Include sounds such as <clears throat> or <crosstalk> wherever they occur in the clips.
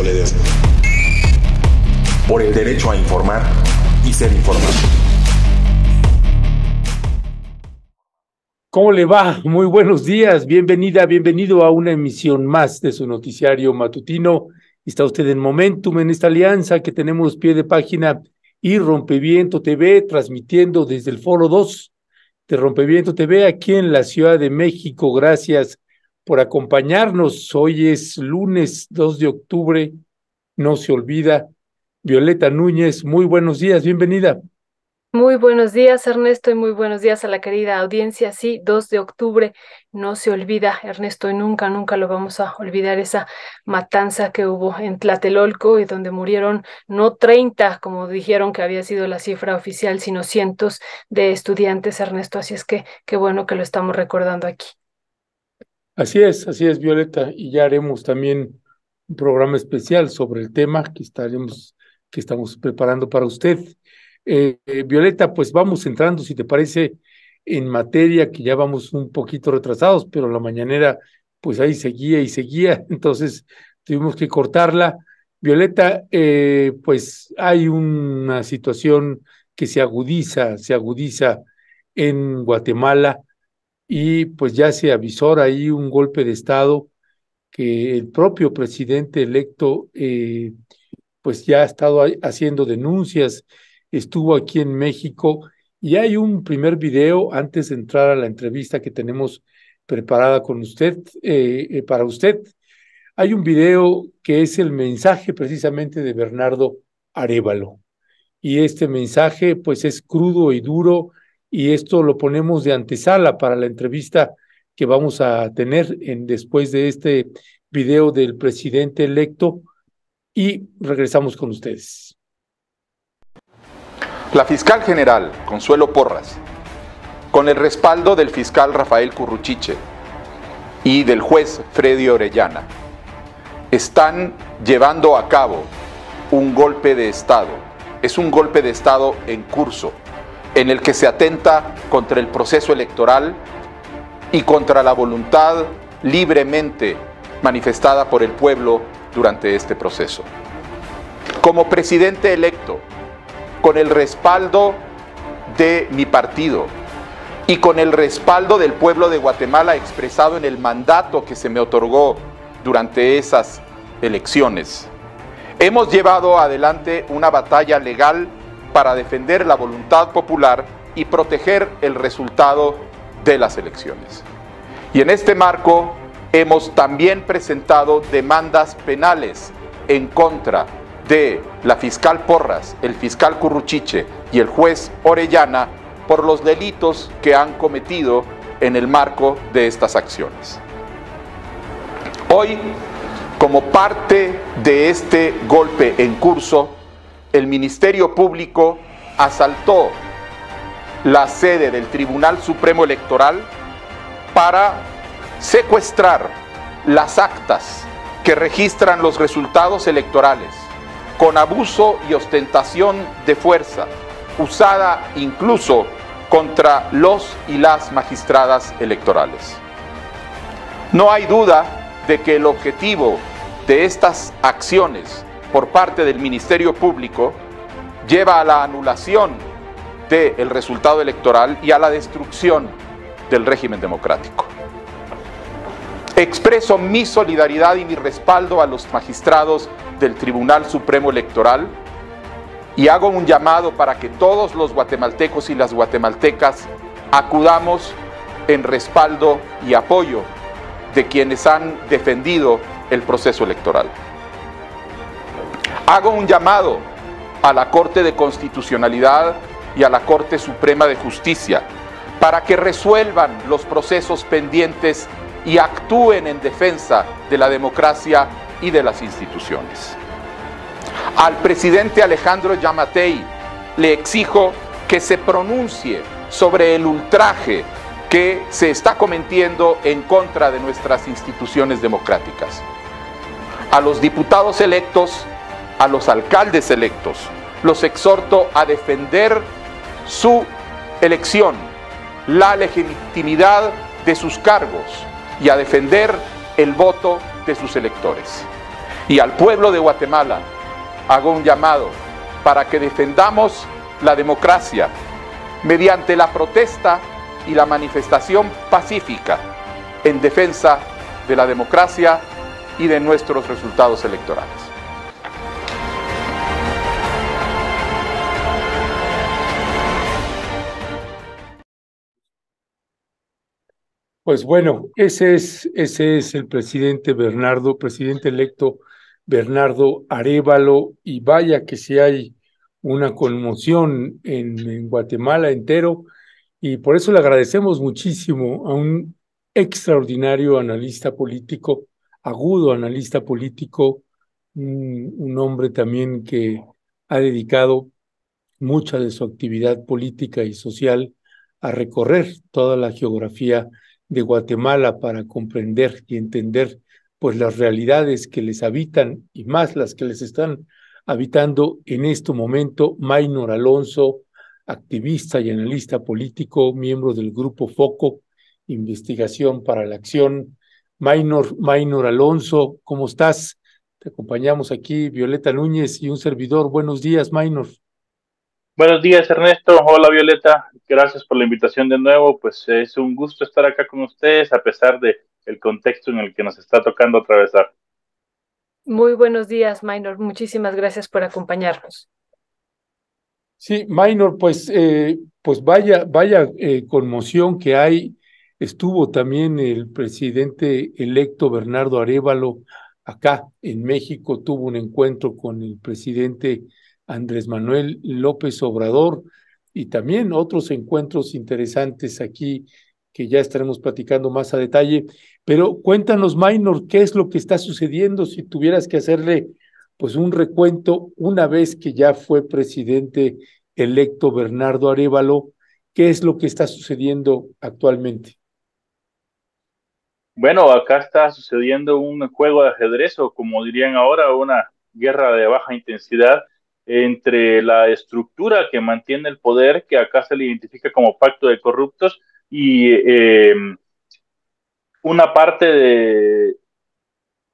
Toledo. Por el derecho a informar y ser informado. ¿Cómo le va? Muy buenos días. Bienvenida, bienvenido a una emisión más de su noticiario matutino. Está usted en Momentum en esta alianza que tenemos pie de página y Rompeviento TV transmitiendo desde el Foro 2 de Rompeviento TV aquí en la Ciudad de México. Gracias por acompañarnos. Hoy es lunes 2 de octubre. No se olvida. Violeta Núñez, muy buenos días. Bienvenida. Muy buenos días, Ernesto, y muy buenos días a la querida audiencia. Sí, 2 de octubre, no se olvida, Ernesto, y nunca, nunca lo vamos a olvidar esa matanza que hubo en Tlatelolco y donde murieron no 30, como dijeron que había sido la cifra oficial, sino cientos de estudiantes, Ernesto. Así es que qué bueno que lo estamos recordando aquí. Así es, así es, Violeta, y ya haremos también un programa especial sobre el tema que estaremos, que estamos preparando para usted. Eh, eh, Violeta, pues vamos entrando, si te parece, en materia que ya vamos un poquito retrasados, pero la mañanera, pues ahí seguía y seguía, <laughs> entonces tuvimos que cortarla. Violeta, eh, pues hay una situación que se agudiza, se agudiza en Guatemala y pues ya se avisora ahí un golpe de Estado que el propio presidente electo pues ya ha estado haciendo denuncias estuvo aquí en México y hay un primer video antes de entrar a la entrevista que tenemos preparada con usted, eh, eh, para usted. Hay un video que es el mensaje precisamente de Bernardo Arevalo. Y este mensaje pues es crudo y duro y esto lo ponemos de antesala para la entrevista que vamos a tener en, después de este video del presidente electo y regresamos con ustedes. La fiscal general, Consuelo Porras, con el respaldo del fiscal Rafael Curruchiche y del juez Freddy Orellana, están llevando a cabo un golpe de Estado. Es un golpe de Estado en curso, en el que se atenta contra el proceso electoral y contra la voluntad libremente manifestada por el pueblo durante este proceso. Como presidente electo, con el respaldo de mi partido y con el respaldo del pueblo de Guatemala expresado en el mandato que se me otorgó durante esas elecciones. Hemos llevado adelante una batalla legal para defender la voluntad popular y proteger el resultado de las elecciones. Y en este marco hemos también presentado demandas penales en contra de la fiscal Porras, el fiscal Curruchiche y el juez Orellana por los delitos que han cometido en el marco de estas acciones. Hoy, como parte de este golpe en curso, el Ministerio Público asaltó la sede del Tribunal Supremo Electoral para secuestrar las actas que registran los resultados electorales con abuso y ostentación de fuerza, usada incluso contra los y las magistradas electorales. No hay duda de que el objetivo de estas acciones por parte del Ministerio Público lleva a la anulación del resultado electoral y a la destrucción del régimen democrático. Expreso mi solidaridad y mi respaldo a los magistrados del Tribunal Supremo Electoral y hago un llamado para que todos los guatemaltecos y las guatemaltecas acudamos en respaldo y apoyo de quienes han defendido el proceso electoral. Hago un llamado a la Corte de Constitucionalidad y a la Corte Suprema de Justicia para que resuelvan los procesos pendientes y actúen en defensa de la democracia y de las instituciones. Al presidente Alejandro Yamatei le exijo que se pronuncie sobre el ultraje que se está cometiendo en contra de nuestras instituciones democráticas. A los diputados electos, a los alcaldes electos, los exhorto a defender su elección, la legitimidad de sus cargos y a defender el voto de sus electores. Y al pueblo de Guatemala hago un llamado para que defendamos la democracia mediante la protesta y la manifestación pacífica en defensa de la democracia y de nuestros resultados electorales. Pues bueno, ese es, ese es el presidente Bernardo, presidente electo Bernardo Arevalo, y vaya que si hay una conmoción en, Guatemala entero, y por eso le agradecemos muchísimo a un extraordinario analista político, agudo analista político, un, hombre también que ha dedicado mucha de su actividad política y social a recorrer toda la geografía de Guatemala para comprender y entender pues las realidades que les habitan y más las que les están habitando en este momento. Maynor Alonso, activista y analista político, miembro del grupo FOCO, Investigación para la Acción. Maynor, Maynor Alonso, ¿cómo estás? Te acompañamos aquí, Violeta Núñez y un servidor. Buenos días, Maynor. Buenos días, Ernesto. Hola, Violeta. Gracias por la invitación de nuevo. Pues es un gusto estar acá con ustedes a pesar de el contexto en el que nos está tocando atravesar. Muy buenos días, Maynor. Muchísimas gracias por acompañarnos. Sí, Maynor, pues, eh, pues vaya, vaya eh, conmoción que hay. Estuvo también el presidente electo Bernardo Arevalo acá en México, tuvo un encuentro con el presidente Andrés Manuel López Obrador y también otros encuentros interesantes aquí que ya estaremos platicando más a detalle. Pero cuéntanos, Maynor, qué es lo que está sucediendo si tuvieras que hacerle pues un recuento una vez que ya fue presidente electo Bernardo Arevalo, ¿qué es lo que está sucediendo actualmente? Bueno, acá está sucediendo un juego de ajedrez o como dirían ahora, una guerra de baja intensidad entre la estructura que mantiene el poder, que acá se le identifica como pacto de corruptos, y eh, una parte de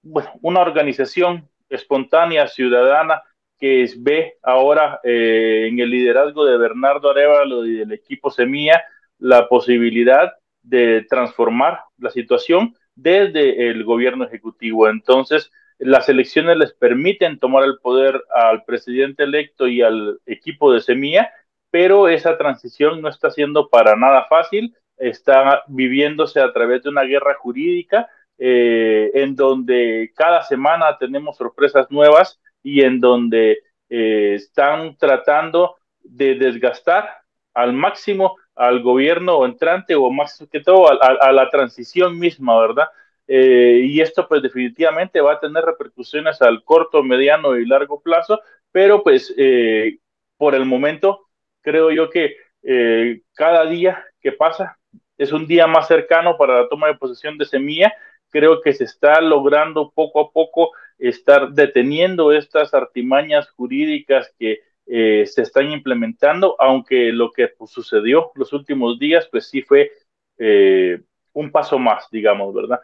bueno, una organización espontánea, ciudadana, que ve ahora eh, en el liderazgo de Bernardo Arevalo y del equipo Semilla la posibilidad de transformar la situación desde el gobierno ejecutivo. Entonces, las elecciones les permiten tomar el poder al presidente electo y al equipo de Semilla, pero esa transición no está siendo para nada fácil, está viviéndose a través de una guerra jurídica eh, en donde cada semana tenemos sorpresas nuevas y en donde eh, están tratando de desgastar al máximo al gobierno entrante o más que todo a, a, a la transición misma, ¿verdad? Eh, y esto pues definitivamente va a tener repercusiones al corto, mediano y largo plazo, pero pues eh, por el momento creo yo que eh, cada día que pasa es un día más cercano para la toma de posesión de semilla. Creo que se está logrando poco a poco estar deteniendo estas artimañas jurídicas que eh, se están implementando, aunque lo que pues, sucedió los últimos días, pues sí fue eh, un paso más, digamos, ¿verdad?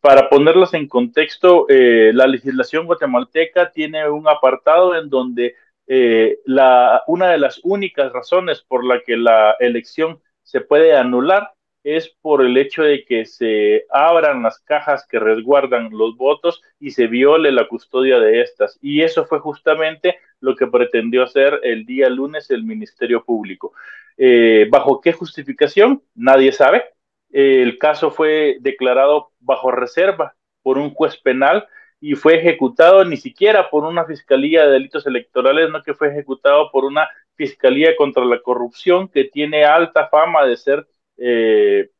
Para ponerlas en contexto, eh, la legislación guatemalteca tiene un apartado en donde eh, la, una de las únicas razones por la que la elección se puede anular es por el hecho de que se abran las cajas que resguardan los votos y se viole la custodia de estas. Y eso fue justamente lo que pretendió hacer el día lunes el Ministerio Público. Eh, ¿Bajo qué justificación? Nadie sabe el caso fue declarado bajo reserva por un juez penal y fue ejecutado ni siquiera por una fiscalía de delitos electorales, no que fue ejecutado por una fiscalía contra la corrupción que tiene alta fama de ser eh,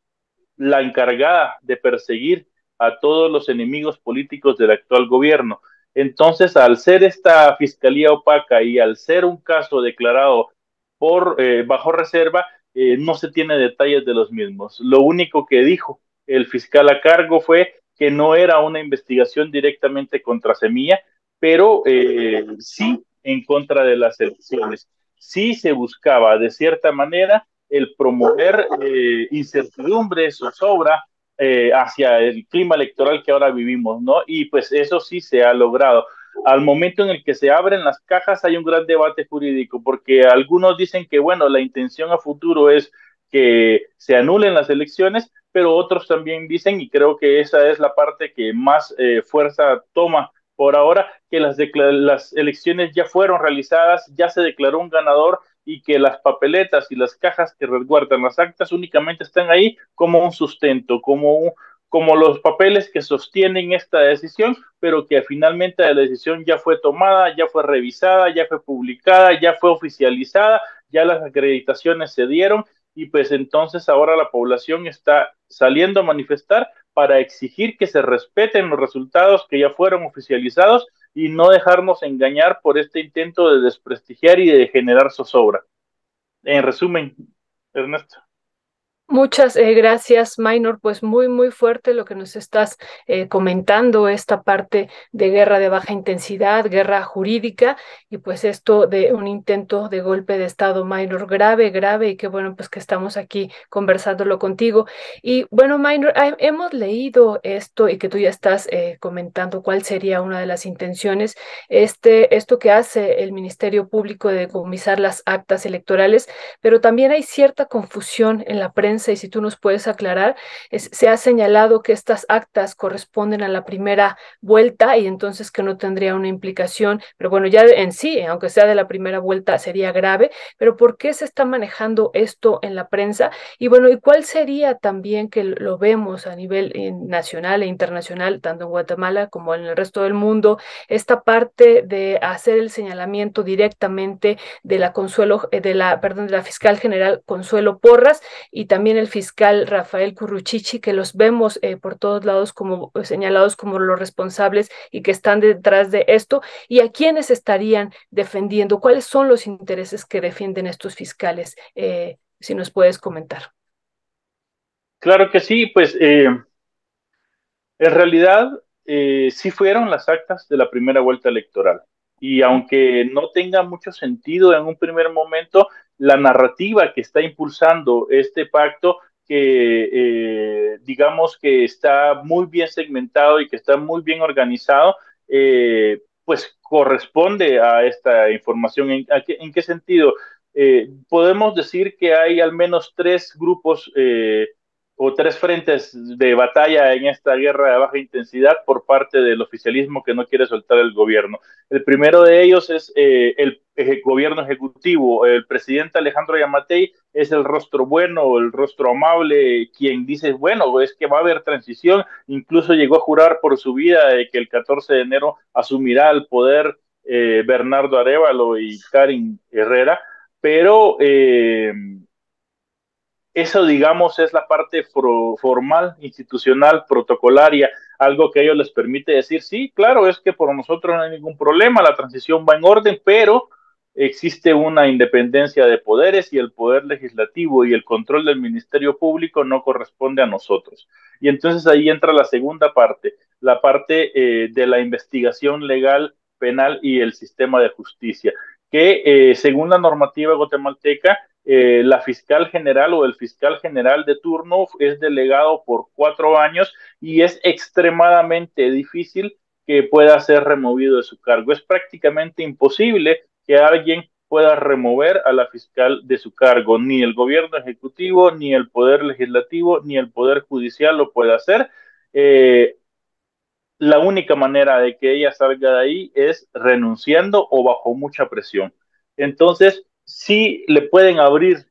la encargada de perseguir a todos los enemigos políticos del actual gobierno. Entonces, al ser esta fiscalía opaca y al ser un caso declarado por eh, bajo reserva, eh, no se tiene detalles de los mismos. Lo único que dijo el fiscal a cargo fue que no era una investigación directamente contra Semilla, pero eh, sí en contra de las elecciones. Sí se buscaba, de cierta manera, el promover eh, incertidumbre, zozobra eh, hacia el clima electoral que ahora vivimos, ¿no? Y pues eso sí se ha logrado. Al momento en el que se abren las cajas hay un gran debate jurídico, porque algunos dicen que, bueno, la intención a futuro es que se anulen las elecciones, pero otros también dicen, y creo que esa es la parte que más eh, fuerza toma por ahora, que las, las elecciones ya fueron realizadas, ya se declaró un ganador y que las papeletas y las cajas que resguardan las actas únicamente están ahí como un sustento, como, como los papeles que sostienen esta decisión, pero que finalmente la decisión ya fue tomada, ya fue revisada, ya fue publicada, ya fue oficializada, ya las acreditaciones se dieron y pues entonces ahora la población está saliendo a manifestar para exigir que se respeten los resultados que ya fueron oficializados y no dejarnos engañar por este intento de desprestigiar y de generar zozobra. En resumen, Ernesto. Muchas eh, gracias, Minor. Pues muy, muy fuerte lo que nos estás eh, comentando, esta parte de guerra de baja intensidad, guerra jurídica, y pues esto de un intento de golpe de Estado Minor grave, grave, y qué bueno, pues que estamos aquí conversándolo contigo. Y bueno, Minor, hemos leído esto y que tú ya estás eh, comentando cuál sería una de las intenciones, este, esto que hace el Ministerio Público de decomisar las actas electorales, pero también hay cierta confusión en la prensa y si tú nos puedes aclarar, se ha señalado que estas actas corresponden a la primera vuelta y entonces que no tendría una implicación, pero bueno, ya en sí, aunque sea de la primera vuelta, sería grave, pero ¿por qué se está manejando esto en la prensa? Y bueno, ¿y cuál sería también que lo vemos a nivel eh, nacional e internacional, tanto en Guatemala como en el resto del mundo, esta parte de hacer el señalamiento directamente de la Consuelo, eh, de la, perdón, de la fiscal general Consuelo Porras y también el fiscal Rafael Curruchichi, que los vemos eh, por todos lados como eh, señalados como los responsables y que están detrás de esto, y a quiénes estarían defendiendo, cuáles son los intereses que defienden estos fiscales, eh, si nos puedes comentar. Claro que sí, pues en realidad sí fueron las actas de la primera vuelta electoral y aunque no tenga mucho sentido en un primer momento, la narrativa que está impulsando este pacto, que eh, digamos que está muy bien segmentado y que está muy bien organizado, eh, pues corresponde a esta información. ¿En, qué, sentido? Eh, podemos decir que hay al menos tres grupos o tres frentes de batalla en esta guerra de baja intensidad por parte del oficialismo que no quiere soltar el gobierno. El primero de ellos es eh, el, gobierno ejecutivo. El presidente Alejandro Yamatei es el rostro bueno, el rostro amable, quien dice, bueno, es que va a haber transición. Incluso llegó a jurar por su vida de que el 14 de enero asumirá el poder eh, Bernardo Arevalo y Karin Herrera, pero... Eh, eso, digamos, es la parte formal, institucional, protocolaria, algo que ellos les permite decir, sí, claro, es que por nosotros no hay ningún problema, la transición va en orden, pero existe una independencia de poderes y el poder legislativo y el control del Ministerio Público no corresponde a nosotros. Y entonces ahí entra la segunda parte, la parte eh, de la investigación legal, penal y el sistema de justicia, que eh, según la normativa guatemalteca, eh, la fiscal general o el fiscal general de turno es delegado por cuatro años y es extremadamente difícil que pueda ser removido de su cargo. Es prácticamente imposible que alguien pueda remover a la fiscal de su cargo. Ni el gobierno ejecutivo, ni el poder legislativo, ni el poder judicial lo puede hacer. Eh, la única manera de que ella salga de ahí es renunciando o bajo mucha presión. Entonces, sí le pueden abrir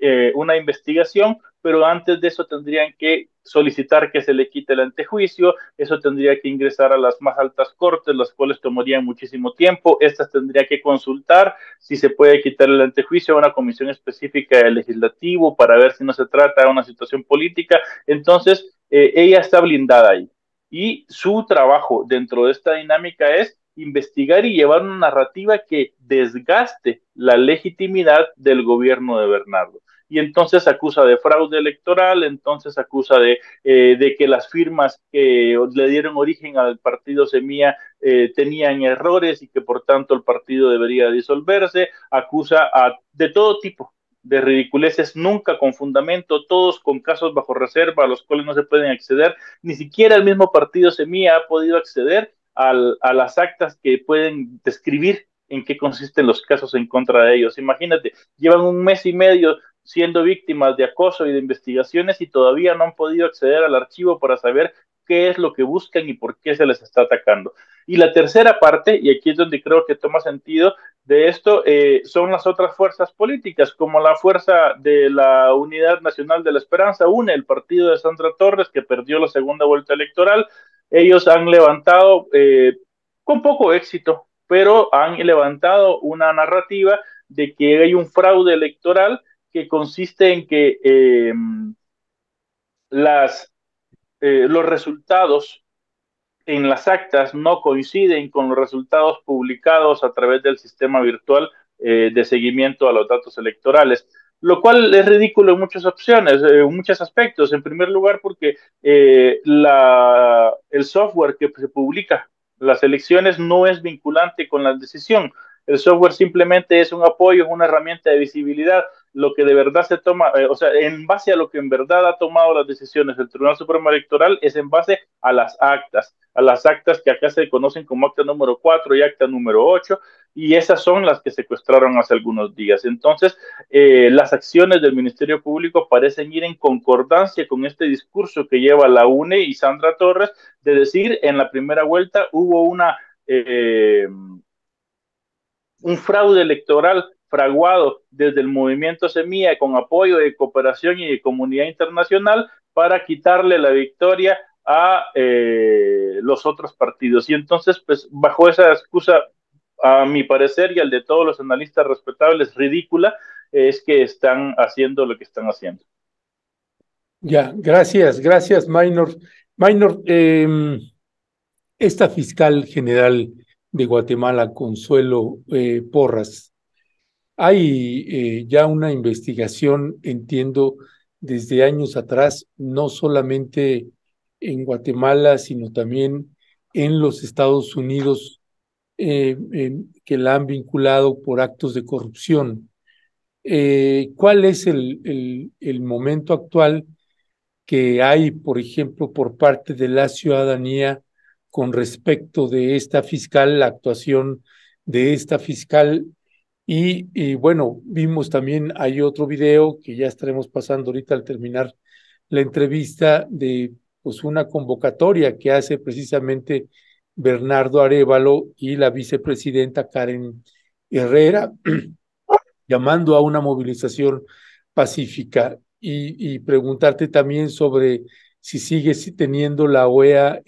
eh, una investigación, pero antes de eso tendrían que solicitar que se le quite el antejuicio, eso tendría que ingresar a las más altas cortes, las cuales tomarían muchísimo tiempo, estas tendría que consultar si se puede quitar el antejuicio a una comisión específica del legislativo para ver si no se trata de una situación política, entonces eh, ella está blindada ahí. Y su trabajo dentro de esta dinámica es investigar y llevar una narrativa que desgaste la legitimidad del gobierno de Bernardo. Y entonces acusa de fraude electoral, entonces acusa de, eh, que las firmas que le dieron origen al partido Semilla eh, tenían errores y que por tanto el partido debería disolverse, acusa a, de todo tipo de ridiculeces, nunca con fundamento, todos con casos bajo reserva a los cuales no se pueden acceder. Ni siquiera el mismo partido Semilla ha podido acceder a las actas que pueden describir en qué consisten los casos en contra de ellos. Imagínate, llevan un mes y medio siendo víctimas de acoso y de investigaciones y todavía no han podido acceder al archivo para saber qué es lo que buscan y por qué se les está atacando. Y la tercera parte, y aquí es donde creo que toma sentido de esto, eh, son las otras fuerzas políticas, como la fuerza de la Unidad Nacional de la Esperanza, UNE, el partido de Sandra Torres, que perdió la segunda vuelta electoral. Ellos han levantado eh, con poco éxito, pero han levantado una narrativa de que hay un fraude electoral que consiste en que eh, las eh, los resultados en las actas no coinciden con los resultados publicados a través del sistema virtual eh, de seguimiento a los datos electorales, lo cual es ridículo en muchas opciones, eh, en muchos aspectos. En primer lugar, porque la, el software que se publica las elecciones no es vinculante con la decisión. El software simplemente es un apoyo, es una herramienta de visibilidad. Lo que de verdad se toma, eh, o sea, en base a lo que en verdad ha tomado las decisiones el Tribunal Supremo Electoral es en base a las actas, a las actas que acá se conocen como acta número 4 y acta número 8, y esas son las que secuestraron hace algunos días. Entonces, eh, las acciones del Ministerio Público parecen ir en concordancia con este discurso que lleva la UNE y Sandra Torres de decir en la primera vuelta hubo una... Eh, un fraude electoral fraguado desde el movimiento Semilla con apoyo de cooperación y de comunidad internacional para quitarle la victoria a eh, los otros partidos. Y entonces, pues, bajo esa excusa, a mi parecer y al de todos los analistas respetables, ridícula, es que están haciendo lo que están haciendo. Ya, gracias, gracias, Minor. Minor, em, esta fiscal general de Guatemala, Consuelo eh, Porras. Hay eh, ya una investigación, entiendo, desde años atrás, no solamente en Guatemala, sino también en los Estados Unidos, eh, que la han vinculado por actos de corrupción. ¿Cuál es el, el, el momento actual que hay, por ejemplo, por parte de la ciudadanía con respecto de esta fiscal, la actuación de esta fiscal. Y, bueno, vimos también, hay otro video que ya estaremos pasando ahorita al terminar la entrevista de pues una convocatoria que hace precisamente Bernardo Arevalo y la vicepresidenta Karen Herrera, <clears throat> llamando a una movilización pacífica y, y preguntarte también sobre si sigue teniendo la OEA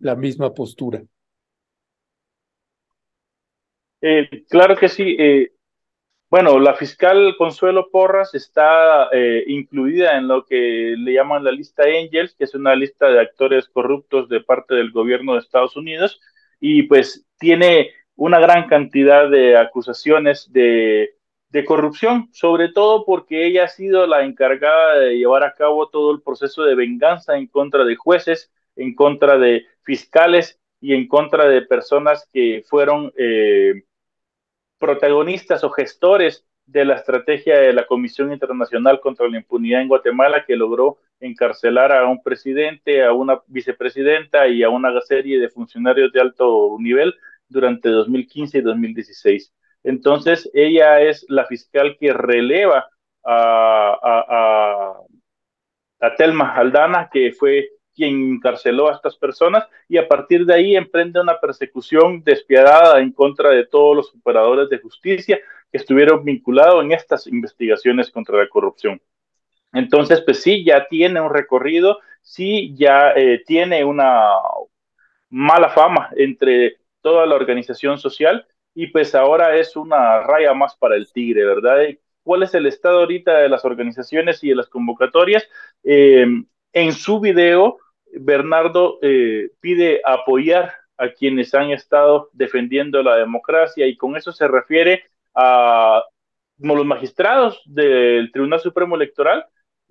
la misma postura. Eh, claro que sí. Eh, bueno, la fiscal Consuelo Porras está eh, incluida en lo que le llaman la lista Angels, que es una lista de actores corruptos de parte del gobierno de Estados Unidos, y pues tiene una gran cantidad de acusaciones de de corrupción, sobre todo porque ella ha sido la encargada de llevar a cabo todo el proceso de venganza en contra de jueces, en contra de fiscales y en contra de personas que fueron eh, protagonistas o gestores de la estrategia de la Comisión Internacional contra la Impunidad en Guatemala, que logró encarcelar a un presidente, a una vicepresidenta y a una serie de funcionarios de alto nivel durante 2015 y 2016. Entonces, ella es la fiscal que releva a, a, Telma Aldana, que fue quien encarceló a estas personas, y a partir de ahí emprende una persecución despiadada en contra de todos los operadores de justicia que estuvieron vinculados en estas investigaciones contra la corrupción. Entonces, pues sí, ya tiene un recorrido, sí, ya eh, tiene una mala fama entre toda la organización social y pues ahora es una raya más para el tigre, ¿verdad? ¿Cuál es el estado ahorita de las organizaciones y de las convocatorias? Eh, en su video, Bernardo eh, pide apoyar a quienes han estado defendiendo la democracia y con eso se refiere a los magistrados del Tribunal Supremo Electoral,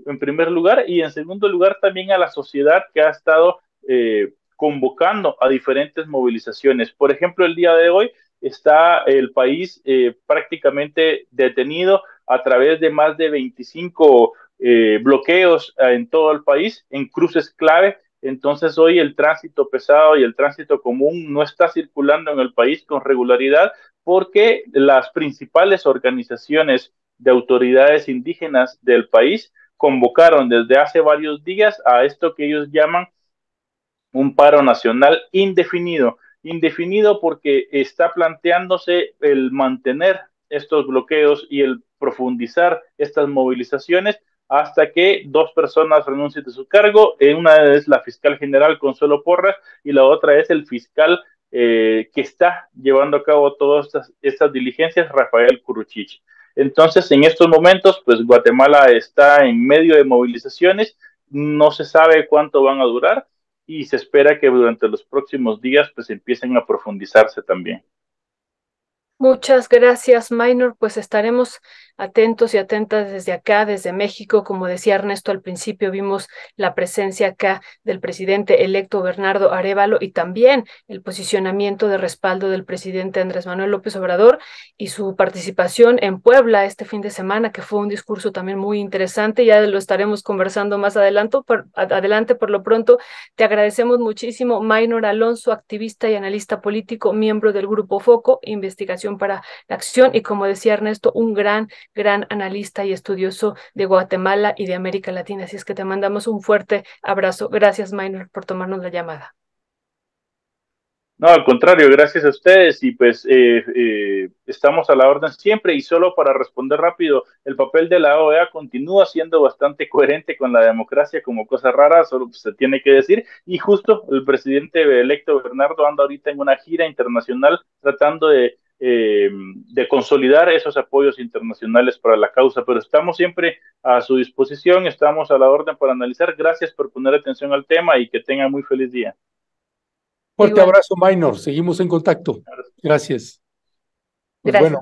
en primer lugar, y en segundo lugar también a la sociedad que ha estado eh, convocando a diferentes movilizaciones. Por ejemplo, el día de hoy está el país eh, prácticamente detenido a través de más de 25 eh, bloqueos en todo el país, en cruces clave. Entonces hoy el tránsito pesado y el tránsito común no está circulando en el país con regularidad porque las principales organizaciones de autoridades indígenas del país convocaron desde hace varios días a esto que ellos llaman un paro nacional indefinido. Indefinido porque está planteándose el mantener estos bloqueos y el profundizar estas movilizaciones hasta que dos personas renuncien de su cargo. Eh, una es la fiscal general Consuelo Porras y la otra es el fiscal eh, que está llevando a cabo todas estas, estas diligencias, Rafael Curuchich. Entonces, en estos momentos, pues Guatemala está en medio de movilizaciones, no se sabe cuánto van a durar y se espera que durante los próximos días pues empiecen a profundizarse también. Muchas gracias, Minor. Pues estaremos atentos y atentas desde acá, desde México. Como decía Ernesto al principio, vimos la presencia acá del presidente electo Bernardo Arevalo y también el posicionamiento de respaldo del presidente Andrés Manuel López Obrador y su participación en Puebla este fin de semana, que fue un discurso también muy interesante. Ya lo estaremos conversando más adelante. Por, adelante, por lo pronto, te agradecemos muchísimo, Minor Alonso, activista y analista político, miembro del Grupo Foco, Investigación para la Acción y, como decía Ernesto, un gran gran analista y estudioso de Guatemala y de América Latina. Así es que te mandamos un fuerte abrazo. Gracias, Minor, por tomarnos la llamada. No, al contrario, gracias a ustedes y pues eh, eh, estamos a la orden siempre y solo para responder rápido, el papel de la OEA continúa siendo bastante coherente con la democracia como cosa rara, solo se tiene que decir y justo el presidente electo Bernardo anda ahorita en una gira internacional tratando de eh, de consolidar esos apoyos internacionales para la causa, pero estamos siempre a su disposición, estamos a la orden para analizar. Gracias por poner atención al tema y que tengan muy feliz día. Fuerte abrazo, Minor. Seguimos en contacto. Gracias. Pues Gracias.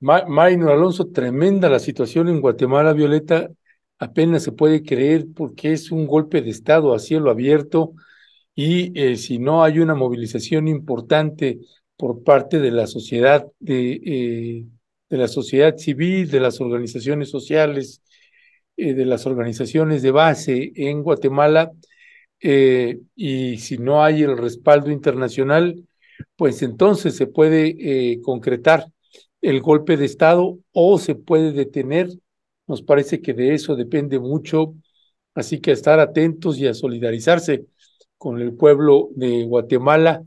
Bueno, Minor Alonso, tremenda la situación en Guatemala, Violeta. Apenas se puede creer porque es un golpe de Estado a cielo abierto y eh, si no hay una movilización importante por parte de la sociedad, de, eh, de la sociedad civil, de las organizaciones sociales, eh, de las organizaciones de base en Guatemala, eh, y si no hay el respaldo internacional, pues entonces se puede concretar el golpe de Estado o se puede detener. Nos parece que de eso depende mucho, así que estar atentos y a solidarizarse con el pueblo de Guatemala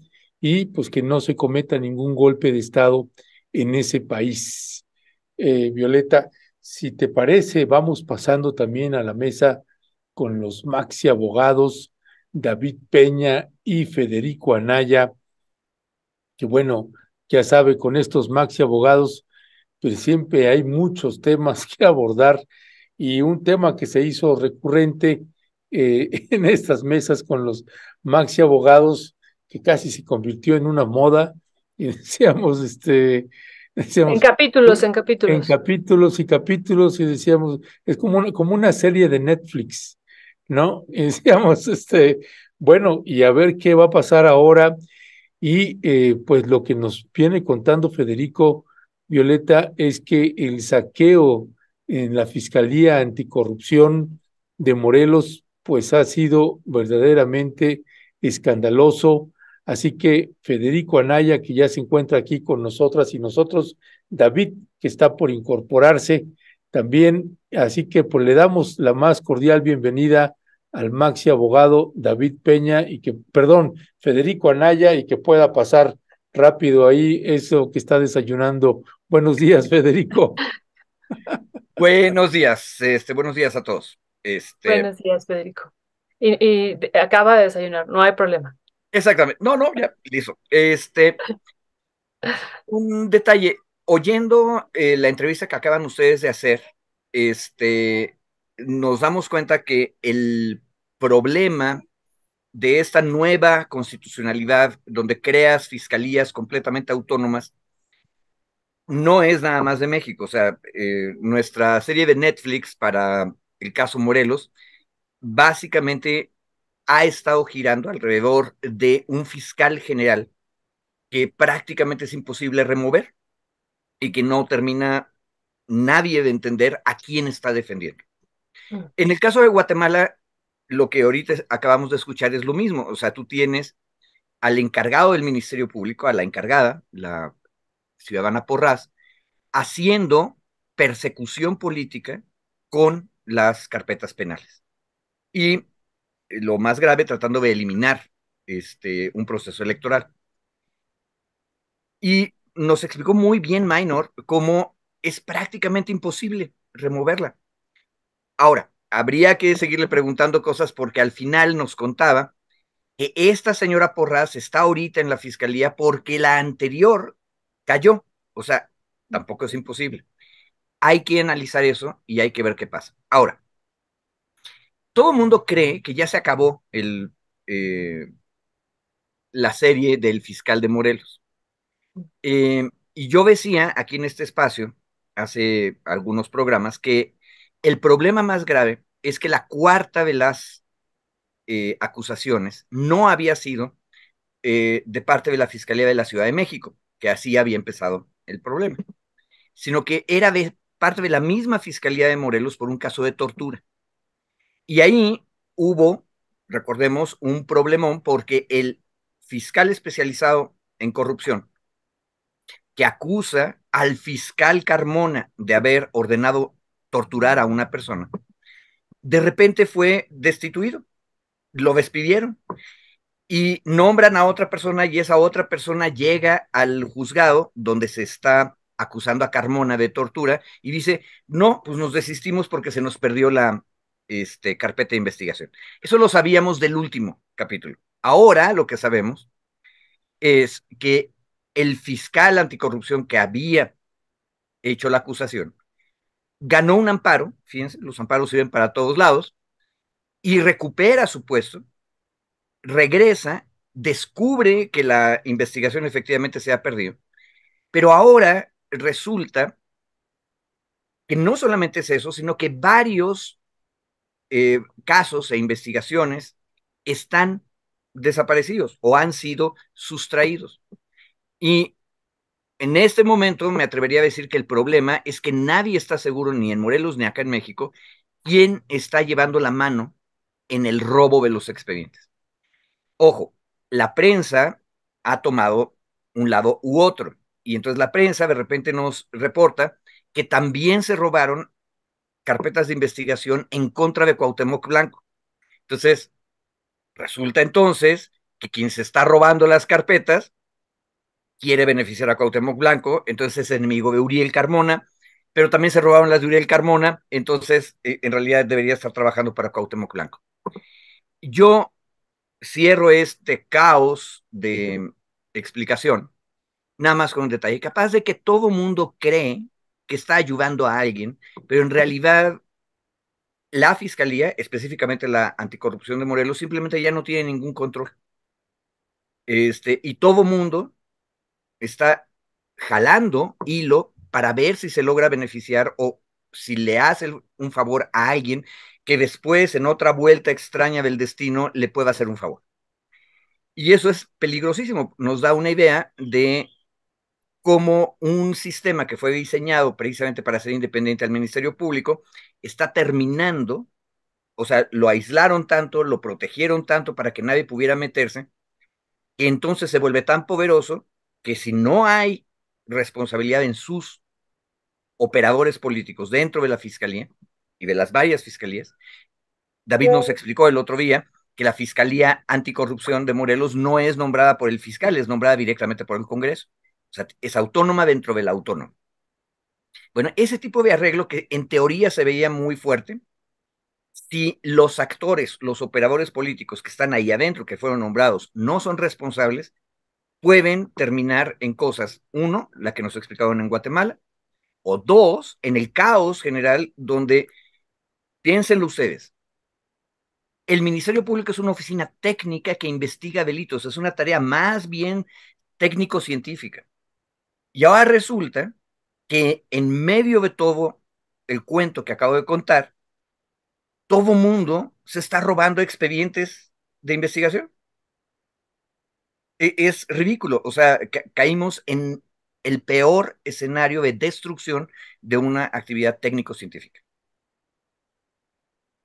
y pues que no se cometa ningún golpe de Estado en ese país. Eh, Violeta, si te parece, vamos pasando también a la mesa con los maxi abogados David Peña y Federico Anaya, que bueno, ya sabe, con estos maxi abogados, pues siempre hay muchos temas que abordar y un tema que se hizo recurrente eh, <laughs> en estas mesas con los maxi abogados que casi se convirtió en una moda y <laughs> decíamos, este, en capítulos, en capítulos. En capítulos y capítulos y decíamos, es como una, como una serie de Netflix, ¿no? Y decíamos, <laughs> este, bueno, y a ver qué va a pasar ahora. Y eh, pues lo que nos viene contando Federico Violeta es que el saqueo en la Fiscalía Anticorrupción de Morelos pues ha sido verdaderamente escandaloso, Así que Federico Anaya, que ya se encuentra aquí con nosotras y nosotros, David, que está por incorporarse también. Así que pues le damos la más cordial bienvenida al maxi abogado David Peña y que, perdón, Federico Anaya y que pueda pasar rápido ahí eso que está desayunando. Buenos días, Federico. <laughs> buenos días, este, buenos días a todos. Este... Buenos días, Federico. y acaba de desayunar, no hay problema. Exactamente. No, no, ya, listo. Este, un detalle, oyendo eh, la entrevista que acaban ustedes de hacer, este, nos damos cuenta que el problema de esta nueva constitucionalidad donde creas fiscalías completamente autónomas no es nada más de México. O sea, eh, nuestra serie de Netflix para el caso Morelos básicamente ha estado girando alrededor de un fiscal general que prácticamente es imposible remover y que no termina nadie de entender a quién está defendiendo. Mm. En el caso de Guatemala, lo que ahorita acabamos de escuchar es lo mismo. O sea, tú tienes al encargado del Ministerio Público, a la encargada, la ciudadana Porras, haciendo persecución política con las carpetas penales. Y lo más grave, tratando de eliminar este, un proceso electoral. Y nos explicó muy bien Minor cómo es prácticamente imposible removerla. Ahora, habría que seguirle preguntando cosas porque al final nos contaba que esta señora Porras está ahorita en la fiscalía porque la anterior cayó. O sea, tampoco es imposible. Hay que analizar eso y hay que ver qué pasa. Ahora, todo el mundo cree que ya se acabó eh, la serie del fiscal de Morelos. Eh, y yo decía aquí en este espacio, hace algunos programas, que el problema más grave es que la cuarta de las eh, acusaciones no había sido de parte de la Fiscalía de la Ciudad de México, que así había empezado el problema, sino que era de parte de la misma Fiscalía de Morelos por un caso de tortura. Y ahí hubo, recordemos, un problemón porque el fiscal especializado en corrupción, que acusa al fiscal Carmona de haber ordenado torturar a una persona, de repente fue destituido, lo despidieron y nombran a otra persona y esa otra persona llega al juzgado donde se está acusando a Carmona de tortura y dice, no, pues nos desistimos porque se nos perdió la este, carpeta de investigación. Eso lo sabíamos del último capítulo. Ahora lo que sabemos es que el fiscal anticorrupción que había hecho la acusación ganó un amparo, fíjense, los amparos sirven para todos lados, y recupera su puesto, regresa, descubre que la investigación efectivamente se ha perdido, pero ahora resulta que no solamente es eso, sino que varios eh, casos e investigaciones están desaparecidos o han sido sustraídos. Y en este momento me atrevería a decir que el problema es que nadie está seguro, ni en Morelos ni acá en México, quién está llevando la mano en el robo de los expedientes. Ojo, la prensa ha tomado un lado u otro. Y entonces la prensa de repente nos reporta que también se robaron carpetas de investigación en contra de Cuauhtémoc Blanco. Entonces, resulta entonces que quien se está robando las carpetas quiere beneficiar a Cuauhtémoc Blanco, entonces es enemigo de Uriel Carmona, pero también se robaron las de Uriel Carmona, entonces eh, en realidad debería estar trabajando para Cuauhtémoc Blanco. Yo cierro este caos de explicación, nada más con un detalle, capaz de que todo mundo cree que está ayudando a alguien, pero en realidad la fiscalía, específicamente la anticorrupción de Morelos, simplemente ya no tiene ningún control. Este, y todo mundo está jalando hilo para ver si se logra beneficiar o si le hace un favor a alguien que después, en otra vuelta extraña del destino, le pueda hacer un favor. Y eso es peligrosísimo. Nos da una idea de cómo un sistema que fue diseñado precisamente para ser independiente al Ministerio Público está terminando, o sea, lo aislaron tanto, lo protegieron tanto para que nadie pudiera meterse, que entonces se vuelve tan poderoso que si no hay responsabilidad en sus operadores políticos dentro de la fiscalía y de las varias fiscalías, David nos explicó el otro día que la Fiscalía Anticorrupción de Morelos no es nombrada por el fiscal, es nombrada directamente por el Congreso. Sea, es autónoma dentro del autónomo. Bueno, ese tipo de arreglo que en teoría se veía muy fuerte, si los actores, los operadores políticos que están ahí adentro, que fueron nombrados, no son responsables, pueden terminar en cosas, uno, la que nos explicaron en Guatemala, o dos, en el caos general donde, piénsenlo ustedes, el Ministerio Público es una oficina técnica que investiga delitos, es una tarea más bien técnico-científica. Y ahora resulta que en medio de todo el cuento que acabo de contar, todo mundo se está robando expedientes de investigación. E, es ridículo, o sea, caímos en el peor escenario de destrucción de una actividad técnico-científica.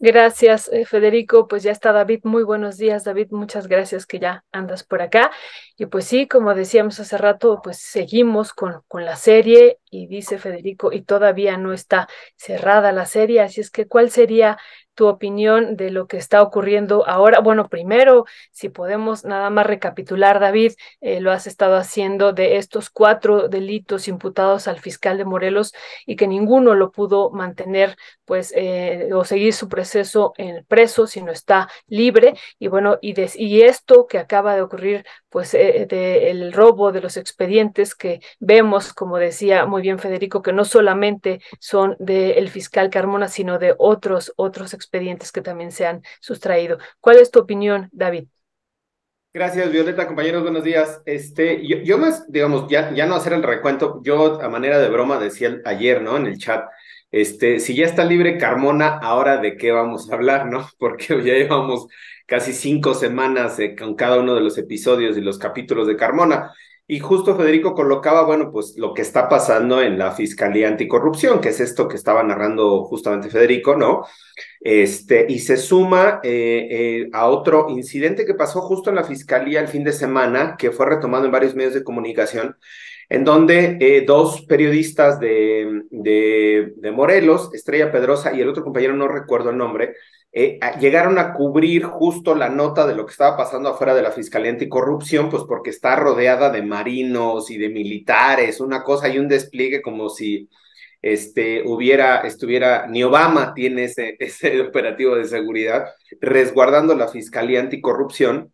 Gracias, eh, Federico. Pues ya está David. Muy buenos días, David. Muchas gracias que ya andas por acá. Y pues sí, como decíamos hace rato, pues seguimos con, con la serie y dice Federico, y todavía no está cerrada la serie. Así es que, ¿cuál sería tu opinión de lo que está ocurriendo ahora. Bueno, primero, si podemos nada más recapitular, David, eh, lo has estado haciendo de estos cuatro delitos imputados al fiscal de Morelos y que ninguno lo pudo mantener, pues, eh, o seguir su proceso en preso, sino está libre. Y bueno, y, y esto que acaba de ocurrir, pues, eh, del robo de los expedientes que vemos, como decía muy bien Federico, que no solamente son del fiscal Carmona, sino de otros, otros expedientes que también se han sustraído. ¿Cuál es tu opinión, David? Gracias, Violeta, compañeros, buenos días. Este, yo, yo más, digamos, ya, ya no hacer el recuento, yo a manera de broma decía ayer, ¿no? En el chat, este, si ya está libre Carmona, ahora de qué vamos a hablar, ¿no? <laughs> Porque ya llevamos casi cinco semanas eh, con cada uno de los episodios y los capítulos de Carmona. Y justo Federico colocaba, bueno, pues lo que está pasando en la Fiscalía Anticorrupción, que es esto que estaba narrando justamente Federico, ¿no? Este, y se suma eh, eh, a otro incidente que pasó justo en la Fiscalía el fin de semana, que fue retomado en varios medios de comunicación, en donde eh, dos periodistas de, de, de Morelos, Estrella Pedrosa y el otro compañero, no recuerdo el nombre, eh, llegaron a cubrir justo la nota de lo que estaba pasando afuera de la Fiscalía Anticorrupción, pues porque está rodeada de marinos y de militares, una cosa y un despliegue como si este, hubiera, estuviera, ni Obama tiene ese, <laughs> ese operativo de seguridad, resguardando la Fiscalía Anticorrupción.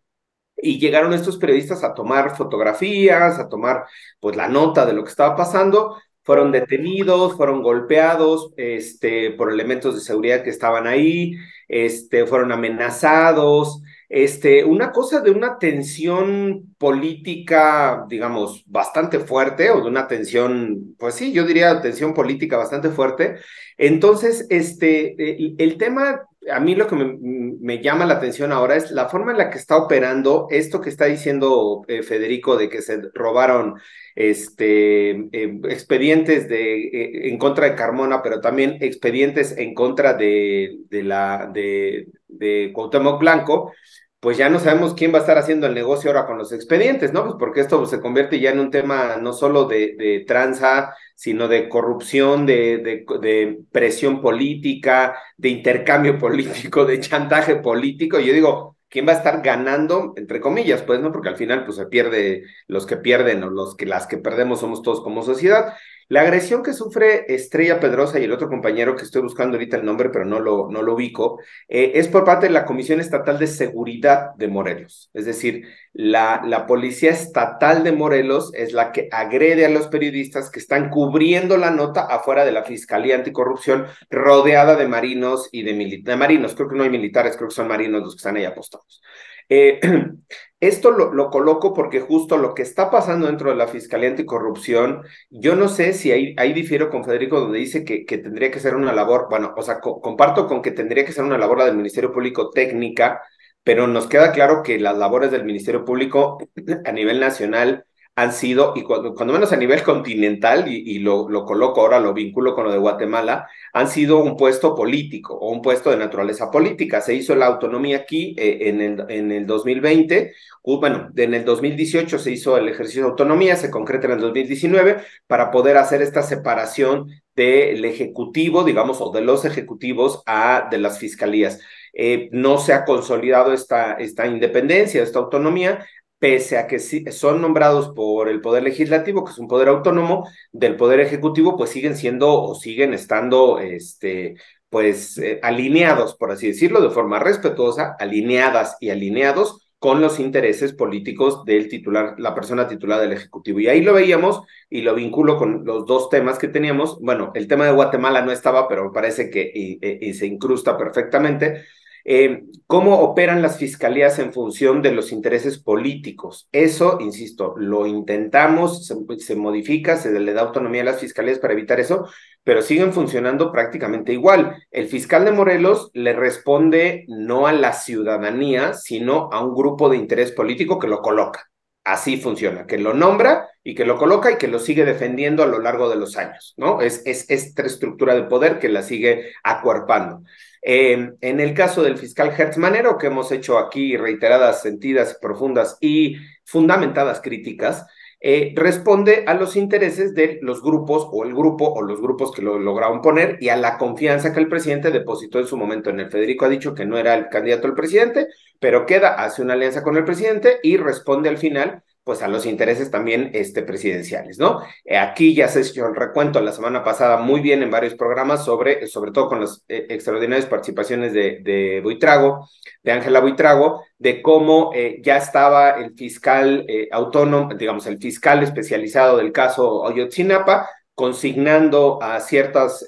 Y llegaron estos periodistas a tomar fotografías, a tomar pues la nota de lo que estaba pasando, fueron detenidos, fueron golpeados este, por elementos de seguridad que estaban ahí, este, fueron amenazados, este, una cosa de una tensión política, digamos, bastante fuerte, o de una tensión, pues sí, yo diría tensión política bastante fuerte. Entonces, este, el, el tema a mí lo que me, llama la atención ahora es la forma en la que está operando esto que está diciendo eh, Federico de que se robaron este, eh, expedientes de, eh, en contra de Carmona, pero también expedientes en contra de, la de, de Cuauhtémoc Blanco pues ya no sabemos quién va a estar haciendo el negocio ahora con los expedientes, ¿no? Pues porque esto se convierte ya en un tema no solo de, de tranza, sino de corrupción, de, presión política, de intercambio <laughs> político, de chantaje político. Yo digo, ¿quién va a estar ganando? Entre comillas, pues, ¿no? Porque al final, pues se pierde los que pierden o los que las que perdemos somos todos como sociedad. La agresión que sufre Estrella Pedrosa y el otro compañero que estoy buscando ahorita el nombre, pero no lo, no lo ubico, eh, es por parte de la Comisión Estatal de Seguridad de Morelos. Es decir, la, la Policía Estatal de Morelos es la que agrede a los periodistas que están cubriendo la nota afuera de la Fiscalía Anticorrupción, rodeada de marinos y de, de marinos. Creo que no hay militares, creo que son marinos los que están ahí apostados. Eh, <clears throat> esto lo, lo, coloco porque justo lo que está pasando dentro de la Fiscalía Anticorrupción, yo no sé si ahí, ahí difiero con Federico donde dice que, que tendría que ser una labor, bueno, o sea, co comparto con que tendría que ser una labor la del Ministerio Público técnica, pero nos queda claro que las labores del Ministerio Público <clears throat> a nivel nacional han sido, y cuando, menos a nivel continental, y, lo, lo, coloco ahora, lo vinculo con lo de Guatemala, han sido un puesto político o un puesto de naturaleza política. Se hizo la autonomía aquí eh, en, el, en el 2020, uh, bueno, en el 2018 se hizo el ejercicio de autonomía, se concreta en el 2019 para poder hacer esta separación del ejecutivo, digamos, o de los ejecutivos a de las fiscalías. Eh, no se ha consolidado esta, esta independencia, esta autonomía, pese a que son nombrados por el Poder Legislativo, que es un poder autónomo, del Poder Ejecutivo, pues siguen siendo o siguen estando, este, pues, eh, alineados, por así decirlo, de forma respetuosa, alineadas y alineados con los intereses políticos del titular, la persona titular del Ejecutivo. Y ahí lo veíamos y lo vinculo con los dos temas que teníamos. Bueno, el tema de Guatemala no estaba, pero parece que y, y se incrusta perfectamente. Eh, cómo operan las fiscalías en función de los intereses políticos. Eso, insisto, lo intentamos, se, modifica, se le da autonomía a las fiscalías para evitar eso, pero siguen funcionando prácticamente igual. El fiscal de Morelos le responde no a la ciudadanía, sino a un grupo de interés político que lo coloca. así funciona, que lo nombra y que lo coloca y que lo sigue defendiendo a lo largo de los años, ¿no? Es, es esta estructura de poder que la sigue acuerpando. En el caso del fiscal Hertz Manero, que hemos hecho aquí reiteradas, sentidas, profundas y fundamentadas críticas, eh, responde a los intereses de los grupos o el grupo o los grupos que lo lograron poner y a la confianza que el presidente depositó en su momento en él. Federico ha dicho que no era el candidato al presidente, pero queda, hace una alianza con el presidente y responde al final pues a los intereses también este, presidenciales, ¿no? Eh, aquí ya se hecho el recuento la semana pasada muy bien en varios programas sobre, sobre todo con las eh, extraordinarias participaciones de, de Buitrago, de Ángela Buitrago, de cómo eh, ya estaba el fiscal autónomo, digamos, el fiscal especializado del caso Oyotzinapa, consignando a ciertos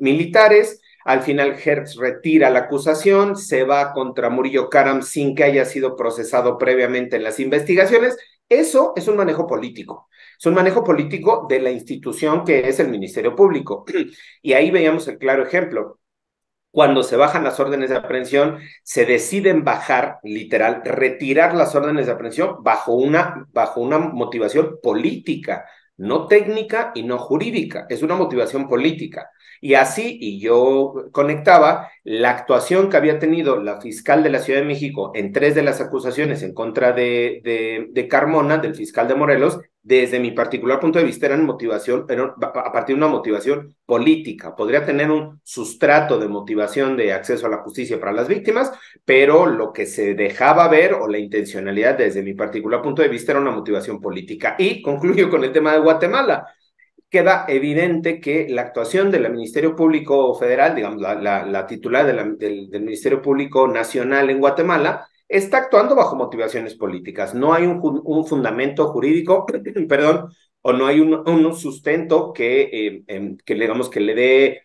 militares, al final, Hertz retira la acusación, se va contra Murillo Karam sin que haya sido procesado previamente en las investigaciones. Eso es un manejo político. Es un manejo político de la institución que es el Ministerio Público. <clears throat> Y ahí veíamos el claro ejemplo. Cuando se bajan las órdenes de aprehensión, se deciden bajar, literal, retirar las órdenes de aprehensión bajo una, bajo una motivación política, no técnica y no jurídica. Es una motivación política. Y así, y yo conectaba la actuación que había tenido la fiscal de la Ciudad de México en tres de las acusaciones en contra de, de, de Carmona, del fiscal de Morelos, desde mi particular punto de vista eran motivación, a partir de una motivación política. Podría tener un sustrato de motivación de acceso a la justicia para las víctimas, pero lo que se dejaba ver o la intencionalidad desde mi particular punto de vista era una motivación política. Y concluyo con el tema de Guatemala queda evidente que la actuación del Ministerio Público Federal, digamos, la, titular del, Ministerio Público Nacional en Guatemala, está actuando bajo motivaciones políticas. No hay un, fundamento jurídico, <clears throat> perdón, o no hay un, sustento que, eh, em, que, digamos, que le dé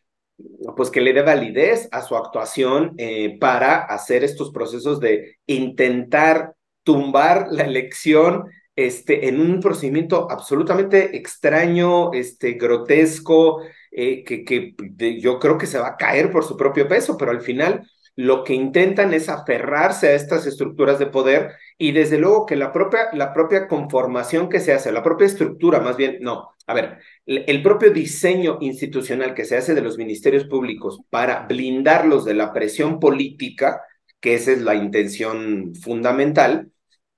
pues que le dé validez a su actuación eh, para hacer estos procesos de intentar tumbar la elección este, en un procedimiento absolutamente extraño, este, grotesco, eh, que, que yo creo que se va a caer por su propio peso, pero al final lo que intentan es aferrarse a estas estructuras de poder y desde luego que la propia, la propia conformación que se hace, la propia estructura, más bien, no, a ver, el propio diseño institucional que se hace de los ministerios públicos para blindarlos de la presión política, que esa es la intención fundamental,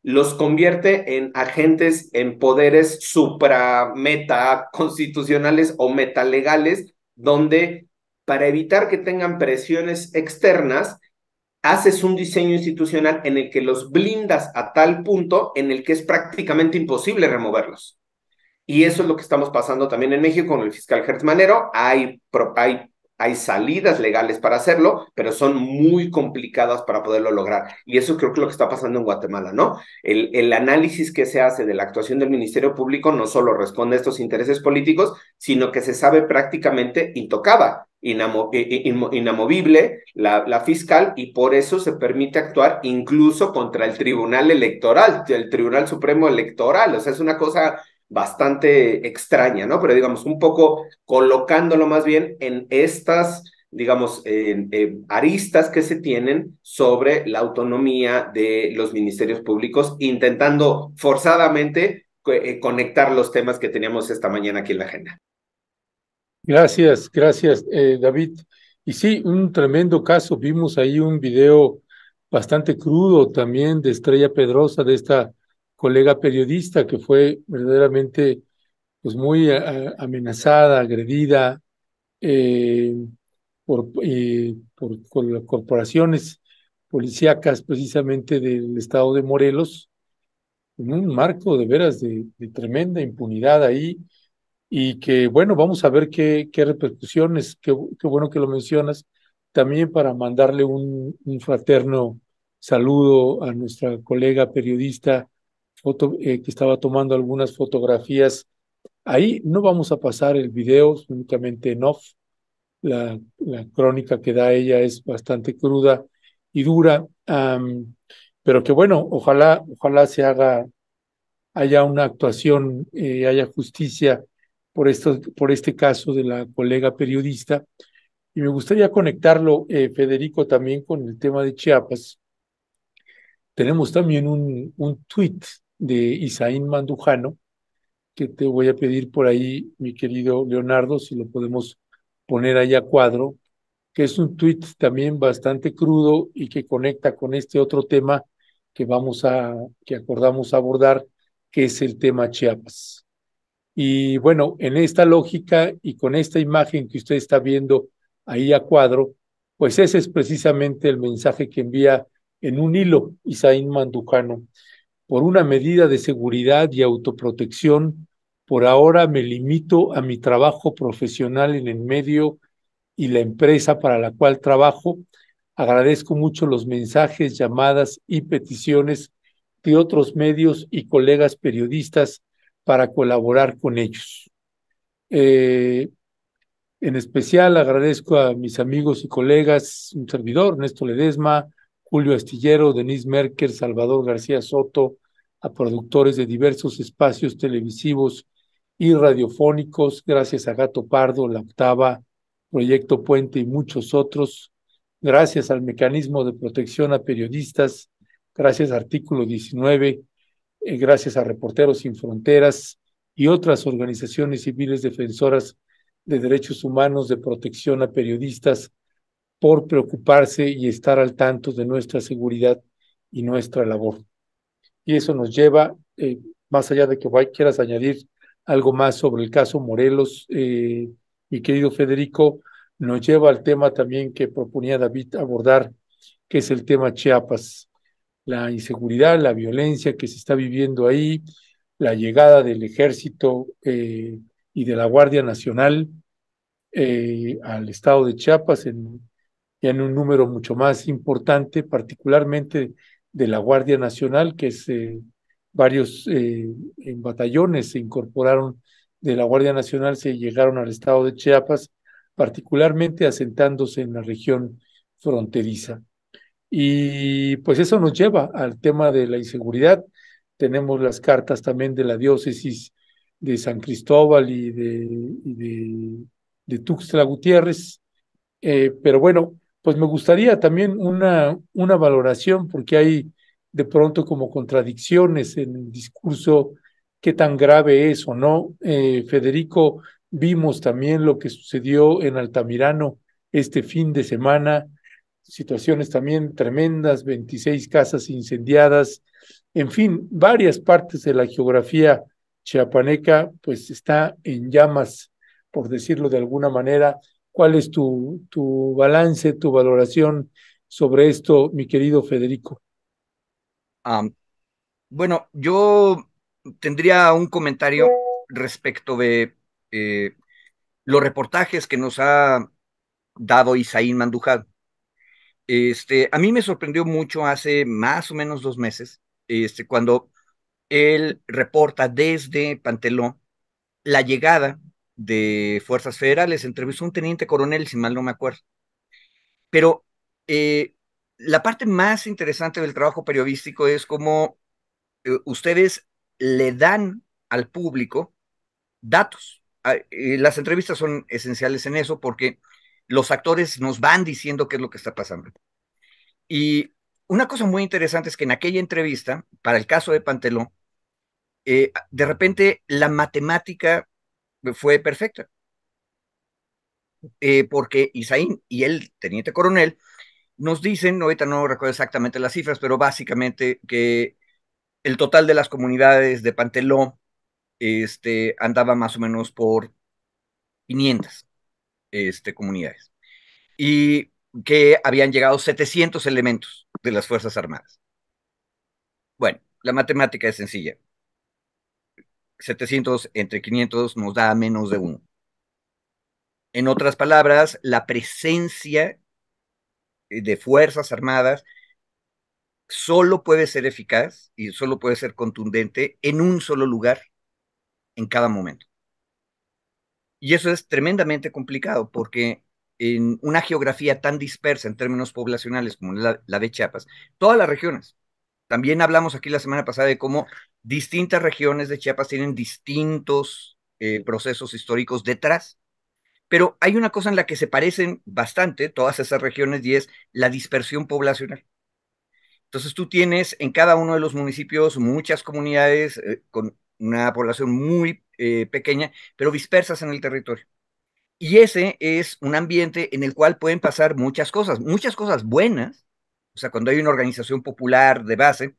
los convierte en agentes en poderes supra meta constitucionales o metalegales, donde para evitar que tengan presiones externas, haces un diseño institucional en el que los blindas a tal punto en el que es prácticamente imposible removerlos. Y eso es lo que estamos pasando también en México con el fiscal Hertz Manero. Hay, hay hay salidas legales para hacerlo, pero son muy complicadas para poderlo lograr. Y eso creo que es lo que está pasando en Guatemala, ¿no? El, análisis que se hace de la actuación del Ministerio Público no solo responde a estos intereses políticos, sino que se sabe prácticamente intocada, inamovible la, la fiscal y por eso se permite actuar incluso contra el Tribunal Electoral, el Tribunal Supremo Electoral. O sea, es una cosa bastante extraña, ¿no? Pero digamos, un poco colocándolo más bien en estas, digamos, aristas que se tienen sobre la autonomía de los ministerios públicos, intentando forzadamente eh, conectar los temas que teníamos esta mañana aquí en la agenda. Gracias, gracias, eh, David. Y sí, un tremendo caso. Vimos ahí un video bastante crudo también de Estrella Pedrosa, de esta colega periodista que fue verdaderamente pues muy amenazada, agredida eh, por, por, corporaciones policíacas precisamente del estado de Morelos, en un marco de veras de, tremenda impunidad ahí y que bueno, vamos a ver qué, qué repercusiones, qué, qué, bueno que lo mencionas, también para mandarle un, un fraterno saludo a nuestra colega periodista eh, que estaba tomando algunas fotografías. Ahí no vamos a pasar el video, únicamente en off. La, la crónica que da ella es bastante cruda y dura, pero que bueno, ojalá, ojalá se haga, haya una actuación, eh, haya justicia por, esto, por este caso de la colega periodista. Y me gustaría conectarlo, eh, Federico, también con el tema de Chiapas. Tenemos también un, un tweet de Isaín Mandujano, que te voy a pedir por ahí, mi querido Leonardo, si lo podemos poner ahí a cuadro, que es un tuit también bastante crudo y que conecta con este otro tema que vamos a, que acordamos abordar, que es el tema Chiapas. Y bueno, en esta lógica y con esta imagen que usted está viendo ahí a cuadro, pues ese es precisamente el mensaje que envía en un hilo Isaín Mandujano. Por una medida de seguridad y autoprotección, por ahora me limito a mi trabajo profesional en el medio y la empresa para la cual trabajo. Agradezco mucho los mensajes, llamadas y peticiones de otros medios y colegas periodistas para colaborar con ellos. Eh, en especial agradezco a mis amigos y colegas, un servidor, Néstor Ledesma, Julio Astillero, Denise Merker, Salvador García Soto, a productores de diversos espacios televisivos y radiofónicos, gracias a Gato Pardo, La Octava, Proyecto Puente y muchos otros, gracias al mecanismo de protección a periodistas, gracias a Artículo 19, eh, gracias a Reporteros Sin Fronteras y otras organizaciones civiles defensoras de Derechos Humanos de protección a periodistas por preocuparse y estar al tanto de nuestra seguridad y nuestra labor. Y eso nos lleva, eh, más allá de que quieras añadir algo más sobre el caso Morelos, eh, mi querido Federico, nos lleva al tema también que proponía David abordar, que es el tema Chiapas, la inseguridad, la violencia que se está viviendo ahí, la llegada del ejército eh, y de la Guardia Nacional eh, al estado de Chiapas en, en un número mucho más importante, particularmente de la Guardia Nacional, que es eh, varios eh, en batallones se incorporaron de la Guardia Nacional, se llegaron al estado de Chiapas, particularmente asentándose en la región fronteriza. Y pues eso nos lleva al tema de la inseguridad. Tenemos las cartas también de la diócesis de San Cristóbal y de, de, Tuxtla Gutiérrez. Eh, pero bueno, pues me gustaría también una, una valoración, porque hay de pronto como contradicciones en el discurso, qué tan grave es o no. Eh, Federico, vimos también lo que sucedió en Altamirano este fin de semana, situaciones también tremendas, 26 casas incendiadas, en fin, varias partes de la geografía chiapaneca pues está en llamas, por decirlo de alguna manera. ¿Cuál es tu, tu balance, tu valoración sobre esto, mi querido Federico? bueno, yo tendría un comentario respecto de eh, los reportajes que nos ha dado Isaín Mandujad. Este, a mí me sorprendió mucho hace más o menos dos meses, este, cuando él reporta desde Panteló la llegada de fuerzas federales. Entrevistó a un teniente coronel, si mal no me acuerdo. Pero eh, la parte más interesante del trabajo periodístico es cómo eh, ustedes le dan al público datos. Ah, las entrevistas son esenciales en eso porque los actores nos van diciendo qué es lo que está pasando. Y una cosa muy interesante es que en aquella entrevista, para el caso de Panteló, eh, de repente la matemática fue perfecta. Eh, porque Isaín y el teniente coronel nos dicen, ahorita no recuerdo exactamente las cifras, pero básicamente que el total de las comunidades de Panteló este, andaba más o menos por 500 este, comunidades y que habían llegado 700 elementos de las Fuerzas Armadas. Bueno, la matemática es sencilla. 700 entre 500 nos da menos de uno. En otras palabras, la presencia de Fuerzas Armadas solo puede ser eficaz y solo puede ser contundente en un solo lugar en cada momento. Y eso es tremendamente complicado porque en una geografía tan dispersa en términos poblacionales como la, de Chiapas, todas las regiones, también hablamos aquí la semana pasada de cómo distintas regiones de Chiapas tienen distintos eh, procesos históricos detrás pero hay una cosa en la que se parecen bastante todas esas regiones y es la dispersión poblacional. Entonces tú tienes en cada uno de los municipios muchas comunidades eh, con una población muy eh, pequeña, pero dispersas en el territorio. Y ese es un ambiente en el cual pueden pasar muchas cosas, muchas cosas buenas. O sea, cuando hay una organización popular de base,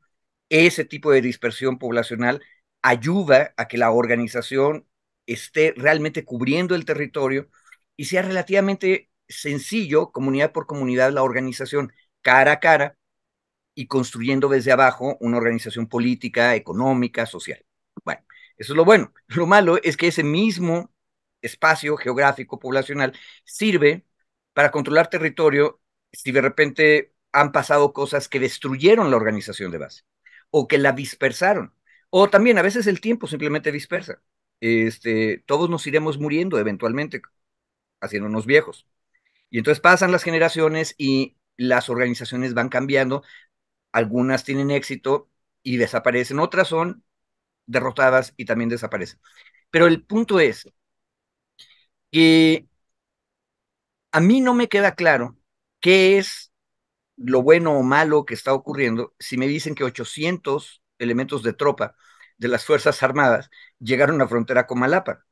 ese tipo de dispersión poblacional ayuda a que la organización esté realmente cubriendo el territorio y sea relativamente sencillo, comunidad por comunidad, la organización cara a cara y construyendo desde abajo una organización política, económica, social. Bueno, eso es lo bueno. <laughs> Lo malo es que ese mismo espacio geográfico poblacional sirve para controlar territorio si de repente han pasado cosas que destruyeron la organización de base o que la dispersaron. O también a veces el tiempo simplemente dispersa. Este, todos nos iremos muriendo eventualmente, haciéndonos viejos. Y entonces pasan las generaciones y las organizaciones van cambiando. Algunas tienen éxito y desaparecen, otras son derrotadas y también desaparecen. Pero el punto es que a mí no me queda claro qué es lo bueno o malo que está ocurriendo si me dicen que 800 elementos de tropa de las Fuerzas Armadas llegaron a frontera con Malapa,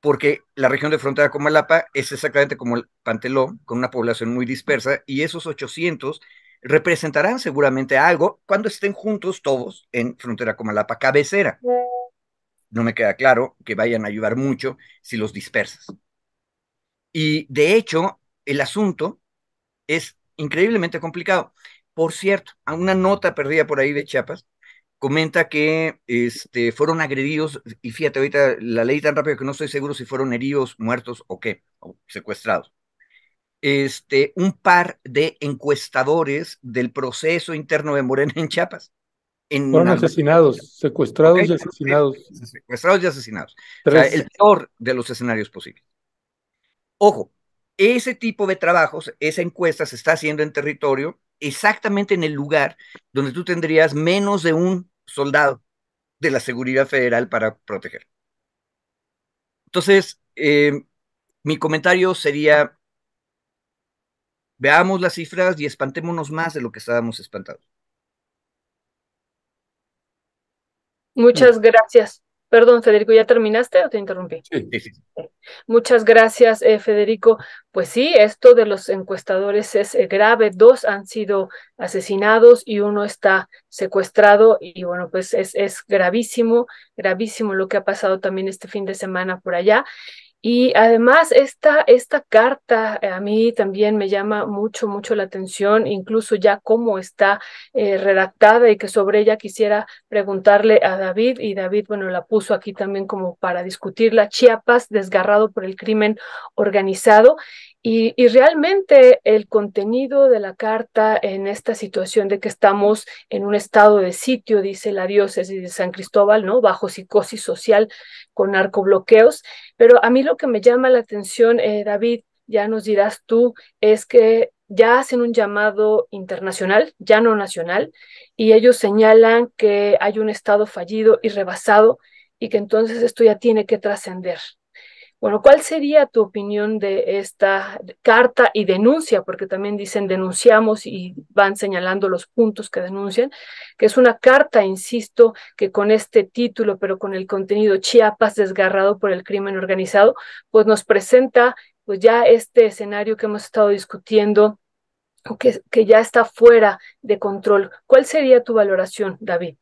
porque la región de frontera con Malapa es exactamente como el Panteló, con una población muy dispersa, y esos 800 representarán seguramente algo cuando estén juntos todos en frontera con Malapa cabecera. No me queda claro que vayan a ayudar mucho si los dispersas. Y de hecho, el asunto es increíblemente complicado. Por cierto, a una nota perdida por ahí de Chiapas, comenta que este, fueron agredidos, y fíjate, ahorita la ley tan rápido que no estoy seguro si fueron heridos, muertos o qué, o secuestrados. Este, un par de encuestadores del proceso interno de Morena en Chiapas. En fueron asesinados, secuestrados y asesinados. Secuestrados y asesinados. O sea, el peor de los escenarios posibles. Ojo, ese tipo de trabajos, esa encuesta se está haciendo en territorio exactamente en el lugar donde tú tendrías menos de un soldado de la seguridad federal para proteger. Entonces, eh, mi comentario sería, veamos las cifras y espantémonos más de lo que estábamos espantados. Muchas gracias. Perdón, Federico, ¿ya terminaste o te interrumpí? Sí, sí, Muchas gracias, eh, Federico. Pues sí, esto de los encuestadores es eh, grave. Dos han sido asesinados y uno está secuestrado y bueno, pues es, es gravísimo, gravísimo lo que ha pasado también este fin de semana por allá. Y además, esta, esta carta eh, a mí también me llama mucho, mucho la atención, incluso ya cómo está eh, redactada y que sobre ella quisiera preguntarle a David. Y David, bueno, la puso aquí también como para discutirla. Chiapas, desgarrado por el crimen organizado. Y, realmente el contenido de la carta en esta situación de que estamos en un estado de sitio, dice la diócesis de San Cristóbal, ¿no? Bajo psicosis social con narcobloqueos. Pero a mí lo que me llama la atención, eh, David, ya nos dirás tú, es que ya hacen un llamado internacional, ya no nacional, y ellos señalan que hay un estado fallido y rebasado y que entonces esto ya tiene que trascender. Bueno, ¿cuál sería tu opinión de esta carta y denuncia? Porque también dicen denunciamos y van señalando los puntos que denuncian, que es una carta, insisto, que con este título, pero con el contenido Chiapas desgarrado por el crimen organizado, pues nos presenta pues ya este escenario que hemos estado discutiendo, que, que ya está fuera de control. ¿Cuál sería tu valoración, David?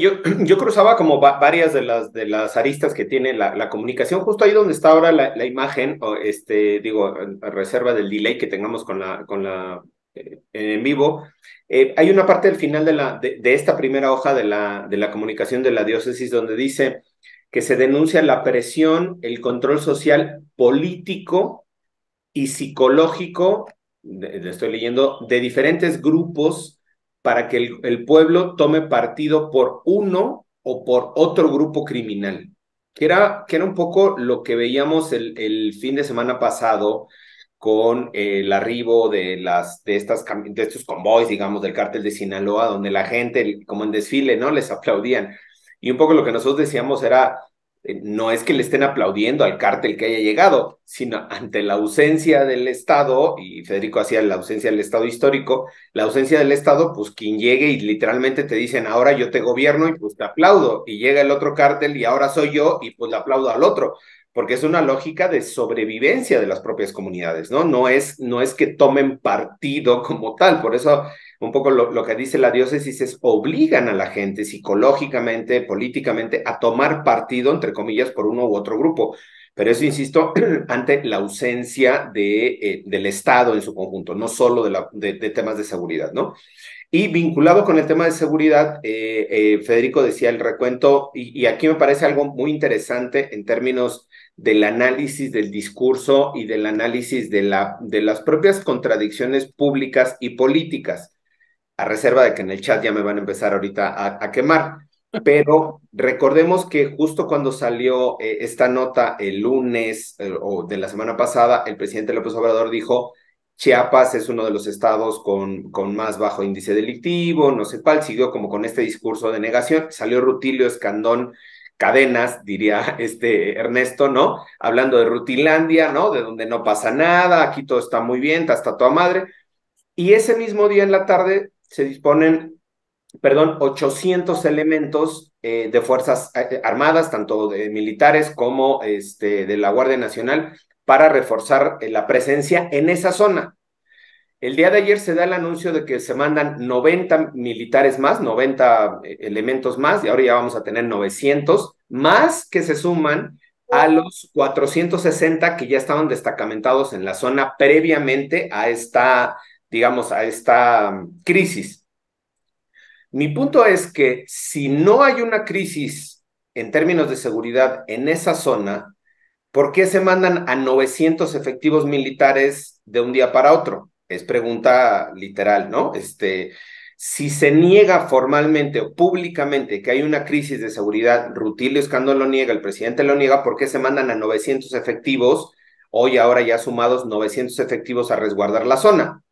Yo, <clears throat> yo cruzaba como varias de las, de las aristas que tiene la, la comunicación, justo ahí donde está ahora la, la imagen, o este, digo, a reserva del delay que tengamos con la, con la eh, en vivo. Eh, hay una parte del final de, la, de, esta primera hoja de la, de la comunicación de la diócesis donde dice que se denuncia la presión, el control social, político y psicológico, le estoy leyendo, de diferentes grupos para que el, pueblo tome partido por uno o por otro grupo criminal, que era, que era un poco lo que veíamos el, fin de semana pasado con el arribo de, las, de, estas, de estos convoys, digamos, del cártel de Sinaloa, donde la gente, como en desfile, ¿no? Les aplaudían. Y un poco lo que nosotros decíamos era, no es que le estén aplaudiendo al cártel que haya llegado, sino ante la ausencia del Estado, y Federico hacía la ausencia del Estado histórico, la ausencia del Estado, pues quien llegue y literalmente te dicen, ahora yo te gobierno y pues te aplaudo, y llega el otro cártel y ahora soy yo y pues le aplaudo al otro porque es una lógica de sobrevivencia de las propias comunidades, ¿no? No es, no es que tomen partido como tal, por eso un poco lo, que dice la diócesis es obligan a la gente psicológicamente, políticamente, a tomar partido, entre comillas, por uno u otro grupo. Pero eso, insisto, <clears throat> ante la ausencia de, eh, del Estado en su conjunto, no solo de, la, de, temas de seguridad, ¿no? Y vinculado con el tema de seguridad, eh, eh, Federico decía el recuento, y, y, aquí me parece algo muy interesante en términos del análisis del discurso y del análisis de, la, de las propias contradicciones públicas y políticas, a reserva de que en el chat ya me van a empezar ahorita a, a quemar. Pero recordemos que justo cuando salió eh, esta nota el lunes eh, o de la semana pasada, el presidente López Obrador dijo, Chiapas es uno de los estados con, con más bajo índice delictivo, no sé cuál, siguió como con este discurso de negación, salió Rutilio Escandón cadenas, diría <laughs> este Ernesto, ¿no? Hablando de Rutilandia, ¿no? De donde no pasa nada, aquí todo está muy bien, está toda madre. Y ese mismo día en la tarde se disponen, perdón, 800 elementos eh, de Fuerzas eh, Armadas, tanto de militares como este, de la Guardia Nacional, para reforzar eh, la presencia en esa zona. El día de ayer se da el anuncio de que se mandan 90 militares más, 90 eh, elementos más, y ahora ya vamos a tener 900, más que se suman a los 460 que ya estaban destacamentados en la zona previamente a esta, digamos, a esta mm, crisis. Mi punto es que si no hay una crisis en términos de seguridad en esa zona, ¿por qué se mandan a 900 efectivos militares de un día para otro? es pregunta literal, ¿no? Este, si se niega formalmente o públicamente que hay una crisis de seguridad, Rutilio Escandón lo niega, el presidente lo niega, ¿por qué se mandan a 900 efectivos, hoy ahora ya sumados 900 efectivos a resguardar la zona?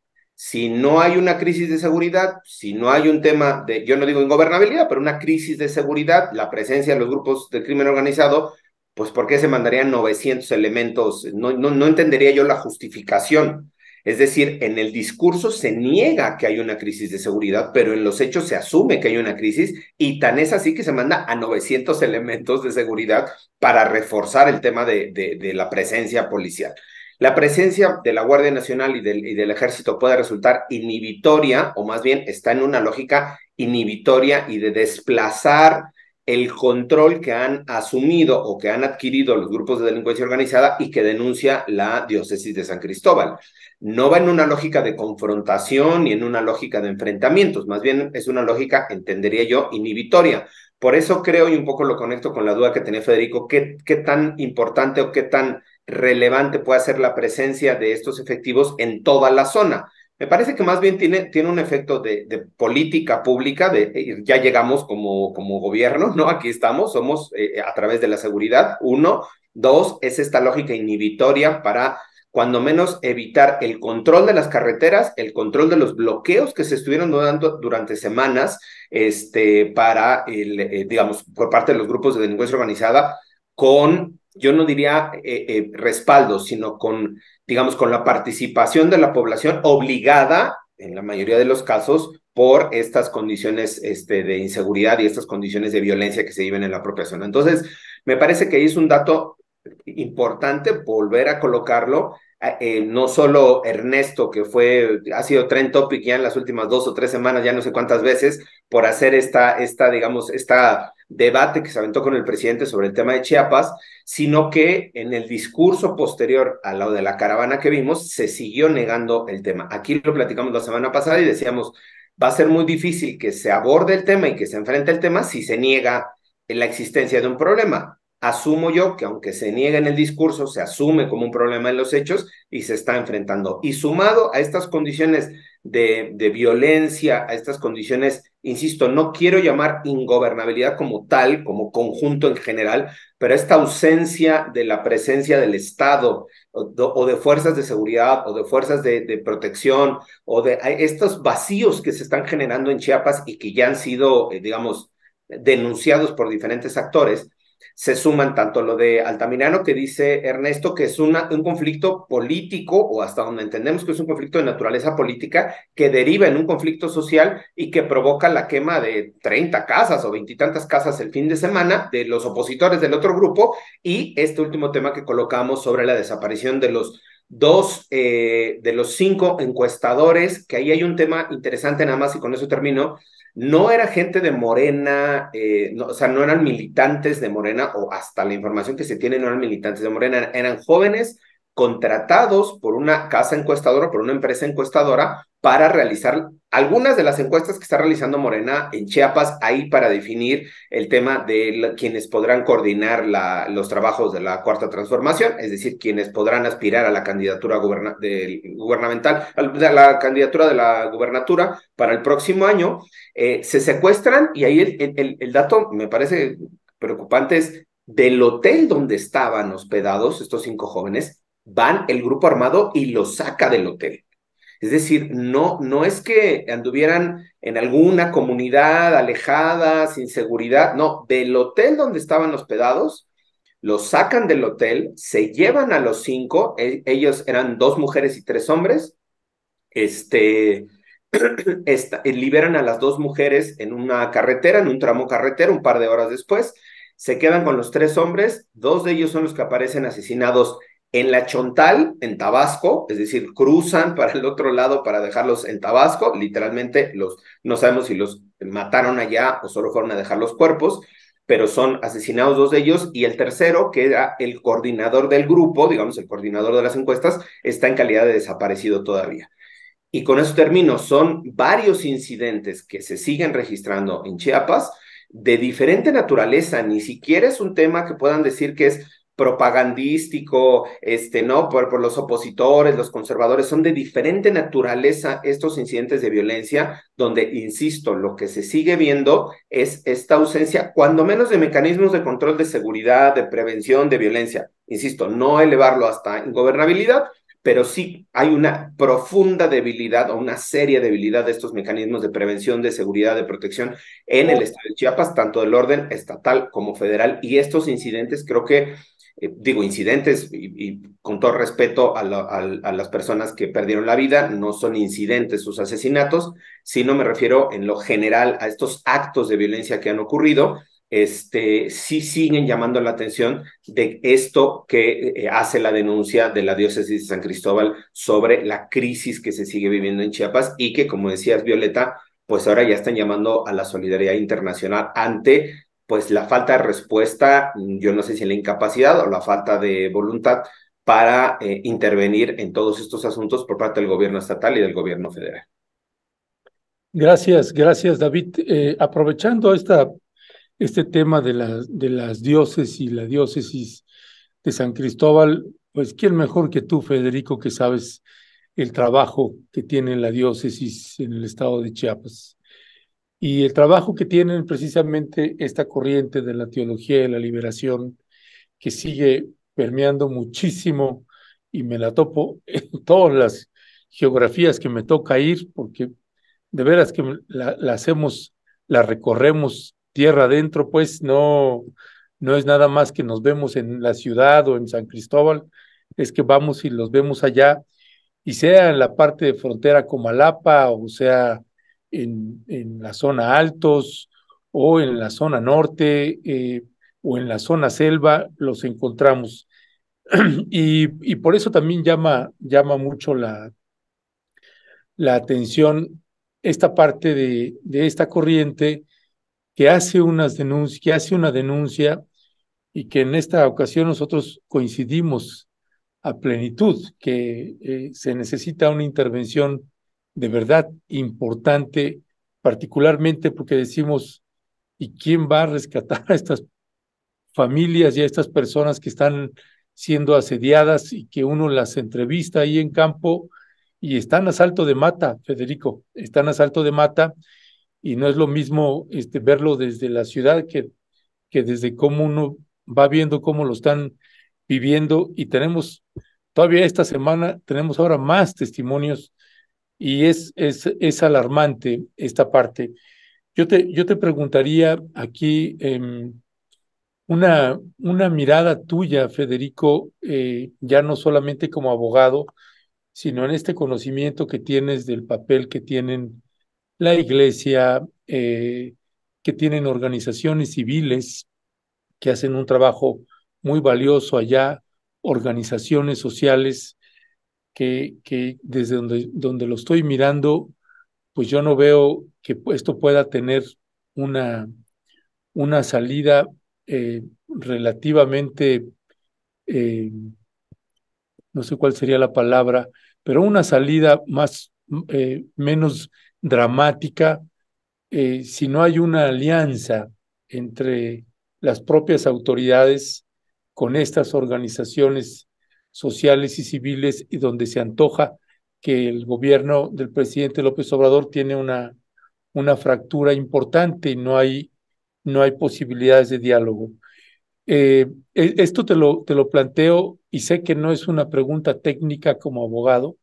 Si no hay una crisis de seguridad, si no hay un tema de, yo no digo ingobernabilidad, pero una crisis de seguridad, la presencia de los grupos de crimen organizado, pues ¿por qué se mandarían 900 elementos? No, no, entendería yo la justificación. Es decir, en el discurso se niega que hay una crisis de seguridad, pero en los hechos se asume que hay una crisis y tan es así que se manda a 900 elementos de seguridad para reforzar el tema de la presencia policial. La presencia de la Guardia Nacional y del, Ejército puede resultar inhibitoria, o más bien está en una lógica inhibitoria y de desplazar el control que han asumido o que han adquirido los grupos de delincuencia organizada y que denuncia la diócesis de San Cristóbal. No va en una lógica de confrontación ni en una lógica de enfrentamientos, más bien es una lógica, entendería yo, inhibitoria. Por eso creo, y un poco lo conecto con la duda que tenía Federico, qué, qué tan importante o qué tan relevante puede ser la presencia de estos efectivos en toda la zona. Me parece que más bien tiene, tiene un efecto de, política pública, eh, ya llegamos como, como gobierno, ¿no? Aquí estamos, somos eh, a través de la seguridad, uno. Dos, es esta lógica inhibitoria para cuando menos evitar el control de las carreteras, el control de los bloqueos que se estuvieron dando durante semanas, este, para, el, eh, digamos, por parte de los grupos de delincuencia organizada, con, yo no diría eh, eh, respaldo, sino con digamos, con la participación de la población obligada, en la mayoría de los casos, por estas condiciones este, de inseguridad y estas condiciones de violencia que se viven en la propia zona. Entonces, me parece que ahí es un dato importante volver a colocarlo. Eh, no solo Ernesto, que fue, ha sido trend topic ya en las últimas dos o tres semanas, ya no sé cuántas veces, por hacer esta, esta digamos, esta debate que se aventó con el presidente sobre el tema de Chiapas, sino que en el discurso posterior a lo de la caravana que vimos, se siguió negando el tema. Aquí lo platicamos la semana pasada y decíamos, va a ser muy difícil que se aborde el tema y que se enfrente el tema si se niega la existencia de un problema. Asumo yo que aunque se niegue en el discurso, se asume como un problema en los hechos y se está enfrentando. Y sumado a estas condiciones de, violencia, a estas condiciones insisto, no quiero llamar ingobernabilidad como tal, como conjunto en general, pero esta ausencia de la presencia del Estado o, de fuerzas de seguridad o de fuerzas de, de, protección o de estos vacíos que se están generando en Chiapas y que ya han sido, eh, digamos, denunciados por diferentes actores, se suman tanto lo de Altamirano, que dice Ernesto que es un conflicto político, o hasta donde entendemos que es un conflicto de naturaleza política, que deriva en un conflicto social y que provoca la quema de 30 casas o veintitantas casas el fin de semana de los opositores del otro grupo, y este último tema que colocamos sobre la desaparición de los dos eh, de los cinco encuestadores, que ahí hay un tema interesante nada más y con eso termino, no era gente de Morena, eh, o sea, no eran militantes de Morena, o hasta la información que se tiene no eran militantes de Morena, eran jóvenes contratados por una casa encuestadora, por una empresa encuestadora, para realizar algunas de las encuestas que está realizando Morena en Chiapas, ahí para definir el tema de quienes podrán coordinar los trabajos de la cuarta transformación, es decir, quienes podrán aspirar a la candidatura gubernamental, a la candidatura de la gubernatura para el próximo año, eh, se secuestran y ahí el, el, el dato me parece preocupante es del hotel donde estaban hospedados estos cinco jóvenes, van el grupo armado y los saca del hotel. Es decir, no, no es que anduvieran en alguna comunidad alejada, sin seguridad, no, del hotel donde estaban hospedados, los sacan del hotel, se llevan a los cinco, e, ellos eran dos mujeres y tres hombres, este, <clears throat> liberan a las dos mujeres en una carretera, en un tramo carretera, un par de horas después, se quedan con los tres hombres, dos de ellos son los que aparecen asesinados en la Chontal, en Tabasco, es decir, cruzan <laughs> para el otro lado para dejarlos en Tabasco, literalmente los, no sabemos si los mataron allá o solo fueron a dejar los cuerpos, pero son asesinados dos de ellos y el tercero, que era el coordinador del grupo, digamos, el coordinador de las encuestas, está en calidad de desaparecido todavía. Y con eso termino, son varios incidentes que se siguen registrando en Chiapas de diferente naturaleza, ni siquiera es un tema que puedan decir que es propagandístico, este, ¿no? Por, los opositores, los conservadores, son de diferente naturaleza estos incidentes de violencia, donde, insisto, lo que se sigue viendo es esta ausencia, cuando menos de mecanismos de control de seguridad, de prevención de violencia. Insisto, no elevarlo hasta ingobernabilidad, pero sí hay una profunda debilidad o una seria debilidad de estos mecanismos de prevención, de seguridad, de protección en el estado de Chiapas, tanto del orden estatal como federal. Y estos incidentes creo que eh, digo, incidentes y, con todo respeto a, las personas que perdieron la vida, no son incidentes sus asesinatos, sino me refiero en lo general a estos actos de violencia que han ocurrido, este, sí siguen llamando la atención de esto que eh, hace la denuncia de la diócesis de San Cristóbal sobre la crisis que se sigue viviendo en Chiapas y que, como decías, Violeta, pues ahora ya están llamando a la solidaridad internacional ante pues la falta de respuesta, yo no sé si la incapacidad o la falta de voluntad para eh, intervenir en todos estos asuntos por parte del gobierno estatal y del gobierno federal. Gracias, gracias David. Eh, aprovechando esta, este tema de, la, de las diócesis y la diócesis de San Cristóbal, pues quién mejor que tú, Federico, que sabes el trabajo que tiene la diócesis en el estado de Chiapas y el trabajo que tienen precisamente esta corriente de la teología de la liberación que sigue permeando muchísimo y me la topo <laughs> en todas las geografías que me toca ir porque de veras que la, hacemos, la recorremos tierra adentro, pues no, no es nada más que nos vemos en la ciudad o en San Cristóbal, es que vamos y los vemos allá, y sea en la parte de frontera como Alapa, o sea en, la zona altos o en la zona norte eh, o en la zona selva, los encontramos. <clears throat> y, y, por eso también llama, llama mucho la, la atención esta parte de, de esta corriente que hace unas denuncias, que hace una denuncia y que en esta ocasión nosotros coincidimos a plenitud, que eh, se necesita una intervención de verdad importante, particularmente porque decimos, ¿y quién va a rescatar a estas familias y a estas personas que están siendo asediadas y que uno las entrevista ahí en campo y están a salto de mata, Federico, están a salto de mata y no es lo mismo este, verlo desde la ciudad que, que desde cómo uno va viendo cómo lo están viviendo y tenemos todavía esta semana, tenemos ahora más testimonios y es, es, es alarmante esta parte. Yo te, yo te preguntaría aquí, em, una, una mirada tuya, Federico, eh, ya no solamente como abogado, sino en este conocimiento que tienes del papel que tienen la iglesia, eh, que tienen organizaciones civiles que hacen un trabajo muy valioso allá, organizaciones sociales que, desde donde, donde lo estoy mirando, pues yo no veo que esto pueda tener una, una salida eh, relativamente, eh, no sé cuál sería la palabra, pero una salida más, eh, menos dramática si no hay una alianza entre las propias autoridades con estas organizaciones sociales y civiles y donde se antoja que el gobierno del presidente López Obrador tiene una, una fractura importante y no hay, no hay posibilidades de diálogo. Eh, e, esto te lo, te lo planteo y sé que no es una pregunta técnica como abogado,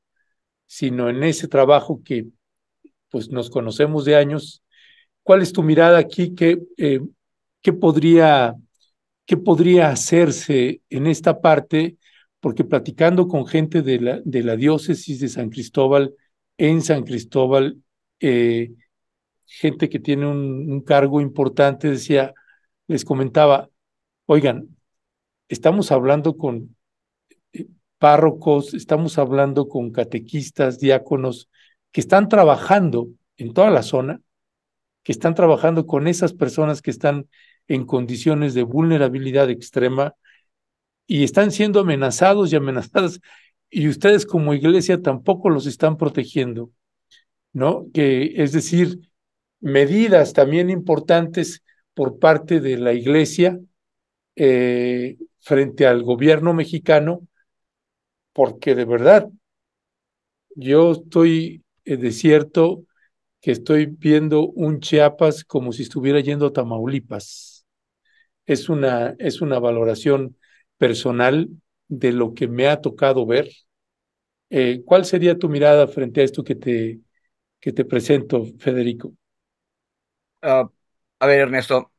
sino en ese trabajo que pues nos conocemos de años. ¿Cuál es tu mirada aquí? ¿Qué, eh, podría, qué podría hacerse en esta parte porque platicando con gente de la, de la diócesis de San Cristóbal, en San Cristóbal, eh, gente que tiene un, cargo importante, decía, les comentaba, oigan, estamos hablando con eh, párrocos, estamos hablando con catequistas, diáconos, que están trabajando en toda la zona, que están trabajando con esas personas que están en condiciones de vulnerabilidad extrema, y están siendo amenazados y amenazadas y ustedes como iglesia tampoco los están protegiendo, ¿no? Que es decir, medidas también importantes por parte de la iglesia eh, frente al gobierno mexicano, porque de verdad yo estoy eh, de cierto que estoy viendo un Chiapas como si estuviera yendo a Tamaulipas. Es una, es una valoración personal de lo que me ha tocado ver. Eh, ¿Cuál sería tu mirada frente a esto que te, que te presento, Federico? Ah, a ver, Ernesto,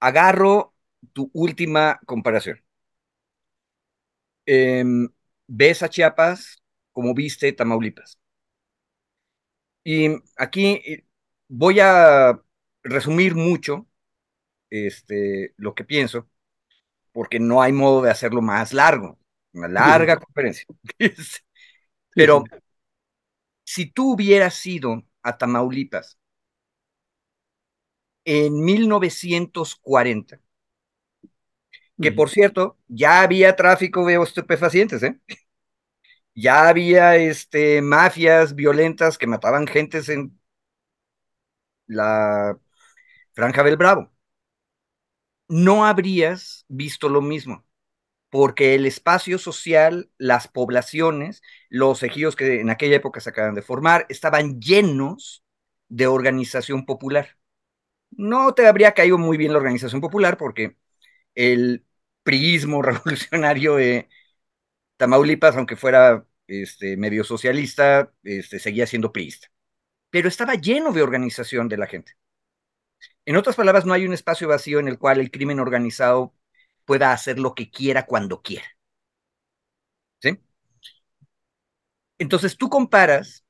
agarro tu última comparación. Em, ves a Chiapas como viste Tamaulipas. Y aquí eh, voy a resumir mucho este, lo que pienso, porque no hay modo de hacerlo más largo, una larga conferencia. <laughs> Pero si tú hubieras ido a Tamaulipas en 1940, que por cierto, ya había tráfico de estupefacientes, ¿eh? Ya había este, mafias violentas que mataban gentes en la Franja del Bravo no habrías visto lo mismo, porque el espacio social, las poblaciones, los ejidos que en aquella época se acaban de formar, estaban llenos de organización popular. No te habría caído muy bien la organización popular porque el priismo <laughs> revolucionario de Tamaulipas, aunque fuera este, medio socialista, este, seguía siendo priista. Pero estaba lleno de organización de la gente. En otras palabras, no hay un espacio vacío en el cual el crimen organizado pueda hacer lo que quiera cuando quiera. ¿Sí? Entonces tú comparas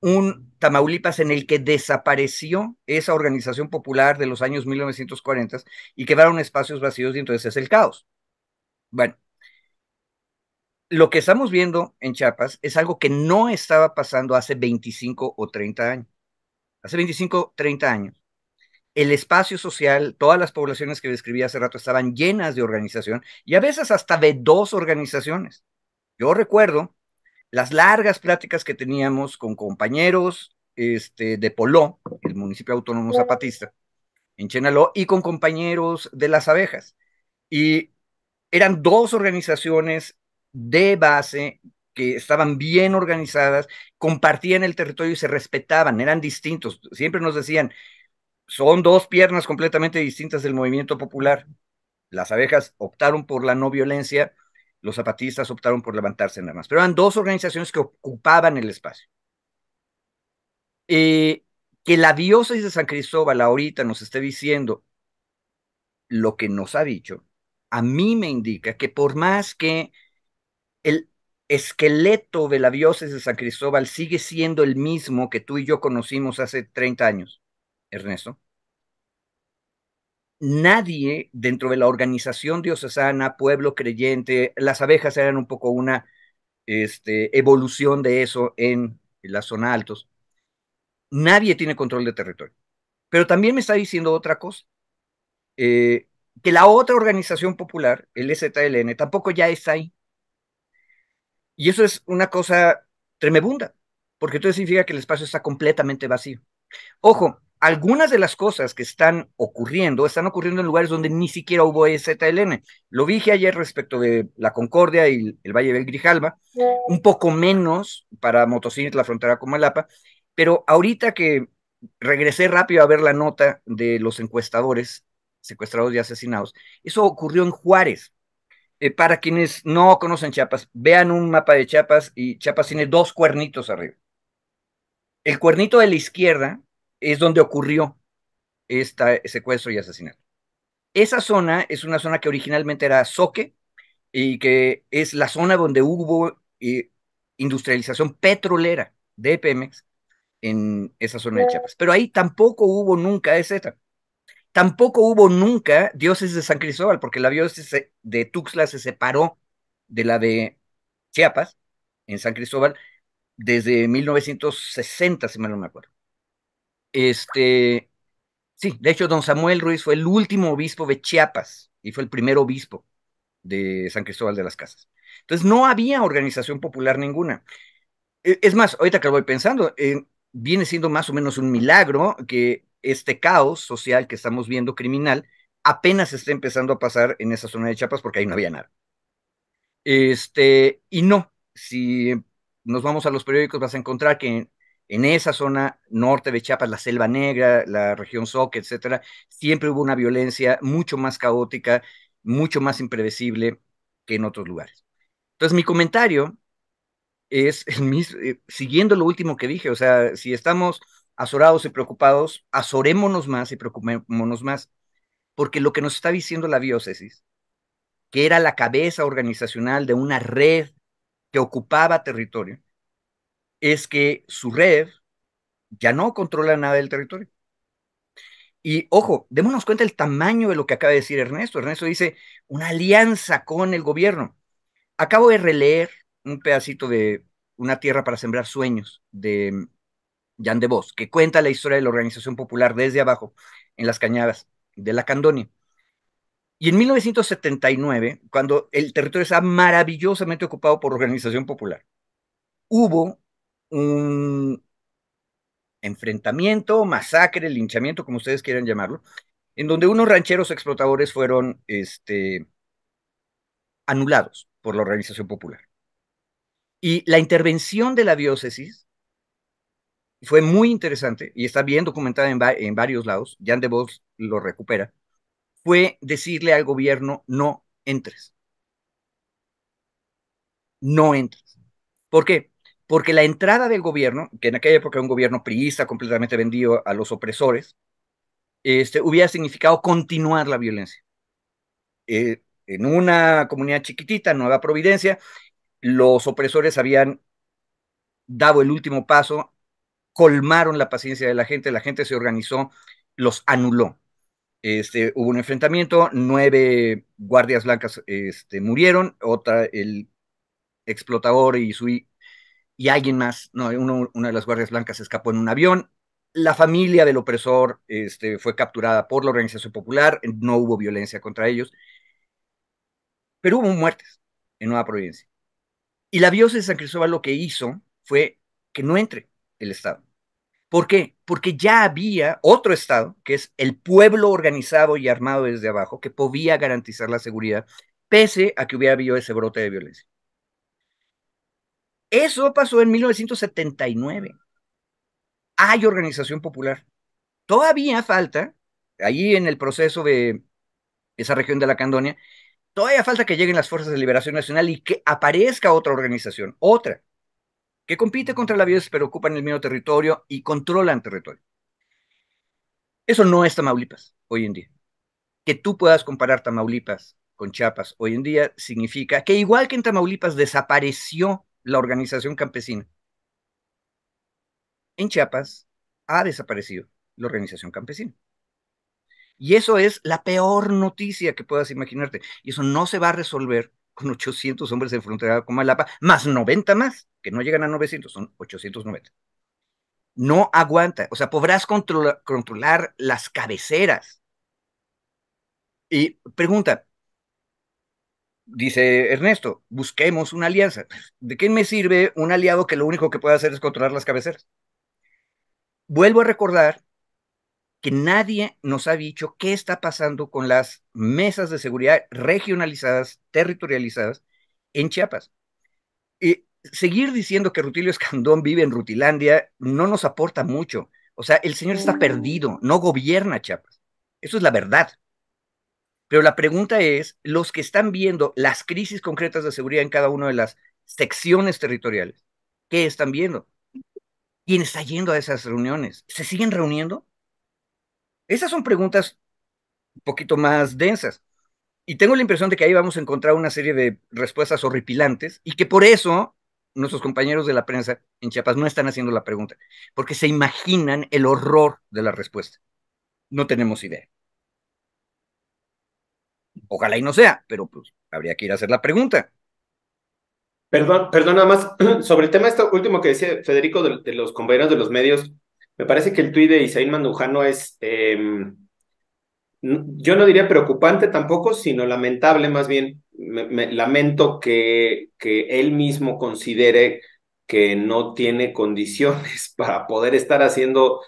un Tamaulipas en el que desapareció esa organización popular de los años 1940 y quedaron espacios vacíos y entonces es el caos. Bueno, lo que estamos viendo en Chiapas es algo que no estaba pasando hace 25 o 30 años. Hace 25, 30 años el espacio social, todas las poblaciones que describí hace rato estaban llenas de organización y a veces hasta de dos organizaciones. Yo recuerdo las largas pláticas que teníamos con compañeros este, de Poló, el municipio autónomo zapatista, en Chenaló, y con compañeros de las abejas. Y eran dos organizaciones de base que estaban bien organizadas, compartían el territorio y se respetaban, eran distintos. Siempre nos decían, son dos piernas completamente distintas del movimiento popular. Las abejas optaron por la no violencia, los zapatistas optaron por levantarse en armas, pero eran dos organizaciones que ocupaban el espacio. Eh, que la diócesis de San Cristóbal ahorita nos esté diciendo, lo que nos ha dicho, a mí me indica que por más que el esqueleto de la diócesis de San Cristóbal sigue siendo el mismo que tú y yo conocimos hace 30 años, Ernesto, nadie dentro de la organización diocesana, pueblo creyente, las abejas eran un poco una este, evolución de eso en la zona altos, nadie tiene control de territorio. Pero también me está diciendo otra cosa, eh, que la otra organización popular, el EZLN, tampoco ya está ahí. Y eso es una cosa tremebunda, porque entonces significa que el espacio está completamente vacío. Ojo, algunas de las cosas que están ocurriendo están ocurriendo en lugares donde ni siquiera hubo EZLN. Lo dije ayer respecto de la Concordia y el Valle del Grijalba, un poco menos para Motocines, la frontera con Malapa, pero ahorita que regresé rápido a ver la nota de los encuestadores secuestrados y asesinados, eso ocurrió en Juárez. Eh, para quienes no conocen Chiapas, vean un mapa de Chiapas y Chiapas tiene dos cuernitos arriba. El cuernito de la izquierda es donde ocurrió este secuestro y asesinato. Esa zona es una zona que originalmente era Soque y que es la zona donde hubo eh, industrialización petrolera de Pemex en esa zona de Chiapas. Pero ahí tampoco hubo nunca EZ. Tampoco hubo nunca diócesis de San Cristóbal, porque la diócesis de Tuxtla se separó de la de Chiapas, en San Cristóbal, desde 1960, si mal no me acuerdo. Este, sí, de hecho, don Samuel Ruiz fue el último obispo de Chiapas y fue el primer obispo de San Cristóbal de las Casas. Entonces, no había organización popular ninguna. E, es más, ahorita que lo voy pensando, eh, viene siendo más o menos un milagro que este caos social que estamos viendo criminal apenas está empezando a pasar en esa zona de Chiapas porque ahí no había nada. Este, y no, si nos vamos a los periódicos vas a encontrar que en, esa zona norte de Chiapas, la Selva Negra, la región Soque, etcétera, siempre hubo una violencia mucho más caótica, mucho más impredecible que en otros lugares. Entonces, mi comentario es eh, siguiendo lo último que dije, o sea, si estamos azorados y preocupados, azorémonos más y preocupémonos más, porque lo que nos está diciendo la diócesis, que era la cabeza organizacional de una red que ocupaba territorio, es que su red ya no controla nada del territorio. Y ojo, démonos cuenta del tamaño de lo que acaba de decir Ernesto. Ernesto dice una alianza con el gobierno. Acabo de releer un pedacito de Una tierra para sembrar sueños de Jan de Vos, que cuenta la historia de la organización popular desde abajo, en las cañadas de la Candonia. Y en 1979, cuando el territorio estaba maravillosamente ocupado por organización popular, hubo un enfrentamiento, masacre, linchamiento, como ustedes quieran llamarlo, en donde unos rancheros explotadores fueron este, anulados por la organización popular. Y la intervención de la diócesis fue muy interesante y está bien documentada en, varios lados, Jan de Vos lo recupera, fue decirle al gobierno, no entres. No entres. ¿Por qué? Porque la entrada del gobierno, que en aquella época era un gobierno priista completamente vendido a los opresores, este, hubiera significado continuar la violencia. Eh, en una comunidad chiquitita, Nueva Providencia, los opresores habían dado el último paso colmaron la paciencia de la gente, la gente se organizó, los anuló. Este, hubo un enfrentamiento, nueve guardias blancas este, murieron, otra, el explotador y su y alguien más, no, una de las guardias blancas escapó en un avión. La familia del opresor este, fue capturada por la organización popular, no hubo violencia contra ellos, pero hubo muertes en Nueva Providencia. Y la diócesis de San Cristóbal lo que hizo fue que no entre, el Estado. ¿Por qué? Porque ya había otro Estado, que es el pueblo organizado y armado desde abajo, que podía garantizar la seguridad, pese a que hubiera habido ese brote de violencia. Eso pasó en 1979. Hay organización popular. Todavía falta, ahí en el proceso de esa región de la Candonia, todavía falta que lleguen las Fuerzas de Liberación Nacional y que aparezca otra organización, otra, que compite contra la violencia, pero ocupan el mismo territorio y controlan territorio. Eso no es Tamaulipas hoy en día. que tú puedas comparar Tamaulipas con Chiapas hoy en día significa que igual que en Tamaulipas desapareció la organización campesina, en Chiapas ha desaparecido la organización campesina. Y eso es la peor noticia que puedas imaginarte. Y eso no se va a resolver con 800 hombres en frontera con Malapa, más 90 más, que no llegan a 900, son 890. No aguanta. O sea, podrás controlar, controlar las cabeceras. Y pregunta, dice Ernesto, busquemos una alianza. ¿De qué me sirve un aliado que lo único que puede hacer es controlar las cabeceras? Vuelvo a recordar que nadie nos ha dicho qué está pasando con las mesas de seguridad regionalizadas, territorializadas en Chiapas. Y seguir diciendo que Rutilio Escandón vive en Rutilandia no nos aporta mucho. O sea, el señor está perdido, no gobierna Chiapas. Eso es la verdad. Pero la pregunta es, los que están viendo las crisis concretas de seguridad en cada una de las secciones territoriales, ¿qué están viendo? ¿Quién está yendo a esas reuniones? ¿Se siguen reuniendo? Esas son preguntas un poquito más densas. Y tengo la impresión de que ahí vamos a encontrar una serie de respuestas horripilantes y que por eso nuestros compañeros de la prensa en Chiapas no están haciendo la pregunta, porque se imaginan el horror de la respuesta. No tenemos idea. Ojalá y no sea, pero pues habría que ir a hacer la pregunta. Perdón, perdón, nada más <clears throat> sobre el tema esto último que decía Federico de, los compañeros de los medios. Me parece que el tuit de Isaín Mandujano es, em, yo no diría preocupante tampoco, sino lamentable más bien. Me, lamento que, que él mismo considere que no tiene condiciones <laughs> para poder estar haciendo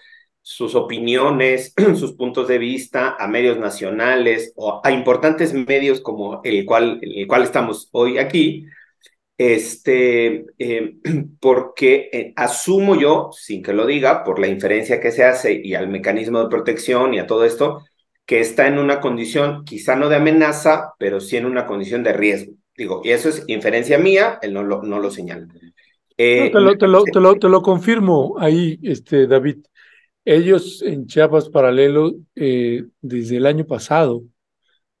sus opiniones, <clears throat> sus puntos de vista a medios nacionales o a importantes medios como el cual, el cual estamos hoy aquí, este, eh, <clears throat> porque eh, asumo yo, sin que lo diga, por la inferencia que se hace y al mecanismo de protección y a todo esto, que está en una condición quizá no de amenaza, pero sí en una condición de riesgo. Digo, y eso es inferencia mía, él no lo, no lo señala. Eh, te, lo, te, lo, <laughs> te, lo, te, lo, confirmo ahí, este, David. Ellos en Chiapas Paralelo, desde el año pasado,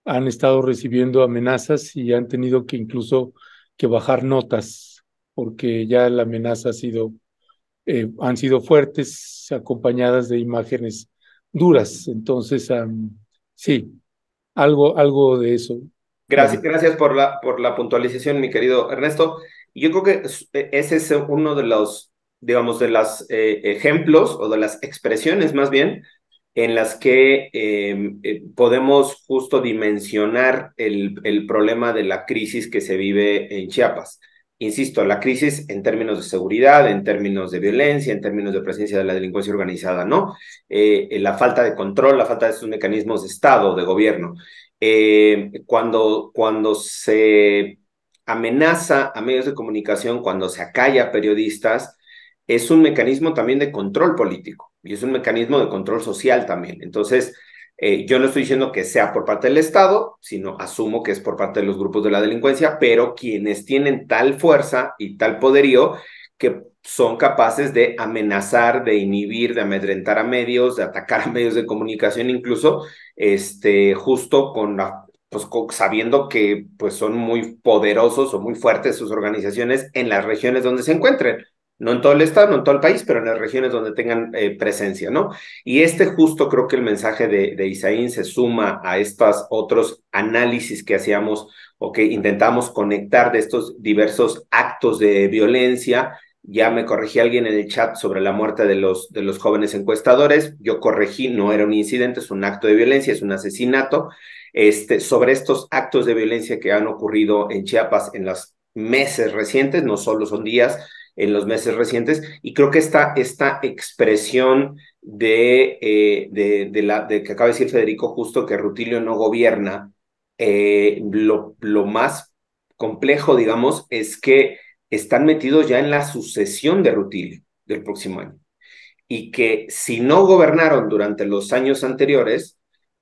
han estado recibiendo amenazas y han tenido que incluso que bajar notas, porque ya la amenaza ha sido, eh, han sido fuertes, acompañadas de imágenes duras. Entonces, sí, algo, algo de eso. Gracias, gracias por la, por la puntualización, mi querido Ernesto. Yo creo que ese es uno de los, digamos, de los eh, ejemplos o de las expresiones más bien en las que em, eh, podemos justo dimensionar el, el, problema de la crisis que se vive en Chiapas. Insisto, la crisis en términos de seguridad, en términos de violencia, en términos de presencia de la delincuencia organizada, ¿no? Eh, la falta de control, la falta de esos mecanismos de Estado, de gobierno. Cuando, cuando se amenaza a medios de comunicación, cuando se acalla a periodistas, es un mecanismo también de control político y es un mecanismo de control social también. Entonces, eh, yo no estoy diciendo que sea por parte del Estado, sino asumo que es por parte de los grupos de la delincuencia, pero quienes tienen tal fuerza y tal poderío que son capaces de amenazar, de inhibir, de amedrentar a medios, de atacar a medios de comunicación, incluso este, justo con la, pues, sabiendo que pues, son muy poderosos o muy fuertes sus organizaciones en las regiones donde se encuentren no en todo el estado, no en todo el país, pero en las regiones donde tengan eh, presencia, ¿no? Y este justo creo que el mensaje de, Isaín se suma a estos otros análisis que hacíamos o que intentamos conectar de estos diversos actos de violencia. Ya me corregí alguien en el chat sobre la muerte de los, de los jóvenes encuestadores. Yo corregí, no era un incidente, es un acto de violencia, es un asesinato. Este, sobre estos actos de violencia que han ocurrido en Chiapas en los meses recientes, no solo son días, en los meses recientes y creo que esta, esta expresión de, eh, de, de, la, de que acaba de decir Federico justo que Rutilio no gobierna, eh, lo, lo más complejo, digamos, es que están metidos ya en la sucesión de Rutilio del próximo año y que si no gobernaron durante los años anteriores,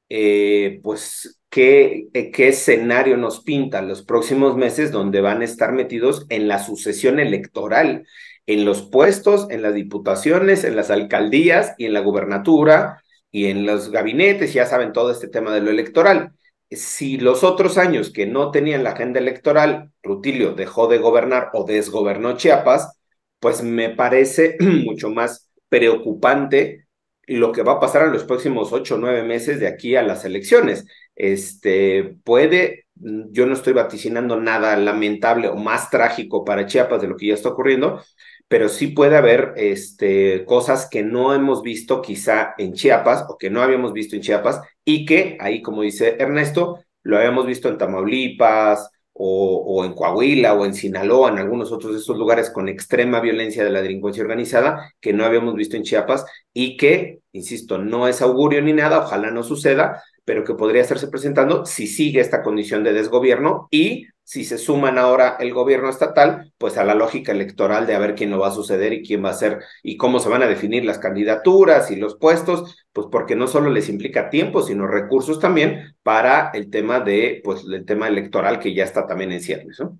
eh, pues ¿qué, qué escenario nos pinta los próximos meses donde van a estar metidos en la sucesión electoral, en los puestos, en las diputaciones, en las alcaldías y en la gubernatura. y en los gabinetes, ya saben todo este tema de lo electoral. Si los otros años que no tenían la agenda electoral, Rutilio dejó de gobernar o desgobernó Chiapas, pues me parece <clears throat> mucho más preocupante lo que va a pasar en los próximos ocho o nueve meses de aquí a las elecciones. Este puede, yo no estoy vaticinando nada lamentable o más trágico para Chiapas de lo que ya está ocurriendo, pero sí puede haber este, cosas que no hemos visto quizá en Chiapas o que no habíamos visto en Chiapas y que ahí, como dice Ernesto, lo habíamos visto en Tamaulipas o, o en Coahuila o en Sinaloa, en algunos otros de esos lugares con extrema violencia de la delincuencia organizada que no habíamos visto en Chiapas y que, insisto, no es augurio ni nada, ojalá no suceda, pero que podría estarse presentando si sigue esta condición de desgobierno y si se suman ahora el gobierno estatal, pues a la lógica electoral de a ver quién lo va a suceder y quién va a ser y cómo se van a definir las candidaturas y los puestos, pues porque no solo les implica tiempo, sino recursos también para el tema de, pues el tema electoral que ya está también en ciernes, ¿no?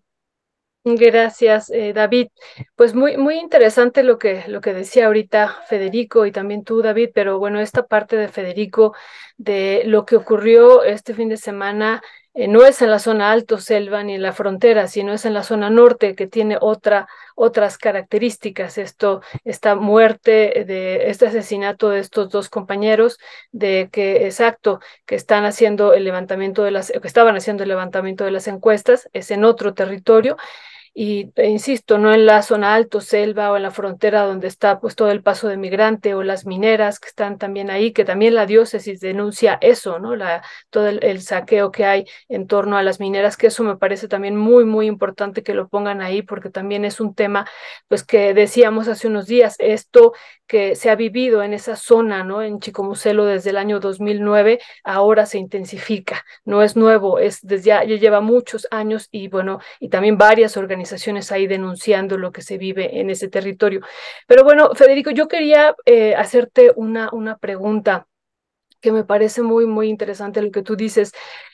Gracias, eh, David. Pues muy, muy interesante lo que, lo que decía ahorita Federico y también tú, David, pero bueno, esta parte de Federico, de lo que ocurrió este fin de semana, eh, no es en la zona alto selva ni en la frontera, sino es en la zona norte que tiene otra, otras características. Esto, esta muerte de este asesinato de estos dos compañeros, de que exacto, que están haciendo el levantamiento de las, que estaban haciendo el levantamiento de las encuestas, es en otro territorio y e insisto, no en la zona alto, selva o en la frontera donde está pues todo el paso de migrante o las mineras que están también ahí, que también la diócesis denuncia eso, ¿no? La, todo el, saqueo que hay en torno a las mineras, que eso me parece también muy, muy importante que lo pongan ahí porque también es un tema pues que decíamos hace unos días, esto que se ha vivido en esa zona, ¿no? En Chicomucelo desde el año 2009, ahora se intensifica, no es nuevo, es desde ya, ya lleva muchos años y bueno, y también varias organizaciones organizaciones ahí denunciando lo que se vive en ese territorio. Pero bueno, Federico, yo quería eh, hacerte una, una pregunta que me parece muy, muy interesante lo que tú dices.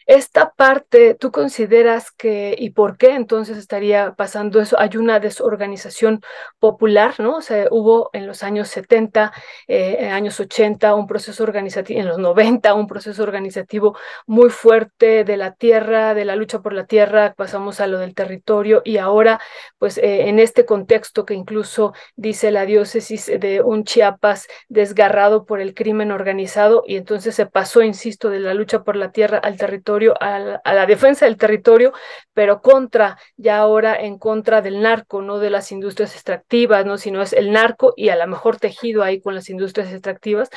Esta parte, ¿tú consideras que y por qué entonces estaría pasando eso? Hay una desorganización popular, ¿no? O sea, hubo en los años 70, eh, años 80, un proceso organizativo, en los 90, un proceso organizativo muy fuerte de la tierra, de la lucha por la tierra, pasamos a lo del territorio y ahora, pues eh, en este contexto que incluso dice la diócesis de un Chiapas desgarrado por el crimen organizado y entonces se pasó, insisto, de la lucha por la tierra al territorio a la, defensa del territorio, pero contra, ya ahora en contra del narco, no de las industrias extractivas, ¿no? Sino es el narco y a lo mejor tejido ahí con las industrias extractivas.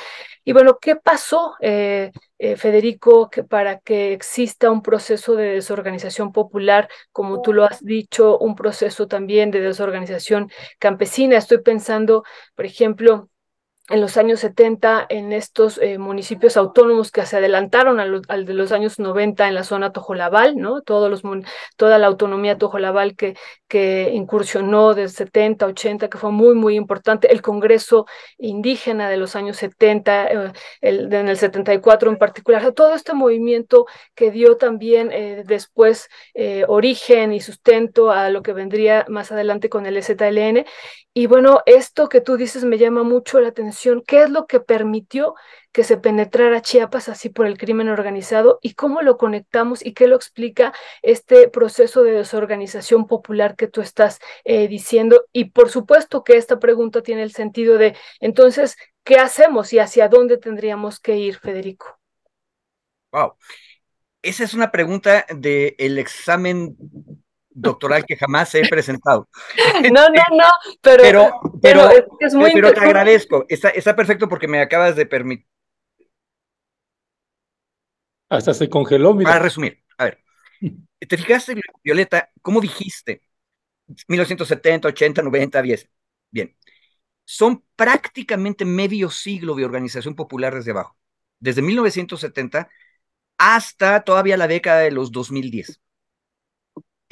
Y bueno, ¿qué pasó, eh, eh, Federico, que para que exista un proceso de desorganización popular, como tú lo has dicho, un proceso también de desorganización campesina? Estoy pensando, por ejemplo, en los años 70 en estos eh, municipios autónomos que se adelantaron al, de los años 90 en la zona Tojolabal, ¿no? Toda la autonomía Tojolabal que, incursionó de 70, 80, que fue muy, muy importante. El Congreso indígena de los años 70, eh, el, en el 74 en particular, todo este movimiento que dio también eh, después origen y sustento a lo que vendría más adelante con el ZLN. Y bueno, esto que tú dices me llama mucho la atención qué es lo que permitió que se penetrara Chiapas así por el crimen organizado y cómo lo conectamos y qué lo explica este proceso de desorganización popular que tú estás eh, diciendo. Y por supuesto que esta pregunta tiene el sentido de, entonces, ¿qué hacemos y hacia dónde tendríamos que ir, Federico? Wow. Esa es una pregunta del el examen doctoral que jamás he presentado. <laughs> No, no, no, pero, pero, es, muy pero te agradezco. Está, está perfecto porque me acabas de permitir. Hasta se congeló, mira. Para resumir, a ver, <laughs> ¿te fijaste, Violeta, cómo dijiste? 1970, 80, 90, 10. Bien. Son prácticamente medio siglo de organización popular desde abajo. Desde 1970 hasta todavía la década de los 2010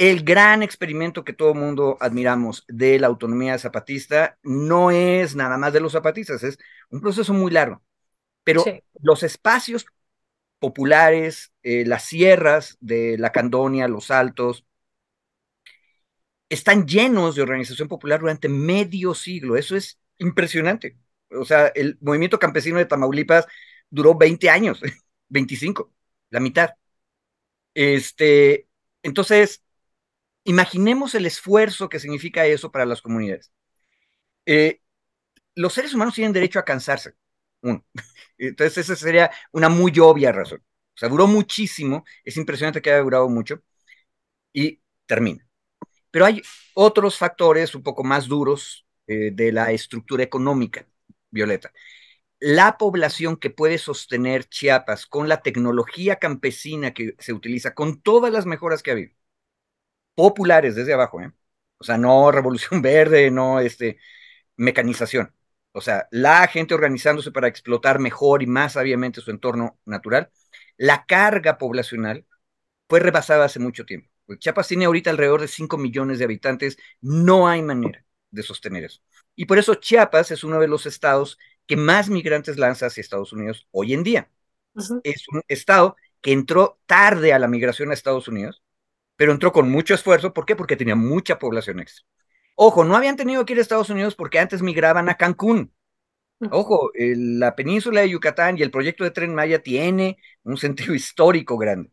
el gran experimento que todo mundo admiramos de la autonomía zapatista no es nada más de los zapatistas, es un proceso muy largo. Pero los espacios populares, eh, las sierras de la Candonia, los Altos, están llenos de organización popular durante medio siglo. Eso es impresionante. O sea, el movimiento campesino de Tamaulipas duró 20 años, <laughs> 25, la mitad. Este, entonces, imaginemos el esfuerzo que significa eso para las comunidades. Eh, los seres humanos tienen derecho a cansarse. Uno. <laughs> Entonces, esa sería una muy obvia razón. O sea, duró muchísimo, es impresionante que haya durado mucho y termina. Pero hay otros factores un poco más duros eh, de la estructura económica, Violeta. La población que puede sostener Chiapas con la tecnología campesina que se utiliza, con todas las mejoras que ha habido, populares desde abajo, ¿eh? o sea, no revolución <laughs> verde, no este, mecanización, o sea, la gente organizándose para explotar mejor y más sabiamente su entorno natural, la carga poblacional fue rebasada hace mucho tiempo. Chiapas tiene ahorita alrededor de 5 millones de habitantes, no hay manera de sostener eso. Y por eso Chiapas es uno de los estados que más migrantes lanza hacia Estados Unidos hoy en día. Es un estado que entró tarde a la migración a Estados Unidos, pero entró con mucho esfuerzo. ¿Por qué? Porque tenía mucha población extra. Ojo, no habían tenido que ir a Estados Unidos porque antes migraban a Cancún. Ojo, la península de Yucatán y el proyecto de Tren Maya tiene un sentido <laughs> histórico grande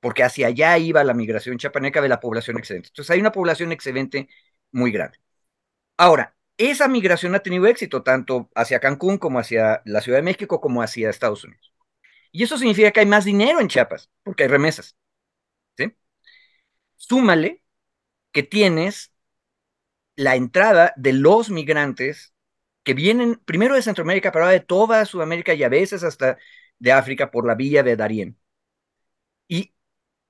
porque hacia allá iba la migración chapaneca de la población excedente. Entonces hay una población excedente muy grande. Ahora, esa migración ha tenido éxito tanto hacia Cancún como hacia la Ciudad de México como hacia Estados Unidos. Y eso significa que hay más dinero en Chiapas, porque hay remesas. Súmale que tienes la entrada de los migrantes que vienen primero de Centroamérica, pero ahora de toda Sudamérica y a veces hasta de África por la vía de Darién. Y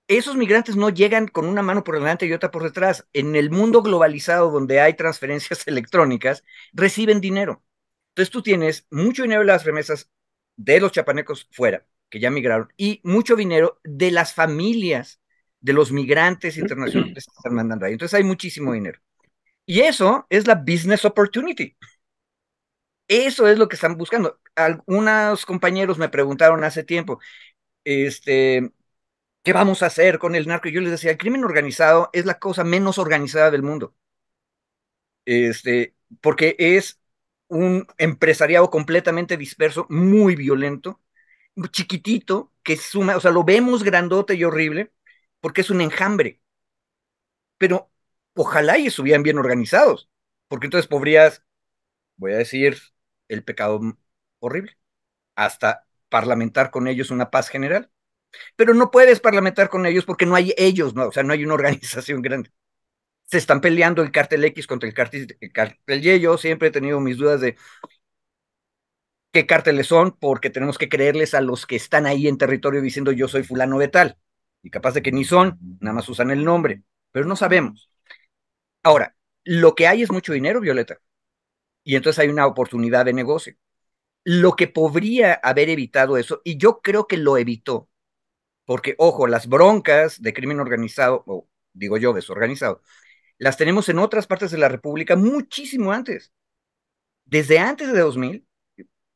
esos migrantes no llegan con una mano por delante y otra por detrás. En el mundo globalizado donde hay transferencias <laughs> electrónicas, reciben dinero. Entonces tú tienes mucho dinero de las remesas de los chapanecos fuera, que ya migraron, y mucho dinero de las familias de los migrantes internacionales que están mandando ahí. Entonces hay muchísimo dinero. Y eso es la business opportunity. Eso es lo que están buscando. Algunos compañeros me preguntaron hace tiempo, este, ¿qué vamos a hacer con el narco? Y yo les decía, el crimen organizado es la cosa menos organizada del mundo. Este, porque es un empresariado completamente disperso, muy violento, chiquitito, que suma, o sea, lo vemos grandote y horrible, porque es un enjambre. Pero ojalá y estuvieran bien organizados, porque entonces podrías, voy a decir, el pecado horrible, hasta parlamentar con ellos una paz general pero no puedes parlamentar con ellos porque no hay ellos, ¿no? O sea, no hay una <laughs> organización grande. Se están peleando el cártel X contra el cártel, Y. Yo siempre he tenido mis dudas de qué cárteles son, porque tenemos que creerles a los que están ahí en territorio diciendo yo soy fulano de tal. Y capaz de que ni son, nada más usan el nombre, pero no sabemos. Ahora, lo que hay es mucho dinero, Violeta. Y entonces hay una oportunidad de negocio. Lo que podría haber evitado eso, y yo creo que lo evitó, porque, ojo, las broncas de crimen organizado, o digo yo, desorganizado, las tenemos en otras partes de la República muchísimo antes. Desde antes de 2000,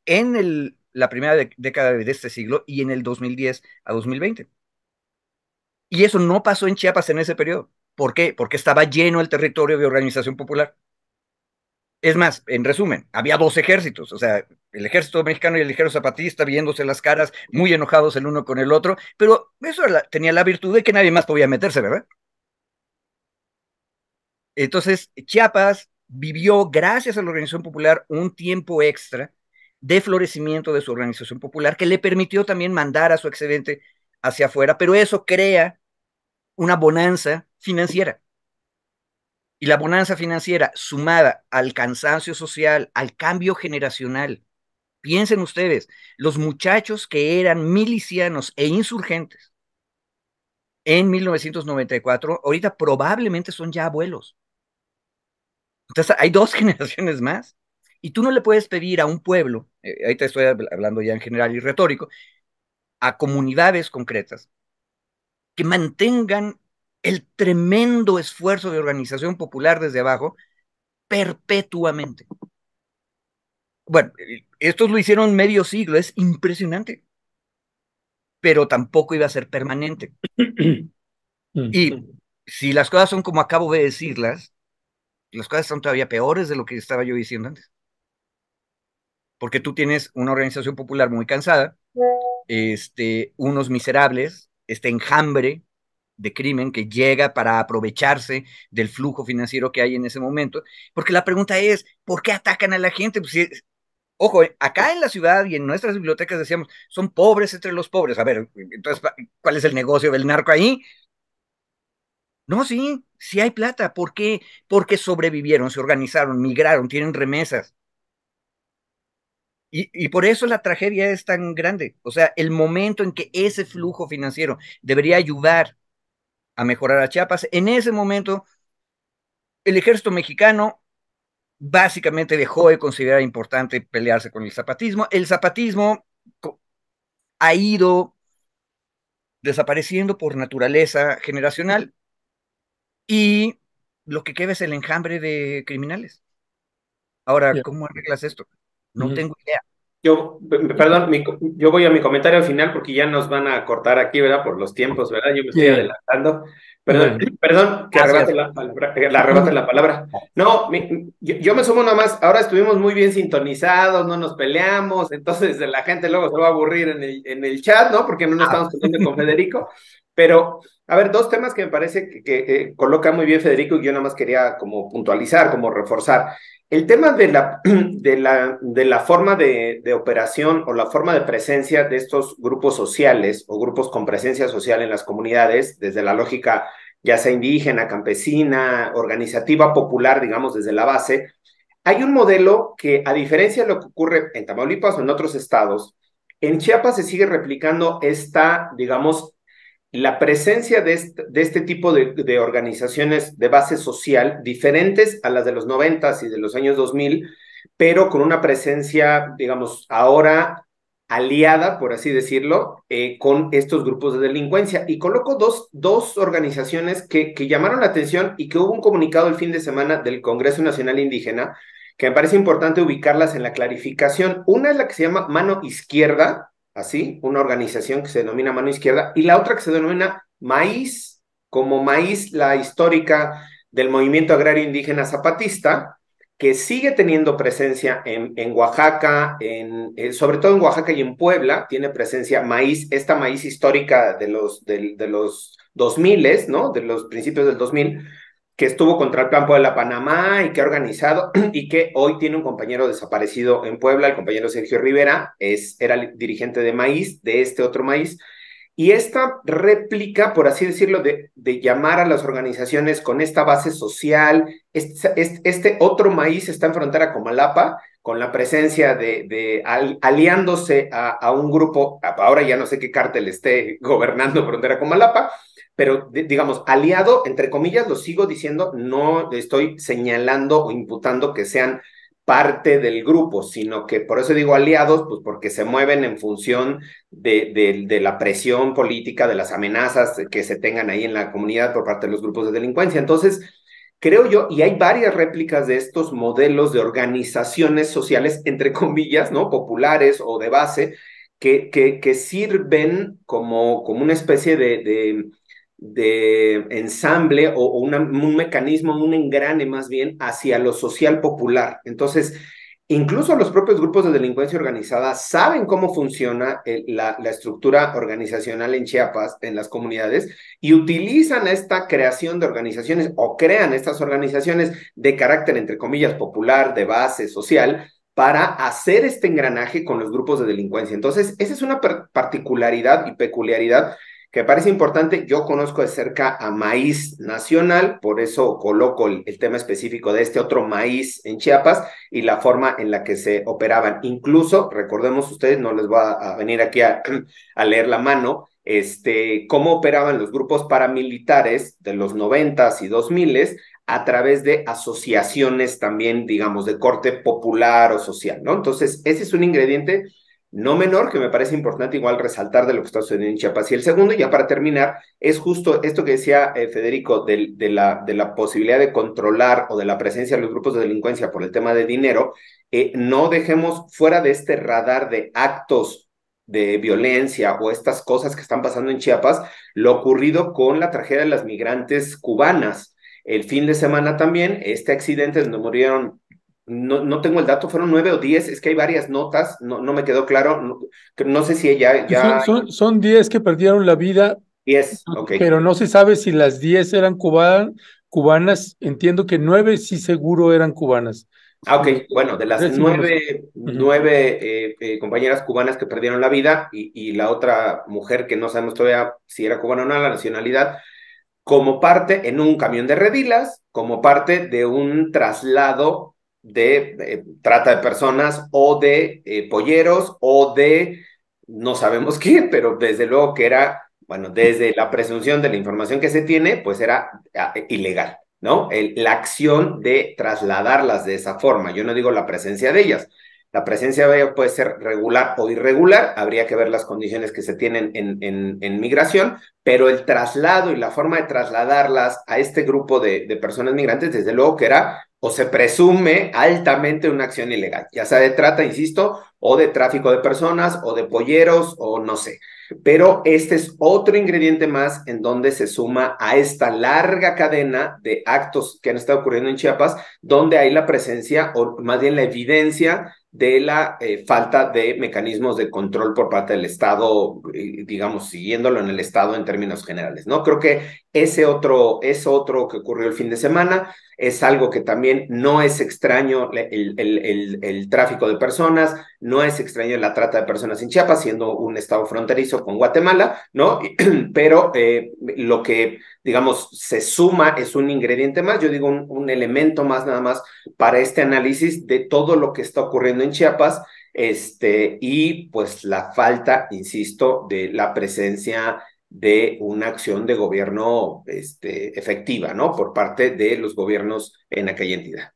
en el, la primera década de este siglo y en el 2010 a 2020. Y eso no pasó en Chiapas en ese periodo. ¿Por qué? Porque estaba lleno el territorio de organización popular. Es más, en resumen, había dos ejércitos, o sea, el ejército mexicano y el ejército zapatista viéndose las caras, muy enojados el uno con el otro, pero eso tenía la virtud de que nadie más podía meterse, ¿verdad? Entonces, Chiapas vivió, gracias a la organización popular, un tiempo extra de florecimiento de su organización popular que le permitió también mandar a su excedente hacia afuera, pero eso crea una bonanza financiera. Y la bonanza financiera sumada al cansancio social, al cambio generacional. Piensen ustedes, los muchachos que eran milicianos e insurgentes en 1994, ahorita probablemente son ya abuelos. Entonces hay dos <laughs> generaciones más. Y tú no le puedes pedir a un pueblo, eh, te estoy hablando ya en general y retórico, a comunidades concretas, que mantengan el tremendo esfuerzo de organización popular desde abajo perpetuamente. Bueno, estos lo hicieron medio siglo, es impresionante, pero tampoco iba a ser permanente. y si las cosas son como acabo de decirlas, las cosas son todavía peores de lo que estaba yo diciendo antes. porque tú tienes una organización popular muy cansada, este, unos miserables, este enjambre de crimen que llega para aprovecharse del flujo financiero que hay en ese momento, porque la pregunta es, ¿por qué atacan a la gente? Pues, ojo, acá en la ciudad y en nuestras bibliotecas decíamos, son pobres entre los pobres. A ver, entonces, ¿cuál es el negocio del narco ahí? No, sí, sí hay plata. ¿Por qué? Porque sobrevivieron, se organizaron, migraron, tienen remesas. Y, y, por eso la tragedia es tan grande. O sea, el momento en que ese flujo financiero debería ayudar a mejorar a Chiapas, en ese momento el ejército mexicano básicamente dejó de considerar importante pelearse con el zapatismo. El zapatismo ha ido desapareciendo por naturaleza generacional y lo que queda es el enjambre de criminales. Ahora, ¿cómo arreglas esto? No tengo idea. Yo, perdón, yo voy a mi comentario al final porque ya nos van a cortar aquí, ¿verdad? Por los tiempos, ¿verdad? Yo me estoy adelantando. Perdón, perdón, que arrebate la, la, la palabra. No, yo, me sumo nada más. Ahora estuvimos muy bien sintonizados, no nos peleamos, entonces <laughs> la gente luego se va a aburrir en el, en el chat, ¿no? Porque no nos estamos peleando con Federico. Pero, a ver, dos temas que me parece que, que coloca muy bien Federico y yo nada más quería como puntualizar, como reforzar. El tema de la, <clears throat> de la, de la forma de, de, operación o la forma de presencia de estos grupos sociales o grupos con presencia social en las comunidades, desde la lógica ya sea indígena, campesina, organizativa, popular, digamos, desde la base, hay un modelo que, a diferencia de lo que ocurre en Tamaulipas o en otros estados, en Chiapas se sigue replicando esta, digamos, la presencia de este, de este tipo de, organizaciones de base social diferentes a las de los noventas y de los años 2000, pero con una presencia, digamos, ahora aliada, por así decirlo, eh, con estos grupos de delincuencia. Y coloco dos, dos organizaciones que, que llamaron la atención y que hubo un comunicado el fin de semana del Congreso Nacional Indígena, que me parece importante ubicarlas en la clarificación. Una es la que se llama Mano Izquierda, así, una organización que se denomina Mano Izquierda, y la otra que se denomina Maíz, como Maíz, la histórica del movimiento agrario indígena zapatista, que sigue teniendo presencia en, en Oaxaca, en, eh, sobre todo en Oaxaca y en Puebla, tiene presencia maíz, esta maíz histórica de los, de, de los 2000, ¿no? De los principios del 2000, que estuvo contra el campo de la Panamá y que ha organizado <clears throat> y que hoy tiene un compañero desaparecido en Puebla, el compañero Sergio Rivera, es, era dirigente de maíz, de este otro maíz. Y esta réplica, por así decirlo, de, de llamar a las organizaciones con esta base social, este, este, otro maíz está en frontera con Malapa, con la presencia de, de aliándose a, a, un grupo, ahora ya no sé qué cártel esté gobernando frontera con Malapa, pero digamos, aliado, entre comillas, lo sigo diciendo, no estoy señalando o imputando que sean parte del grupo, sino que por eso digo aliados, pues porque se mueven en función de, la presión política, de las amenazas que se tengan ahí en la comunidad por parte de los grupos de delincuencia. Entonces, creo yo, y hay varias réplicas de estos modelos de organizaciones sociales, entre comillas, ¿no? Populares o de base, que, que, sirven como, como una especie de de ensamble o, un mecanismo, un engrane más bien hacia lo social popular. Entonces, incluso los propios grupos de delincuencia organizada saben cómo funciona la, estructura organizacional en Chiapas, en las comunidades, y utilizan esta creación de organizaciones o crean estas organizaciones de carácter, entre comillas, popular, de base social, para hacer este engranaje con los grupos de delincuencia. Entonces, esa es una particularidad y peculiaridad que parece importante. Yo conozco de cerca a Maíz Nacional, por eso coloco el, tema específico de este otro maíz en Chiapas y la forma en la que se operaban. Incluso, recordemos ustedes, no les voy a, venir aquí a, <clears throat> a, leer la mano, este, cómo operaban los grupos paramilitares de los noventas y dos miles a través de asociaciones también, digamos, de corte popular o social, ¿no? Entonces, ese es un ingrediente no menor, que me parece importante igual resaltar de lo que está sucediendo en Chiapas. Y el segundo, ya para terminar, es justo esto que decía eh, Federico de, la posibilidad de controlar o de la presencia de los grupos de delincuencia por el tema de dinero. Eh, no dejemos fuera de este radar de actos de violencia o estas cosas que están pasando en Chiapas, lo ocurrido con la tragedia de las migrantes cubanas. El fin de semana también, este accidente donde murieron no, no tengo el dato, fueron nueve o diez, es que hay varias notas, no, no me quedó claro, no, no sé si ella ya... Son, son, diez que perdieron la vida. Diez, ok. Pero no se sabe si las diez eran cubanas, cubanas, entiendo que nueve sí seguro eran cubanas. Ah, ok, bueno, de las nueve, nueve eh, eh, compañeras cubanas que perdieron la vida y, y, la otra mujer que no sabemos todavía si era cubana o no, la nacionalidad, como parte en un camión de redilas, como parte de un traslado de eh, trata de personas o de eh, polleros o de no sabemos <laughs> qué, pero desde luego que era, bueno, desde la presunción de la información que se tiene, pues era ah, ilegal, ¿no? La acción de trasladarlas de esa forma, yo no digo la presencia de ellas, la presencia de ellas puede ser regular o irregular, habría que ver las condiciones que se tienen en, en, en migración, pero el traslado y la forma de trasladarlas a este grupo de, de personas migrantes, desde luego que era o se presume altamente una acción ilegal, ya sea de trata, insisto, o de tráfico de personas, o de polleros, o no sé. Pero este es otro ingrediente más en donde se suma a esta larga cadena de actos que han estado ocurriendo en Chiapas, donde hay la presencia, o más bien la evidencia de la eh, falta de mecanismos de control por parte del Estado, eh, digamos, siguiéndolo en el Estado en términos generales, ¿no? Creo que ese otro, es otro que ocurrió el fin de semana, es algo que también no es extraño el, el, tráfico de personas, no es extraño la trata de personas en Chiapas, siendo un estado fronterizo con Guatemala, ¿no? <clears throat> Pero eh, lo que, digamos, se suma es un ingrediente más, yo digo un, un elemento más nada más para este análisis de todo lo que está ocurriendo en Chiapas, este, y pues la falta, insisto, de la presencia de una acción de gobierno este, efectiva, ¿no? Por parte de los gobiernos en aquella entidad.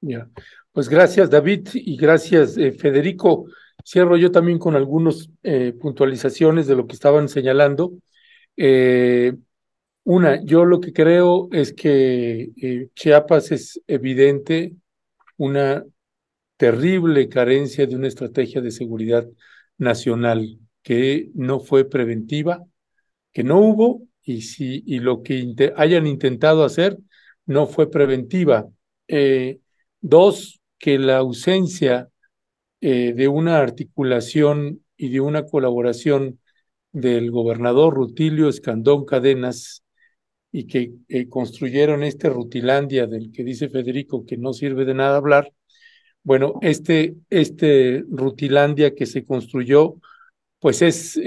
Ya, pues gracias David y gracias eh, Federico. Cierro yo también con algunas eh, puntualizaciones de lo que estaban señalando. Eh, una, yo lo que creo es que Chiapas es evidente una terrible carencia de una estrategia de seguridad nacional que no fue preventiva, que no hubo y si y lo que hayan intentado hacer no fue preventiva. Eh, dos, que la ausencia eh, de una articulación y de una colaboración del gobernador Rutilio Escandón Cadenas y que eh, construyeron este Rutilandia del que dice Federico que no sirve de nada hablar. Bueno, este, este Rutilandia que se construyó, pues es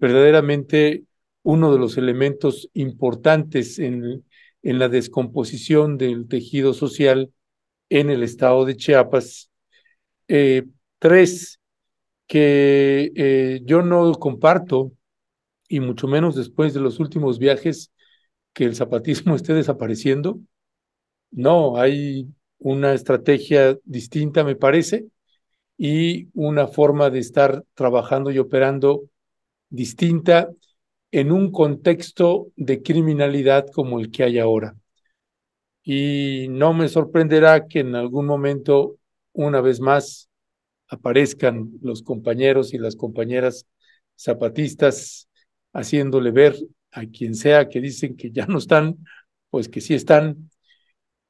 verdaderamente uno de los elementos importantes en, la descomposición del tejido social en el estado de Chiapas. Eh, tres, que eh, yo no comparto, y mucho menos después de los últimos viajes, que el zapatismo <laughs> esté desapareciendo. No, hay una estrategia distinta, me parece, y una forma de estar trabajando y operando distinta en un contexto de criminalidad como el que hay ahora. Y no me sorprenderá que en algún momento, una vez más, aparezcan los compañeros y las compañeras zapatistas haciéndole ver a quien sea que dicen que ya no están, pues que sí están,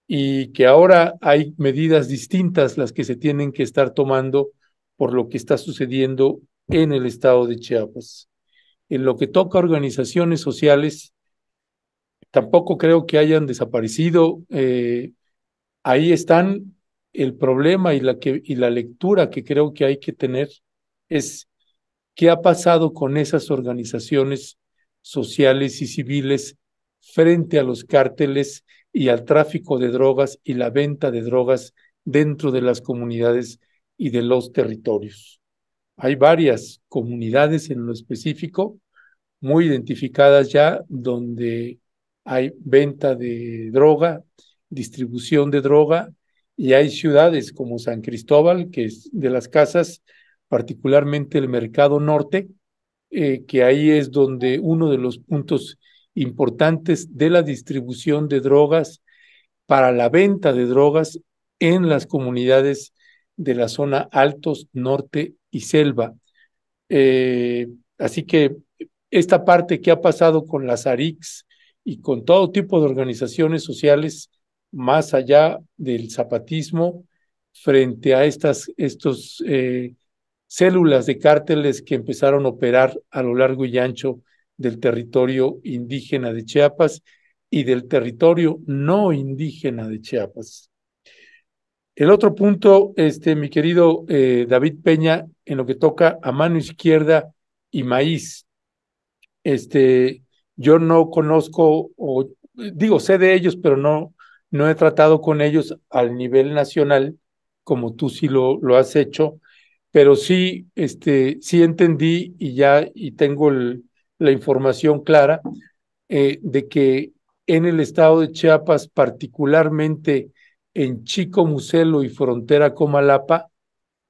y que ahora hay medidas distintas las que se tienen que estar tomando por lo que está sucediendo en el estado de Chiapas en lo que toca a organizaciones sociales, tampoco creo que hayan desaparecido. Eh, ahí están. El problema y la, y la lectura que creo que hay que tener es qué ha pasado con esas organizaciones sociales y civiles frente a los cárteles y al tráfico de drogas y la venta de drogas dentro de las comunidades y de los territorios. Hay varias comunidades en lo específico, muy identificadas ya, donde hay venta de droga, distribución de droga, y hay ciudades como San Cristóbal, que es de las casas, particularmente el Mercado Norte, eh, que ahí es donde uno de los puntos importantes de la distribución de drogas para la venta de drogas en las comunidades de la zona Altos, Norte y selva. Eh, así que esta parte que ha pasado con las ARICS y con todo tipo de organizaciones sociales más allá del zapatismo frente a estas estos, eh, células de cárteles que empezaron a operar a lo largo y ancho del territorio indígena de Chiapas y del territorio no indígena de Chiapas. El otro punto, este, mi querido eh, David Peña, en lo que toca a mano izquierda y maíz. Este, yo no conozco, o digo, sé de ellos, pero no, no he tratado con ellos al nivel nacional, como tú sí lo, lo has hecho, pero sí, este, sí entendí y ya y tengo la información clara eh, de que en el estado de Chiapas, particularmente en Chico Muselo y frontera Comalapa,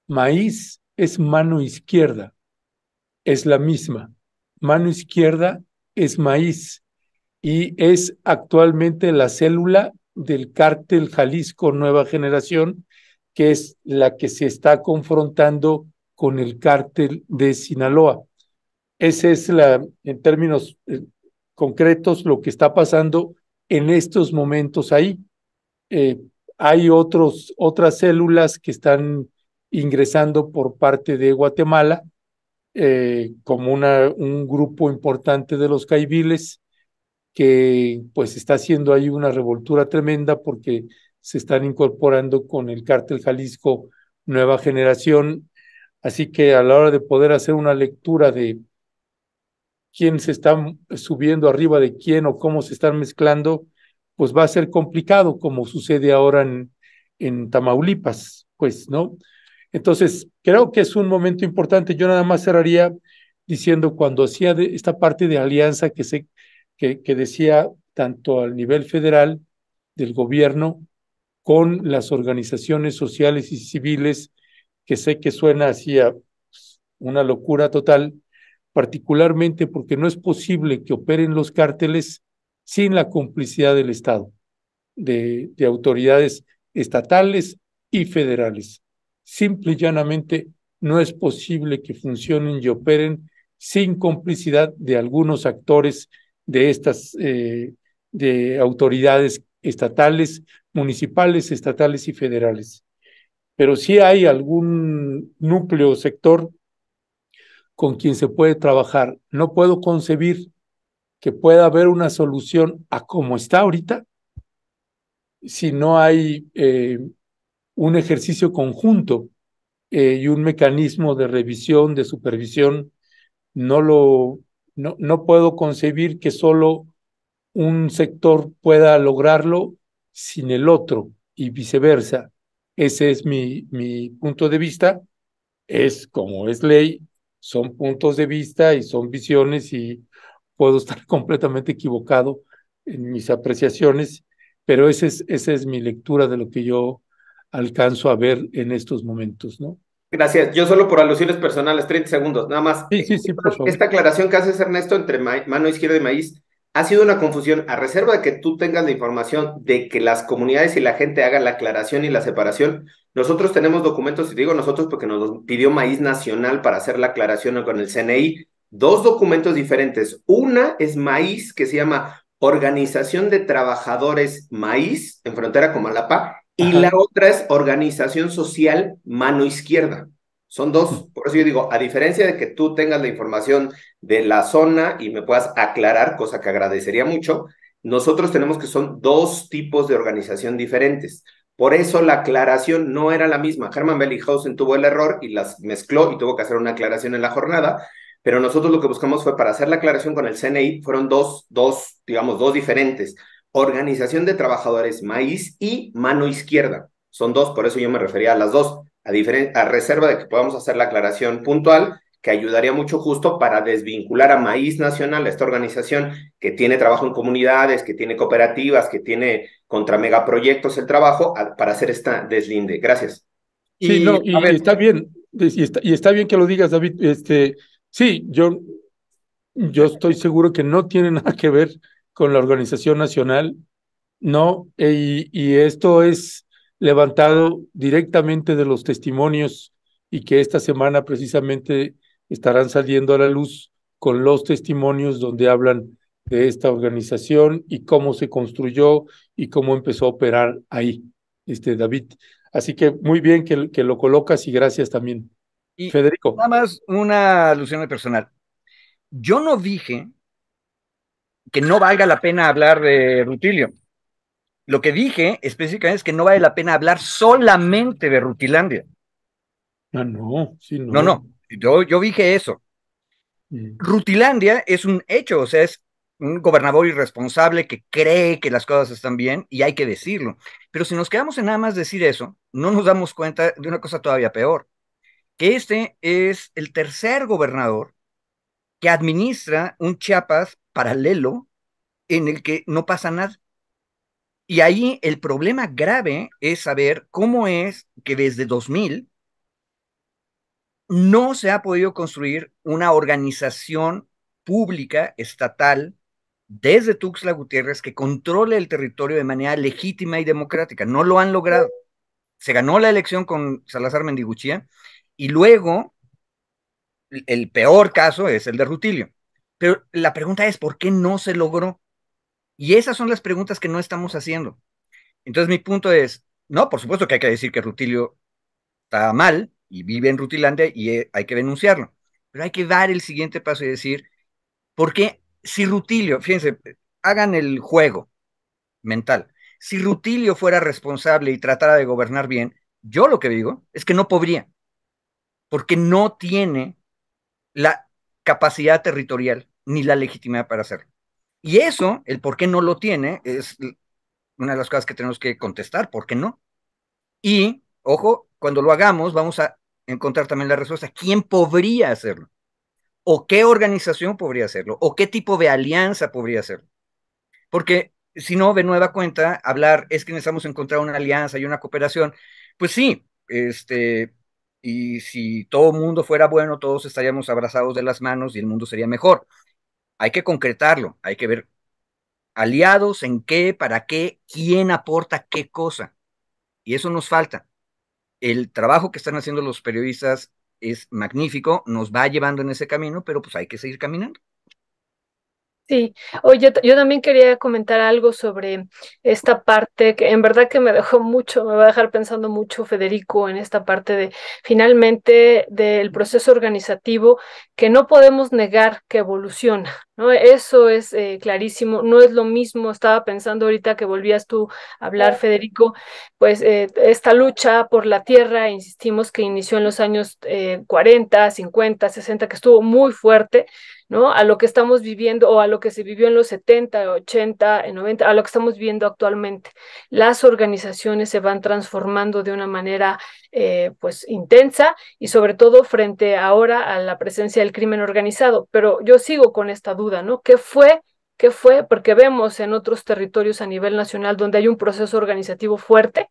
maíz es mano izquierda, es la misma. Mano izquierda es maíz y es actualmente la célula del cártel Jalisco Nueva Generación, que es la que se está confrontando con el cártel de Sinaloa. Ese es la, en términos eh, concretos lo que está pasando en estos momentos ahí. Eh, hay otros, otras células que están ingresando por parte de Guatemala, eh, como un grupo importante de los caibiles, que pues está haciendo ahí una revoltura tremenda porque se están incorporando con el cártel Jalisco Nueva Generación. Así que a la hora de poder hacer una lectura de quién se está subiendo arriba de quién o cómo se están mezclando, pues va a ser complicado, como sucede ahora en, en Tamaulipas, pues, ¿no? Entonces, creo que es un momento importante. Yo nada más cerraría diciendo cuando hacía esta parte de alianza que, se, que, decía tanto al nivel federal del gobierno con las organizaciones sociales y civiles, que sé que suena así a una locura total, particularmente porque no es posible que operen los cárteles sin la complicidad del Estado, de, de autoridades estatales y federales. Simple y llanamente no es posible que funcionen y operen sin complicidad de algunos actores de estas eh, de autoridades estatales, municipales, estatales y federales. Pero sí hay algún núcleo, sector con quien se puede trabajar. No puedo concebir que pueda haber una solución a como está ahorita si no hay eh, un ejercicio conjunto eh, y un mecanismo de revisión, de supervisión, no lo no, no puedo concebir que solo un sector pueda lograrlo sin el otro y viceversa. Ese es mi, mi punto de vista. Es como es ley, son puntos de vista y son visiones y puedo <laughs> estar completamente equivocado en mis apreciaciones, pero esa es, esa es mi lectura de lo que yo alcanzo a ver en estos momentos, ¿no? Gracias. Yo solo por alusiones personales, 30 segundos, nada más. Sí, sí, sí, por favor. Esta aclaración que haces, Ernesto, entre mano izquierda y maíz, ha sido una confusión. A reserva de que tú tengas la información de que las comunidades y la gente hagan la aclaración y la separación, nosotros tenemos documentos, y digo nosotros porque nos pidió Maíz Nacional para hacer la aclaración con el CNI, dos documentos diferentes. Una es Maíz, que se llama Organización de Trabajadores Maíz, en frontera con Malapa, y la otra es organización social mano izquierda. Son dos, por eso yo digo, a diferencia de que tú tengas la información de la zona y me puedas aclarar, cosa que agradecería mucho, nosotros tenemos que son dos tipos de organización diferentes. Por eso la aclaración no era la misma. Herman Bellinghausen tuvo el error y las mezcló y tuvo que hacer una aclaración en la jornada, pero nosotros lo que buscamos fue para hacer la aclaración con el CNI, fueron dos, dos, digamos, dos diferentes. Organización de Trabajadores Maíz y Mano Izquierda. Son dos, por eso yo me refería a las dos, a, a reserva de que podamos hacer la aclaración puntual, que ayudaría mucho justo para desvincular a Maíz Nacional, esta organización que tiene trabajo en comunidades, que tiene cooperativas, que tiene contra megaproyectos el trabajo, para hacer esta deslinde. Gracias. Sí, y, no, y está bien, y está, y está bien que lo digas, David. Este, sí, yo, yo estoy seguro que no tiene nada que ver con la organización nacional, no, y, y esto es levantado directamente de los testimonios y que esta semana precisamente estarán saliendo a la luz con los testimonios donde hablan de esta organización y cómo se construyó y cómo empezó a operar ahí, este David. Así que muy bien que, que lo colocas y gracias también. Y Federico. Nada más una alusión personal. Yo no dije que no valga la pena hablar de Rutilio. Lo que dije específicamente es que no vale la pena hablar solamente de Rutilandia. Ah, no, sí, no. No, no, yo, yo dije eso. Mm. Rutilandia es un hecho, o sea, es un gobernador irresponsable que cree que las cosas están bien y hay que decirlo. Pero si nos quedamos en nada más decir eso, no nos damos cuenta de una cosa todavía peor, que este es el tercer gobernador que administra un Chiapas paralelo en el que no pasa nada. Y ahí el problema grave es saber cómo es que desde 2000 no se ha podido construir una organización pública, estatal, desde Tuxtla Gutiérrez, que controle el territorio de manera legítima y democrática. No lo han logrado. Se ganó la elección con Salazar Mendiguchía y luego el peor caso es el de Rutilio. Pero la pregunta es, ¿por qué no se logró? Y esas son las preguntas que no estamos haciendo. Entonces mi punto es, no, por supuesto que hay que decir que Rutilio está mal y vive en Rutilandia y eh, hay que denunciarlo. Pero hay que dar el siguiente paso y decir, ¿por qué si Rutilio, fíjense, hagan el juego mental, si Rutilio fuera responsable y tratara de gobernar bien, yo lo que digo es que no podría, porque no tiene la capacidad territorial ni la legitimidad para hacerlo. Y eso, el por qué no lo tiene, es una de las cosas que tenemos que contestar, ¿por qué no? Y, ojo, cuando lo hagamos, vamos a encontrar también la respuesta. ¿Quién podría hacerlo? ¿O qué organización podría hacerlo? ¿O qué tipo de alianza podría hacerlo? Porque si no, de nueva cuenta, hablar es que necesitamos encontrar una alianza y una cooperación, pues sí, este, y si todo el mundo fuera bueno, todos estaríamos abrazados de las manos y el mundo sería mejor. Hay que concretarlo, hay que ver aliados en qué, para qué, quién aporta qué cosa. Y eso nos falta. El trabajo que están haciendo los periodistas es magnífico, nos va llevando en ese camino, pero pues hay que seguir caminando. Sí, oye, yo también quería comentar algo sobre esta parte que en verdad que me dejó mucho, me va a dejar pensando mucho Federico en esta parte de finalmente del proceso organizativo que no podemos negar que evoluciona, ¿no? Eso es eh, clarísimo, no es lo mismo, estaba pensando ahorita que volvías tú a hablar, Federico, pues eh, esta lucha por la tierra, insistimos que inició en los años 40, 50, 60, que estuvo muy fuerte, ¿no? A lo que estamos viviendo o a lo que se vivió en los 70, 80, 90, a lo que estamos viviendo actualmente. Las organizaciones se van transformando de una manera eh, pues intensa y sobre todo frente ahora a la presencia del crimen organizado. Pero yo sigo con esta duda, ¿no? ¿Qué fue? ¿Qué fue? Porque vemos en otros territorios a nivel nacional donde hay un proceso organizativo fuerte.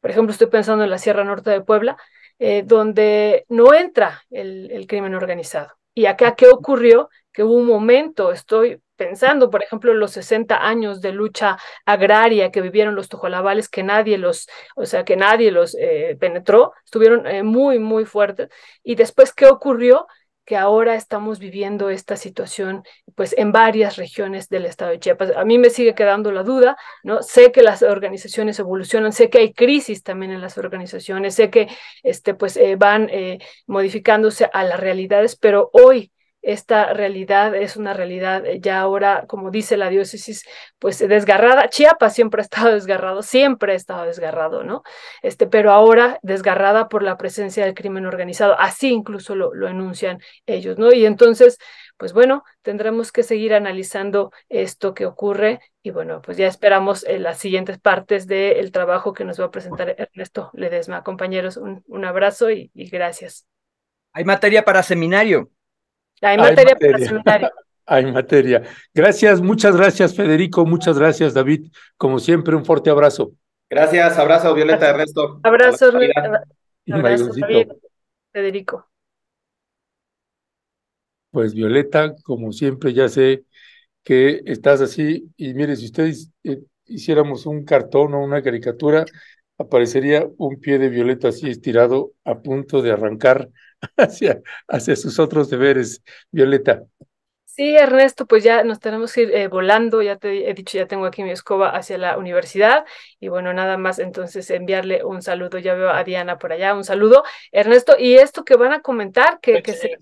Por ejemplo, estoy pensando en la Sierra Norte de Puebla, eh, donde no entra el crimen organizado y acá, ¿qué ocurrió? Que hubo un momento, estoy pensando, por ejemplo, los 60 años de lucha agraria que vivieron los tojolabales, que nadie los, o sea, que nadie los eh, penetró, estuvieron eh, muy, muy fuertes. Y después, ¿qué ocurrió? Que ahora estamos viviendo esta situación pues en varias regiones del estado de Chiapas. A mí me sigue quedando la duda, ¿no? Sé que las organizaciones evolucionan, sé que hay crisis también en las organizaciones, sé que este pues eh, van eh, modificándose a las realidades, pero hoy esta realidad es una realidad eh, ya ahora, como dice la diócesis, pues desgarrada. Chiapas siempre ha estado desgarrado, siempre ha estado desgarrado, ¿no? Este, pero ahora desgarrada por la presencia del crimen organizado. Así incluso lo, lo enuncian ellos, ¿no? Y entonces, pues bueno, tendremos que seguir analizando esto que ocurre y bueno, pues ya esperamos en las siguientes partes del trabajo que nos va a presentar Ernesto Ledesma. Compañeros, un, un abrazo y gracias. Hay materia para seminario. Hay materia, Hay materia. <laughs> Hay materia. Gracias, muchas gracias, Federico. Muchas gracias, David. Como siempre, un fuerte abrazo. Gracias, abrazo, Violeta, Ernesto. Abrazo, abrazo David, Federico. Pues Violeta, como siempre, ya sé que estás así. Y mire, si ustedes eh, hiciéramos un cartón o una caricatura, aparecería un pie de Violeta así estirado a punto de arrancar <laughs> hacia, hacia sus otros deberes, Violeta. Sí, Ernesto, pues ya nos tenemos que ir eh, volando, ya te he dicho, ya tengo aquí mi escoba hacia la universidad. Y bueno, nada más entonces enviarle un saludo, ya veo a Diana por allá, un saludo, Ernesto, y esto que van a comentar, que, que se,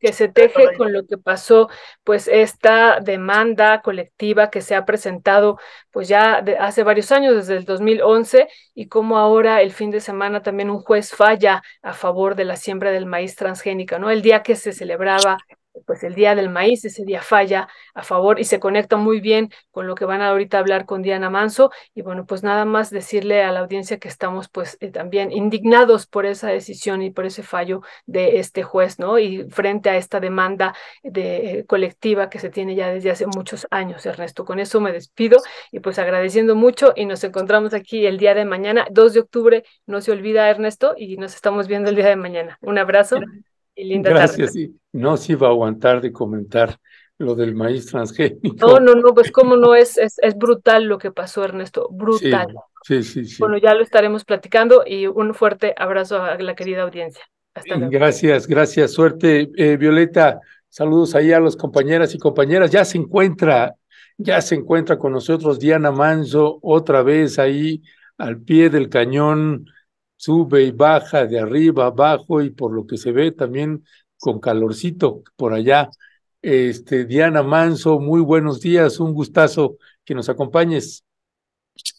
que se teje con lo que pasó, pues esta demanda colectiva que se ha presentado pues ya hace varios años, desde el 2011, y como ahora el fin de semana también un juez falla a favor de la siembra del maíz transgénica, ¿no? El día que se celebraba pues el Día del Maíz, ese día falla a favor y se conecta muy bien con lo que van a ahorita hablar con Diana Manso. Y bueno, pues nada más decirle a la audiencia que estamos pues eh, también indignados por esa decisión y por ese fallo de este juez, ¿no? Y frente a esta demanda de, eh, colectiva que se tiene ya desde hace muchos años, Ernesto. Con eso me despido y pues agradeciendo mucho y nos encontramos aquí el día de mañana, 2 de octubre, no se olvida Ernesto y nos estamos viendo el día de mañana. Un abrazo. Sí. No se iba a aguantar de comentar lo del maíz transgénico. No, no, no, pues cómo no, es, es, es brutal lo que pasó, Ernesto, brutal. Sí, sí, sí, Bueno, ya lo estaremos platicando y un fuerte abrazo a la querida audiencia. Hasta luego. Gracias, gracias, suerte. Eh, Violeta, saludos ahí a los compañeras y compañeras. Ya se encuentra, ya se encuentra con nosotros Diana Manso, otra vez ahí al pie del cañón sube y baja de arriba abajo y por lo que se ve también con calorcito por allá. Este, Diana Manso, muy buenos días, un gustazo que nos acompañes.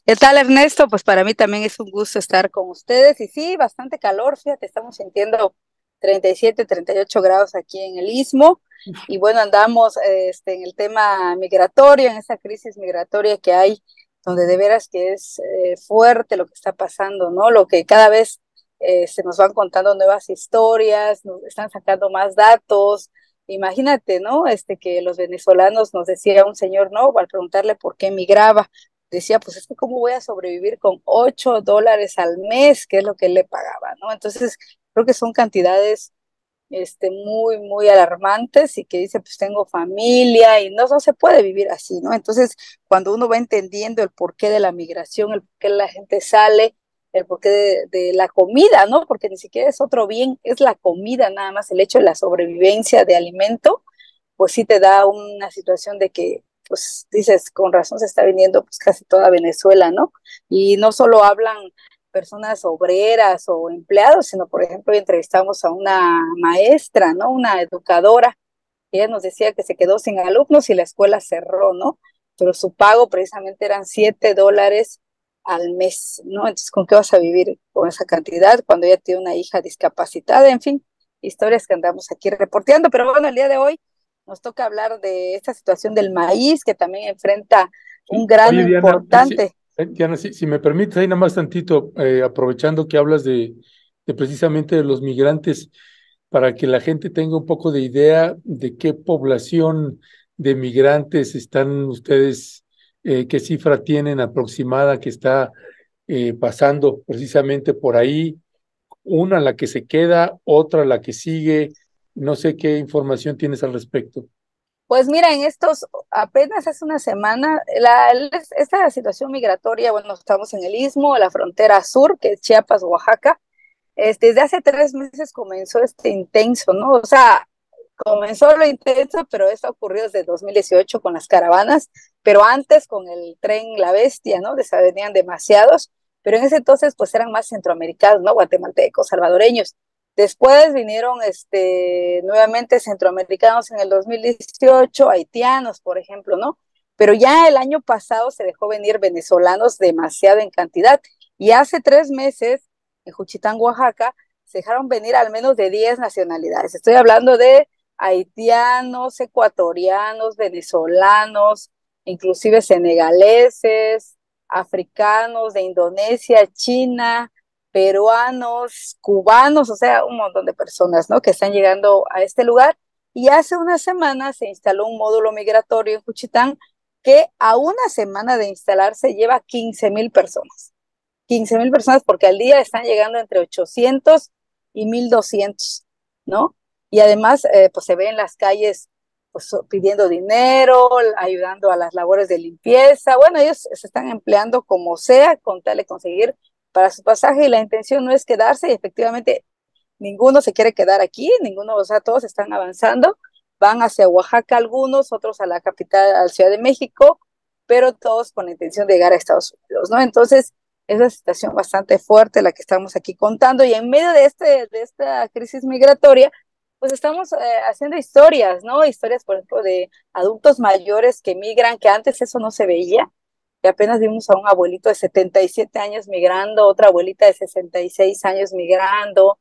¿Qué tal, Ernesto? Pues para mí también es un gusto estar con ustedes y sí, bastante calor, fíjate, estamos sintiendo 37, 38 grados aquí en el Istmo y bueno, andamos este, en el tema migratorio, en esa crisis migratoria que hay donde de veras que es eh, fuerte lo que está pasando, ¿no? Lo que cada vez eh, se nos van contando nuevas historias, nos están sacando más datos. Imagínate, ¿no? Este que los venezolanos nos decía un señor, ¿no? Al preguntarle por qué emigraba, decía, pues es que cómo voy a sobrevivir con ocho dólares al mes, que es lo que él le pagaba, ¿no? Entonces, creo que son cantidades este, muy, muy alarmantes y que dice, pues tengo familia y no, se puede vivir así, ¿no? Entonces, cuando uno va entendiendo el porqué de la migración, el porqué la gente sale, el porqué de, de, la comida, ¿no? Porque ni siquiera es otro bien, es la comida nada más, el hecho de la sobrevivencia de alimento, pues sí te da una situación de que, pues dices, con razón se está viniendo pues casi toda Venezuela, ¿no? Y no solo hablan personas obreras o empleados, sino por ejemplo entrevistamos a una maestra, ¿no? Una educadora. Ella nos decía que se quedó sin alumnos y la escuela cerró, ¿no? Pero su pago precisamente eran siete dólares al mes, ¿no? Entonces, ¿con qué vas a vivir con esa cantidad cuando ella tiene una hija discapacitada? En fin, historias que andamos aquí reporteando. Pero bueno, el día de hoy nos toca hablar de esta situación del maíz que también enfrenta un gran Oye, importante. Eh, Diana, si, si, me permites, ahí nada más tantito, eh, aprovechando que hablas de, de, precisamente de los migrantes, para que la gente tenga un poco de idea de qué población de migrantes están ustedes, eh, qué cifra tienen aproximada que está pasando precisamente por ahí, una la que se queda, otra la que sigue, no sé qué información tienes al respecto. Pues mira, en estos, apenas hace una semana, la, esta situación migratoria, bueno, estamos en el istmo, la frontera sur, que es Chiapas, Oaxaca, este, desde hace tres meses comenzó este intenso, ¿no? O sea, comenzó lo intenso, pero esto ocurrió desde 2018 con las caravanas, pero antes con el tren La Bestia, ¿no? Venían demasiados, pero en ese entonces pues eran más centroamericanos, ¿no? Guatemaltecos, salvadoreños. Después vinieron este, nuevamente centroamericanos en el 2018, haitianos, por ejemplo, ¿no? Pero ya el año pasado se dejó venir venezolanos demasiado en cantidad. Y hace tres meses, en Juchitán, Oaxaca, se dejaron venir al menos de 10 nacionalidades. Estoy hablando de haitianos, ecuatorianos, venezolanos, inclusive senegaleses, africanos de Indonesia, China, peruanos, cubanos, o sea, un montón de personas, ¿no? Que están llegando a este lugar. Y hace una semana se instaló un módulo migratorio en Juchitán que a una semana de instalarse lleva 15 mil personas. 15 mil personas porque al día están llegando entre 800 y 1200, ¿no? Y además, eh, pues se ve en las calles pues, pidiendo dinero, ayudando a las labores de limpieza. Bueno, ellos se están empleando como sea con tal de conseguir para su pasaje y la intención no es quedarse y efectivamente ninguno se quiere quedar aquí, ninguno, o sea, todos están avanzando, van hacia Oaxaca algunos, otros a la capital, a la Ciudad de México, pero todos con la intención de llegar a Estados Unidos, ¿no? Entonces, es una situación bastante fuerte la que estamos aquí contando y en medio de, este, de esta crisis migratoria, pues estamos eh, haciendo historias, ¿no? Historias, por ejemplo, de adultos mayores que migran, que antes eso no se veía, apenas vimos a un abuelito de 77 años migrando, otra abuelita de 66 años migrando,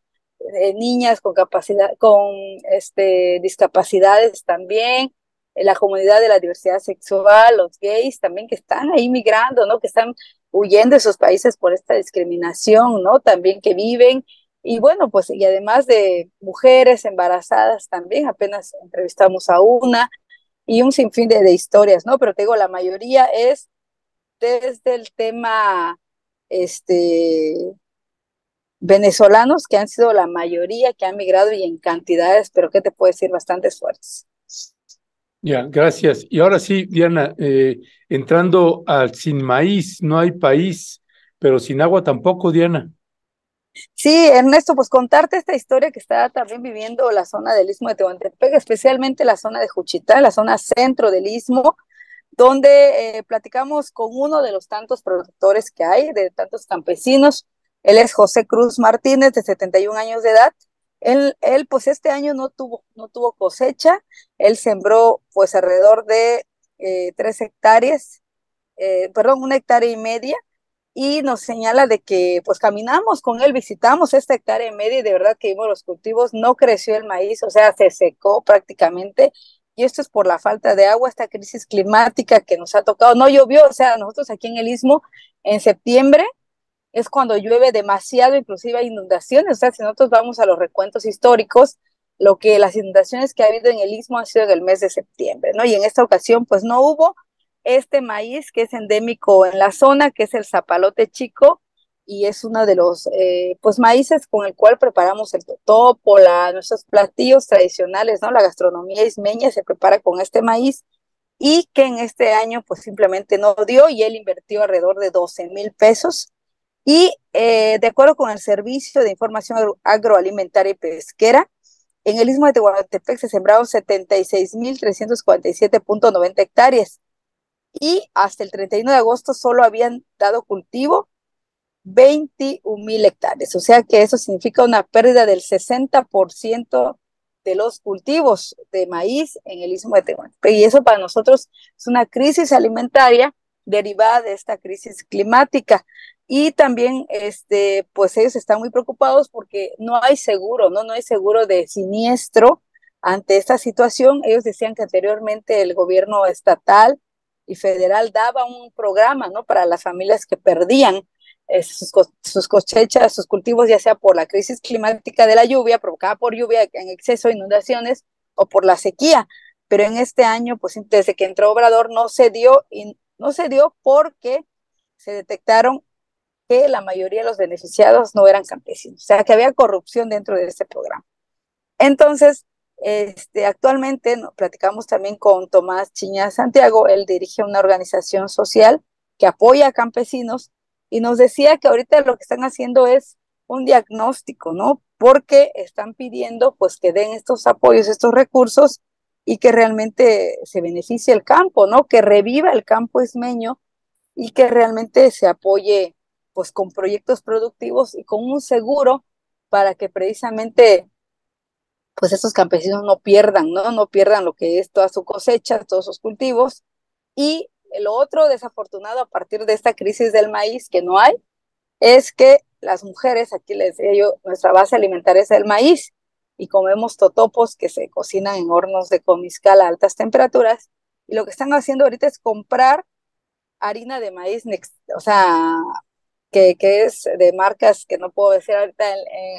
eh, niñas con capacidad, con este, discapacidades también, la comunidad de la diversidad sexual, los gays también que están ahí migrando, ¿no? Que están huyendo de sus países por esta discriminación, ¿no? También que viven. Y bueno, pues, y además de mujeres embarazadas también, apenas entrevistamos a una, y un sinfín de, de historias, ¿no? Pero te digo, la mayoría es desde el tema, este, venezolanos que han sido la mayoría que han migrado y en cantidades, pero que te puedo decir, bastante fuertes. Ya, gracias. Y ahora sí, Diana, eh, entrando al sin maíz, no hay país, pero sin agua tampoco, Diana. Sí, Ernesto, pues contarte esta historia que está también viviendo la zona del Istmo de Tehuantepec, especialmente la zona de Juchitán, la zona centro del Istmo, donde eh, platicamos con uno de los tantos productores que hay, de tantos campesinos. Él es José Cruz Martínez, de 71 años de edad, él, pues este año no tuvo, no tuvo cosecha, él sembró pues alrededor de eh, tres hectáreas, eh, perdón, una hectárea y media, y nos señala de que pues caminamos con él, visitamos esta hectárea y media y de verdad que vimos los cultivos, no creció el maíz, o sea, se secó prácticamente, y esto es por la falta de agua, esta crisis climática que nos ha tocado, no llovió, o sea, nosotros aquí en el Istmo, en septiembre, es cuando llueve demasiado, inclusive hay inundaciones. O sea, si nosotros vamos a los recuentos históricos, lo que las inundaciones que ha habido en el istmo han sido en el mes de septiembre, ¿no? Y en esta ocasión, pues no hubo este maíz que es endémico en la zona, que es el zapalote chico, y es uno de los, eh, pues, maíces con el cual preparamos el totopo, la, nuestros platillos tradicionales, ¿no? La gastronomía ismeña se prepara con este maíz, y que en este año, pues, simplemente no dio, y él invirtió alrededor de 12 mil pesos y eh, de acuerdo con el Servicio de Información Agroalimentaria y Pesquera, en el istmo de Tehuantepec se sembraron 76.347.90 hectáreas y hasta el 31 de agosto solo habían dado cultivo 21.000 hectáreas. O sea que eso significa una pérdida del 60% de los cultivos de maíz en el istmo de Tehuantepec. Y eso para nosotros es una crisis alimentaria derivada de esta crisis climática. Y también, este, pues ellos están muy preocupados porque no hay seguro, ¿no? No hay seguro de siniestro ante esta situación. Ellos decían que anteriormente el gobierno estatal y federal daba un programa, ¿no? Para las familias que perdían sus, sus, cosechas, sus cultivos, ya sea por la crisis climática de la lluvia, provocada por lluvia en exceso, inundaciones o por la sequía. Pero en este año, pues desde que entró Obrador, no se dio, y no se dio porque se detectaron que la mayoría de los beneficiados no eran campesinos, o sea, que había corrupción dentro de este programa. Entonces, este, actualmente platicamos también con Tomás Chiña Santiago, él dirige una organización social que apoya a campesinos y nos decía que ahorita lo que están haciendo es un diagnóstico, ¿no? Porque están pidiendo pues que den estos apoyos, estos recursos y que realmente se beneficie el campo, ¿no? Que reviva el campo ismeño y que realmente se apoye pues con proyectos productivos y con un seguro para que precisamente pues estos campesinos no pierdan, ¿no? No pierdan lo que es toda su cosecha, todos sus cultivos. Y lo otro desafortunado a partir de esta crisis del maíz que no hay, es que las mujeres, aquí les decía yo, nuestra base alimentaria es el maíz y comemos totopos que se cocinan en hornos de comiscal a altas temperaturas. Y lo que están haciendo ahorita es comprar harina de maíz, o sea, que, que es de marcas que no puedo decir ahorita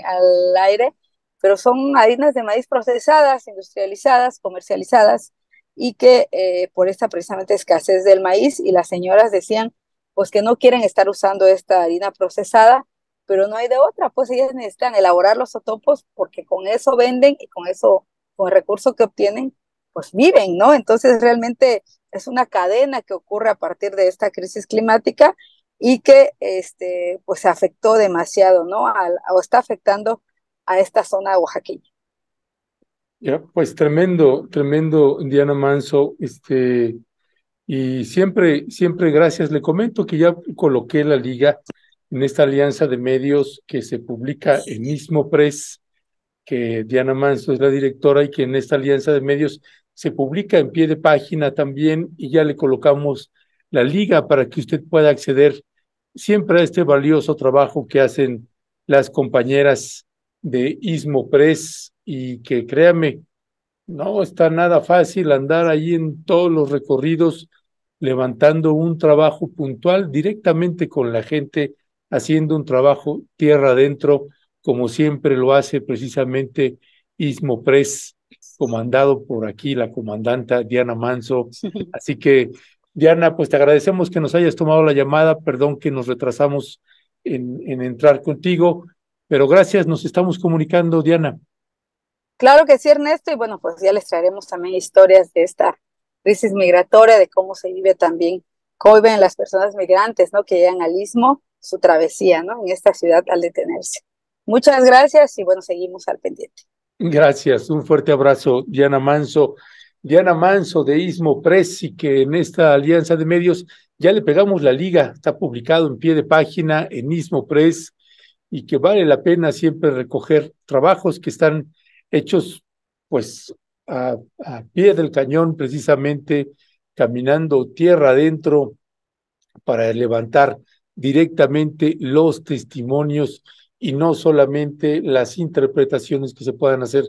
al aire, pero son harinas de maíz procesadas, industrializadas, comercializadas, y que eh, por esta precisamente escasez del maíz, y las señoras decían, pues que no quieren estar usando esta harina procesada, pero no hay de otra, pues ellas necesitan elaborar los otopos porque con eso venden y con eso, con el recurso que obtienen, pues viven, ¿no? Entonces realmente es una cadena que ocurre a partir de esta crisis climática y que este, pues afectó demasiado, ¿no? O está afectando a esta zona oaxaqueña. Ya, pues tremendo, tremendo, Diana Manso, este, y siempre, siempre gracias. Le comento que ya coloqué la liga en esta alianza de medios que se publica en Mismo Press, que Diana Manso es la directora y que en esta alianza de medios se publica en pie de página también y ya le colocamos la liga para que usted pueda acceder siempre a este valioso trabajo que hacen las compañeras de Ismo Press y que créame, no está nada fácil andar ahí en todos los recorridos levantando un trabajo puntual directamente con la gente, haciendo un trabajo tierra adentro, como siempre lo hace precisamente Ismo Press, comandado por aquí la comandanta Diana Manso. <laughs> Así que, Diana, pues te agradecemos que nos hayas tomado la llamada, perdón que nos retrasamos en, en entrar contigo, pero gracias, nos estamos comunicando, Diana. Claro que sí, Ernesto, y bueno, pues ya les traeremos también historias de esta crisis migratoria, de cómo se vive también, cómo viven las personas migrantes, ¿no? Que llegan al istmo, su travesía, ¿no? En esta ciudad al detenerse. Muchas gracias y bueno, seguimos al pendiente. Gracias, un fuerte abrazo, Diana Manso. Diana Manso de Istmo Press y que en esta alianza de medios ya le pegamos la liga, está publicado en pie de página en Istmo Press y que vale la pena siempre recoger trabajos que están hechos pues a, pie del cañón precisamente, caminando tierra adentro para levantar directamente los testimonios y no solamente las interpretaciones que se puedan hacer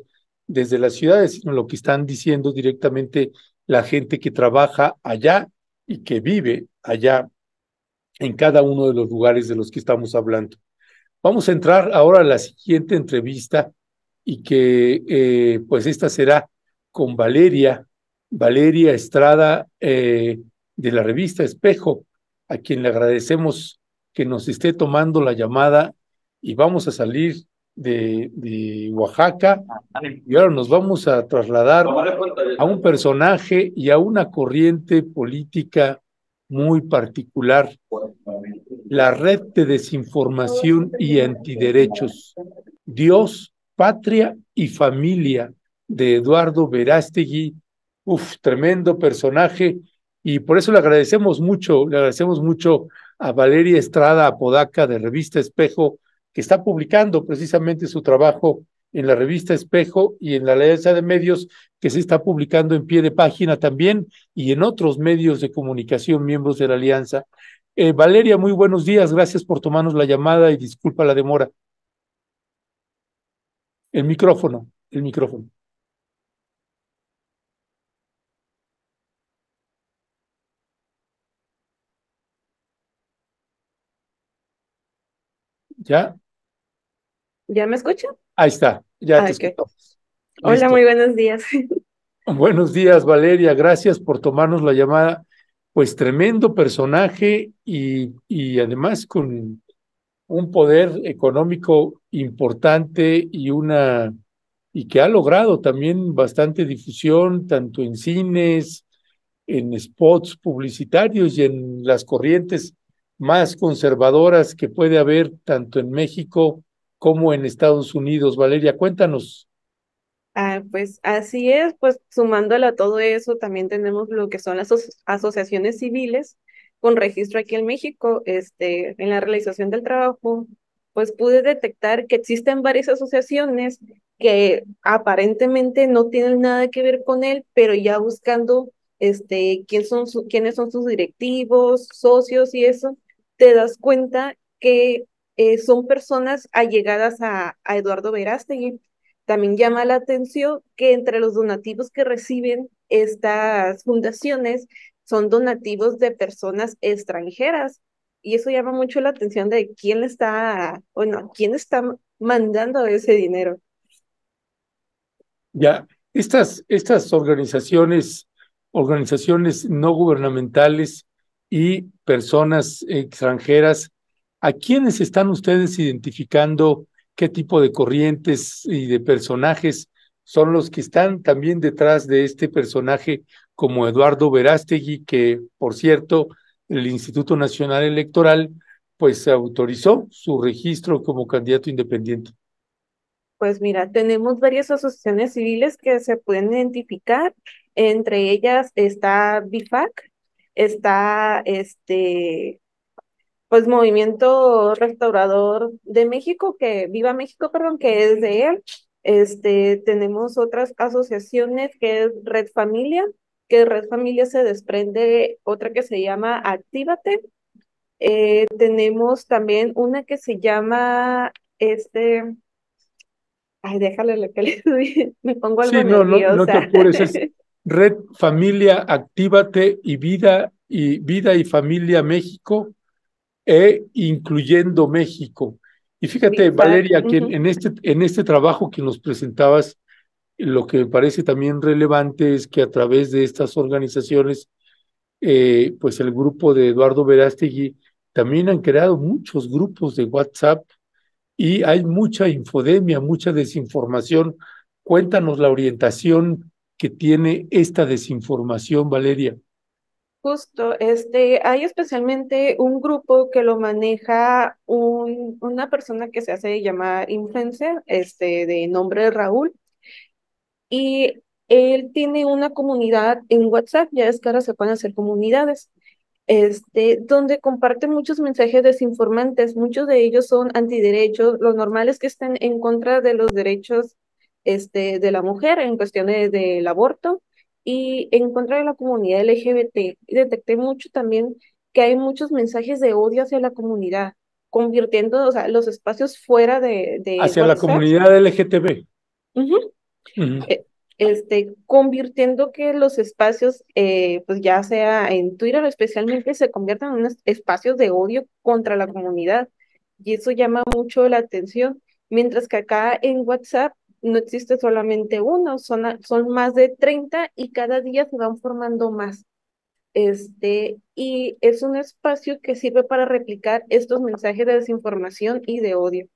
desde las ciudades, sino lo que están diciendo directamente la gente que trabaja allá y que vive allá en cada uno de los lugares de los que estamos hablando. Vamos a entrar ahora a la siguiente entrevista y que eh, pues esta será con Valeria, Valeria Estrada eh, de la revista Espejo, a quien le agradecemos que nos esté tomando la llamada y vamos a salir de, de, Oaxaca. Y ahora nos vamos a trasladar a un personaje y a una corriente política muy particular, la red de desinformación y antiderechos, Dios, patria y familia de Eduardo Verástegui, uf, tremendo personaje y por eso le agradecemos mucho, le agradecemos mucho a Valeria Estrada Apodaca de Revista Espejo que está publicando precisamente su trabajo en la revista Espejo y en la Alianza de Medios, que se está publicando en pie de página también y en otros medios de comunicación miembros de la Alianza. Eh, Valeria, muy buenos días, gracias por tomarnos la llamada y disculpa la demora. El micrófono, el micrófono. ¿Ya? ¿Ya me escucha? Ahí está, ya Ah, te ok. escuchamos. Hola, Listo. muy buenos días. <laughs> Buenos días, Valeria. Gracias por tomarnos la llamada. Pues tremendo personaje y, y además con un poder económico importante y una y que ha logrado también bastante difusión tanto en cines, en spots publicitarios y en las corrientes más conservadoras que puede haber tanto en México como en Estados Unidos. Valeria, cuéntanos. Ah, pues así es, pues sumándole a todo eso, también tenemos lo que son las aso- asociaciones civiles con registro aquí en México. Este, en la realización del trabajo, pues pude detectar que existen varias asociaciones que aparentemente no tienen nada que ver con él, pero ya buscando este, son quiénes son sus directivos, socios y eso, te das cuenta que eh, son personas allegadas a, a Eduardo Verástegui. También llama la atención que entre los donativos que reciben estas fundaciones son donativos de personas extranjeras. Y eso llama mucho la atención de quién está, bueno, quién está mandando ese dinero. Ya, estas, estas organizaciones, organizaciones no gubernamentales y personas extranjeras, ¿a quiénes están ustedes identificando qué tipo de corrientes y de personajes son los que están también detrás de este personaje como Eduardo Verástegui, que, por cierto, el Instituto Nacional Electoral pues autorizó su registro como candidato independiente? Pues mira, tenemos varias asociaciones civiles que se pueden identificar. Entre ellas está BIFAC, está este, pues Movimiento Restaurador de México, que Viva México, perdón, que es de él. Este, tenemos otras asociaciones que es Red Familia, que de Red Familia se desprende otra que se llama Actívate. Eh, tenemos también una que se llama este Ay, déjale lo que le <laughs> doy. Me pongo algo Sí, no, no, no te nerviosa. apures, es <laughs> Red Familia Actívate y Vida y Vida y Familia México e incluyendo México. Y fíjate, Exacto, Valeria, que en este, en este trabajo que nos presentabas, lo que me parece también relevante es que a través de estas organizaciones, eh, pues el grupo de Eduardo Verástegui también han creado muchos grupos de WhatsApp y hay mucha infodemia, mucha desinformación. Cuéntanos la orientación que tiene esta desinformación, Valeria. Justo, este, hay especialmente un grupo que lo maneja un, una persona que se hace llamar influencer, este, de nombre Raúl, y él tiene una comunidad en WhatsApp, ya es que ahora se pueden hacer comunidades, este, donde comparte muchos mensajes desinformantes, muchos de ellos son antiderechos, lo normal es que estén en contra de los derechos, este, de la mujer en cuestiones del aborto y en contra de la comunidad LGBT. Detecté mucho también que hay muchos mensajes de odio hacia la comunidad, convirtiendo, o sea, los espacios fuera de, de Hacia la comunidad LGTB. Ujú. Eh, este, convirtiendo que los espacios, eh, pues ya sea en Twitter especialmente, se conviertan en unos espacios de odio contra la comunidad. Y eso llama mucho la atención. Mientras que acá en WhatsApp no existe solamente uno, son, son más de 30 y cada día se van formando más. Este, y es un espacio que sirve para replicar estos mensajes de desinformación y de odio.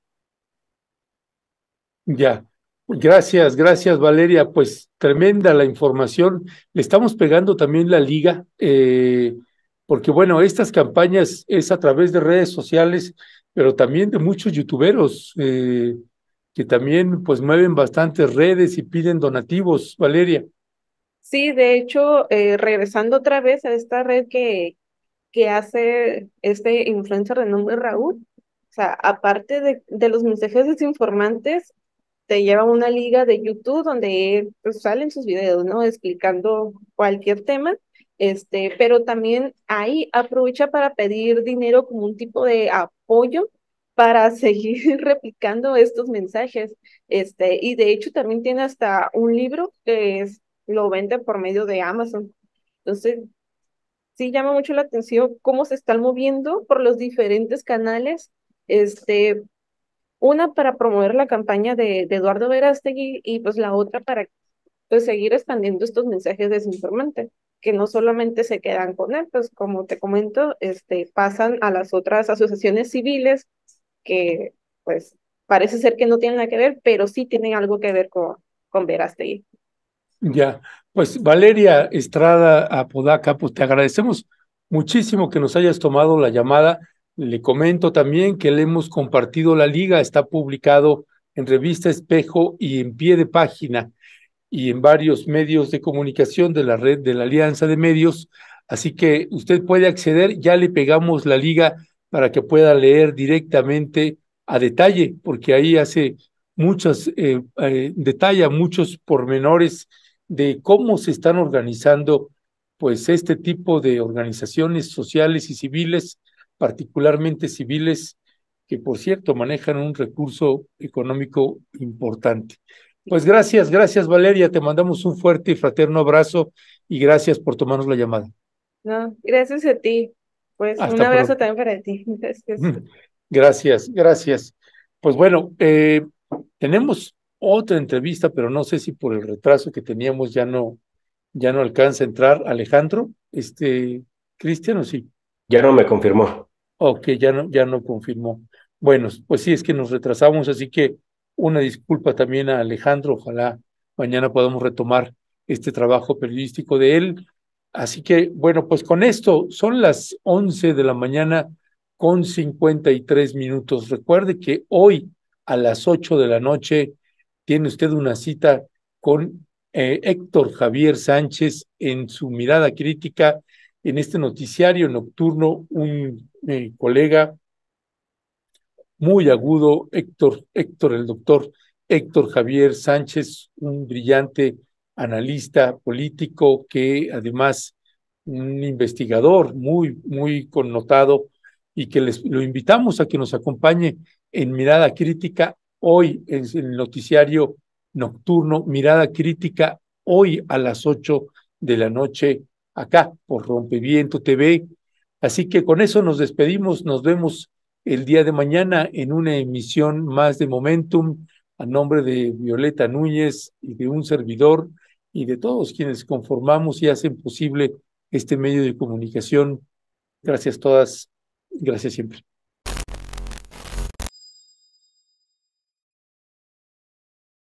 Ya. Gracias, gracias, Valeria. Pues tremenda la información. Le estamos pegando también la liga, eh, porque bueno, estas campañas es a través de redes sociales, pero también de muchos youtuberos eh, que también pues mueven bastantes redes y piden donativos, Valeria. Sí, de hecho, eh, regresando otra vez a esta red que, que hace este influencer de nombre Raúl, o sea, aparte de, de los mensajes desinformantes, te lleva a una liga de YouTube donde pues, salen sus videos, ¿no? Explicando cualquier tema, este, pero también ahí aprovecha para pedir dinero como un tipo de apoyo para <laughs> seguir replicando estos mensajes, este, y de hecho también tiene hasta un libro que es, lo vende por medio de Amazon. Entonces, sí llama mucho la atención cómo se están moviendo por los diferentes canales, este, una para promover la campaña de, Eduardo Verástegui y pues la otra para pues seguir expandiendo estos mensajes desinformantes, que no solamente se quedan con él, pues como te comento, este, pasan a las otras asociaciones civiles que pues parece ser que no tienen nada que ver, pero sí tienen algo que ver con, con Verástegui. Ya, pues Valeria Estrada Apodaca, pues te agradecemos muchísimo que nos hayas tomado la llamada. Le comento también que le hemos compartido la liga, está publicado en Revista Espejo y en pie de página y en varios medios de comunicación de la red de la Alianza de Medios. Así que usted puede acceder, ya le pegamos la liga para que pueda leer directamente a detalle, porque ahí hace muchos, eh, eh, detalla muchos pormenores de cómo se están organizando pues este tipo de organizaciones sociales y civiles, particularmente civiles, que por cierto manejan un recurso económico importante. Pues gracias, gracias Valeria, te mandamos un fuerte y fraterno abrazo y gracias por tomarnos la llamada. No, gracias a ti. Pues Hasta un abrazo pronto. también para ti. <laughs> Gracias. Gracias, gracias. Pues bueno, eh, tenemos otra entrevista, pero no sé si por el retraso que teníamos ya no, ya no alcanza a entrar. Alejandro, este, Cristian, ¿o sí? Ya no me confirmó. Ok, ya no, ya no confirmó. Bueno, pues sí, es que nos retrasamos, así que una disculpa también a Alejandro. Ojalá mañana podamos retomar este trabajo periodístico de él. Así que, bueno, pues con esto son las 11 de la mañana con 53 minutos. Recuerde que hoy a las 8 de la noche tiene usted una cita con eh, Héctor Javier Sánchez en su mirada crítica en este noticiario nocturno, un eh, colega muy agudo, Héctor, Héctor, el doctor Héctor Javier Sánchez, un brillante analista político que además un investigador muy, muy connotado y que les lo invitamos a que nos acompañe en Mirada Crítica hoy en el noticiario nocturno, Mirada Crítica hoy a las ocho de la noche acá por Rompeviento TV. Así que con eso nos despedimos, nos vemos el día de mañana en una emisión más de Momentum a nombre de Violeta Núñez y de un servidor y de todos quienes conformamos y hacen posible este medio de comunicación. Gracias todas, gracias siempre.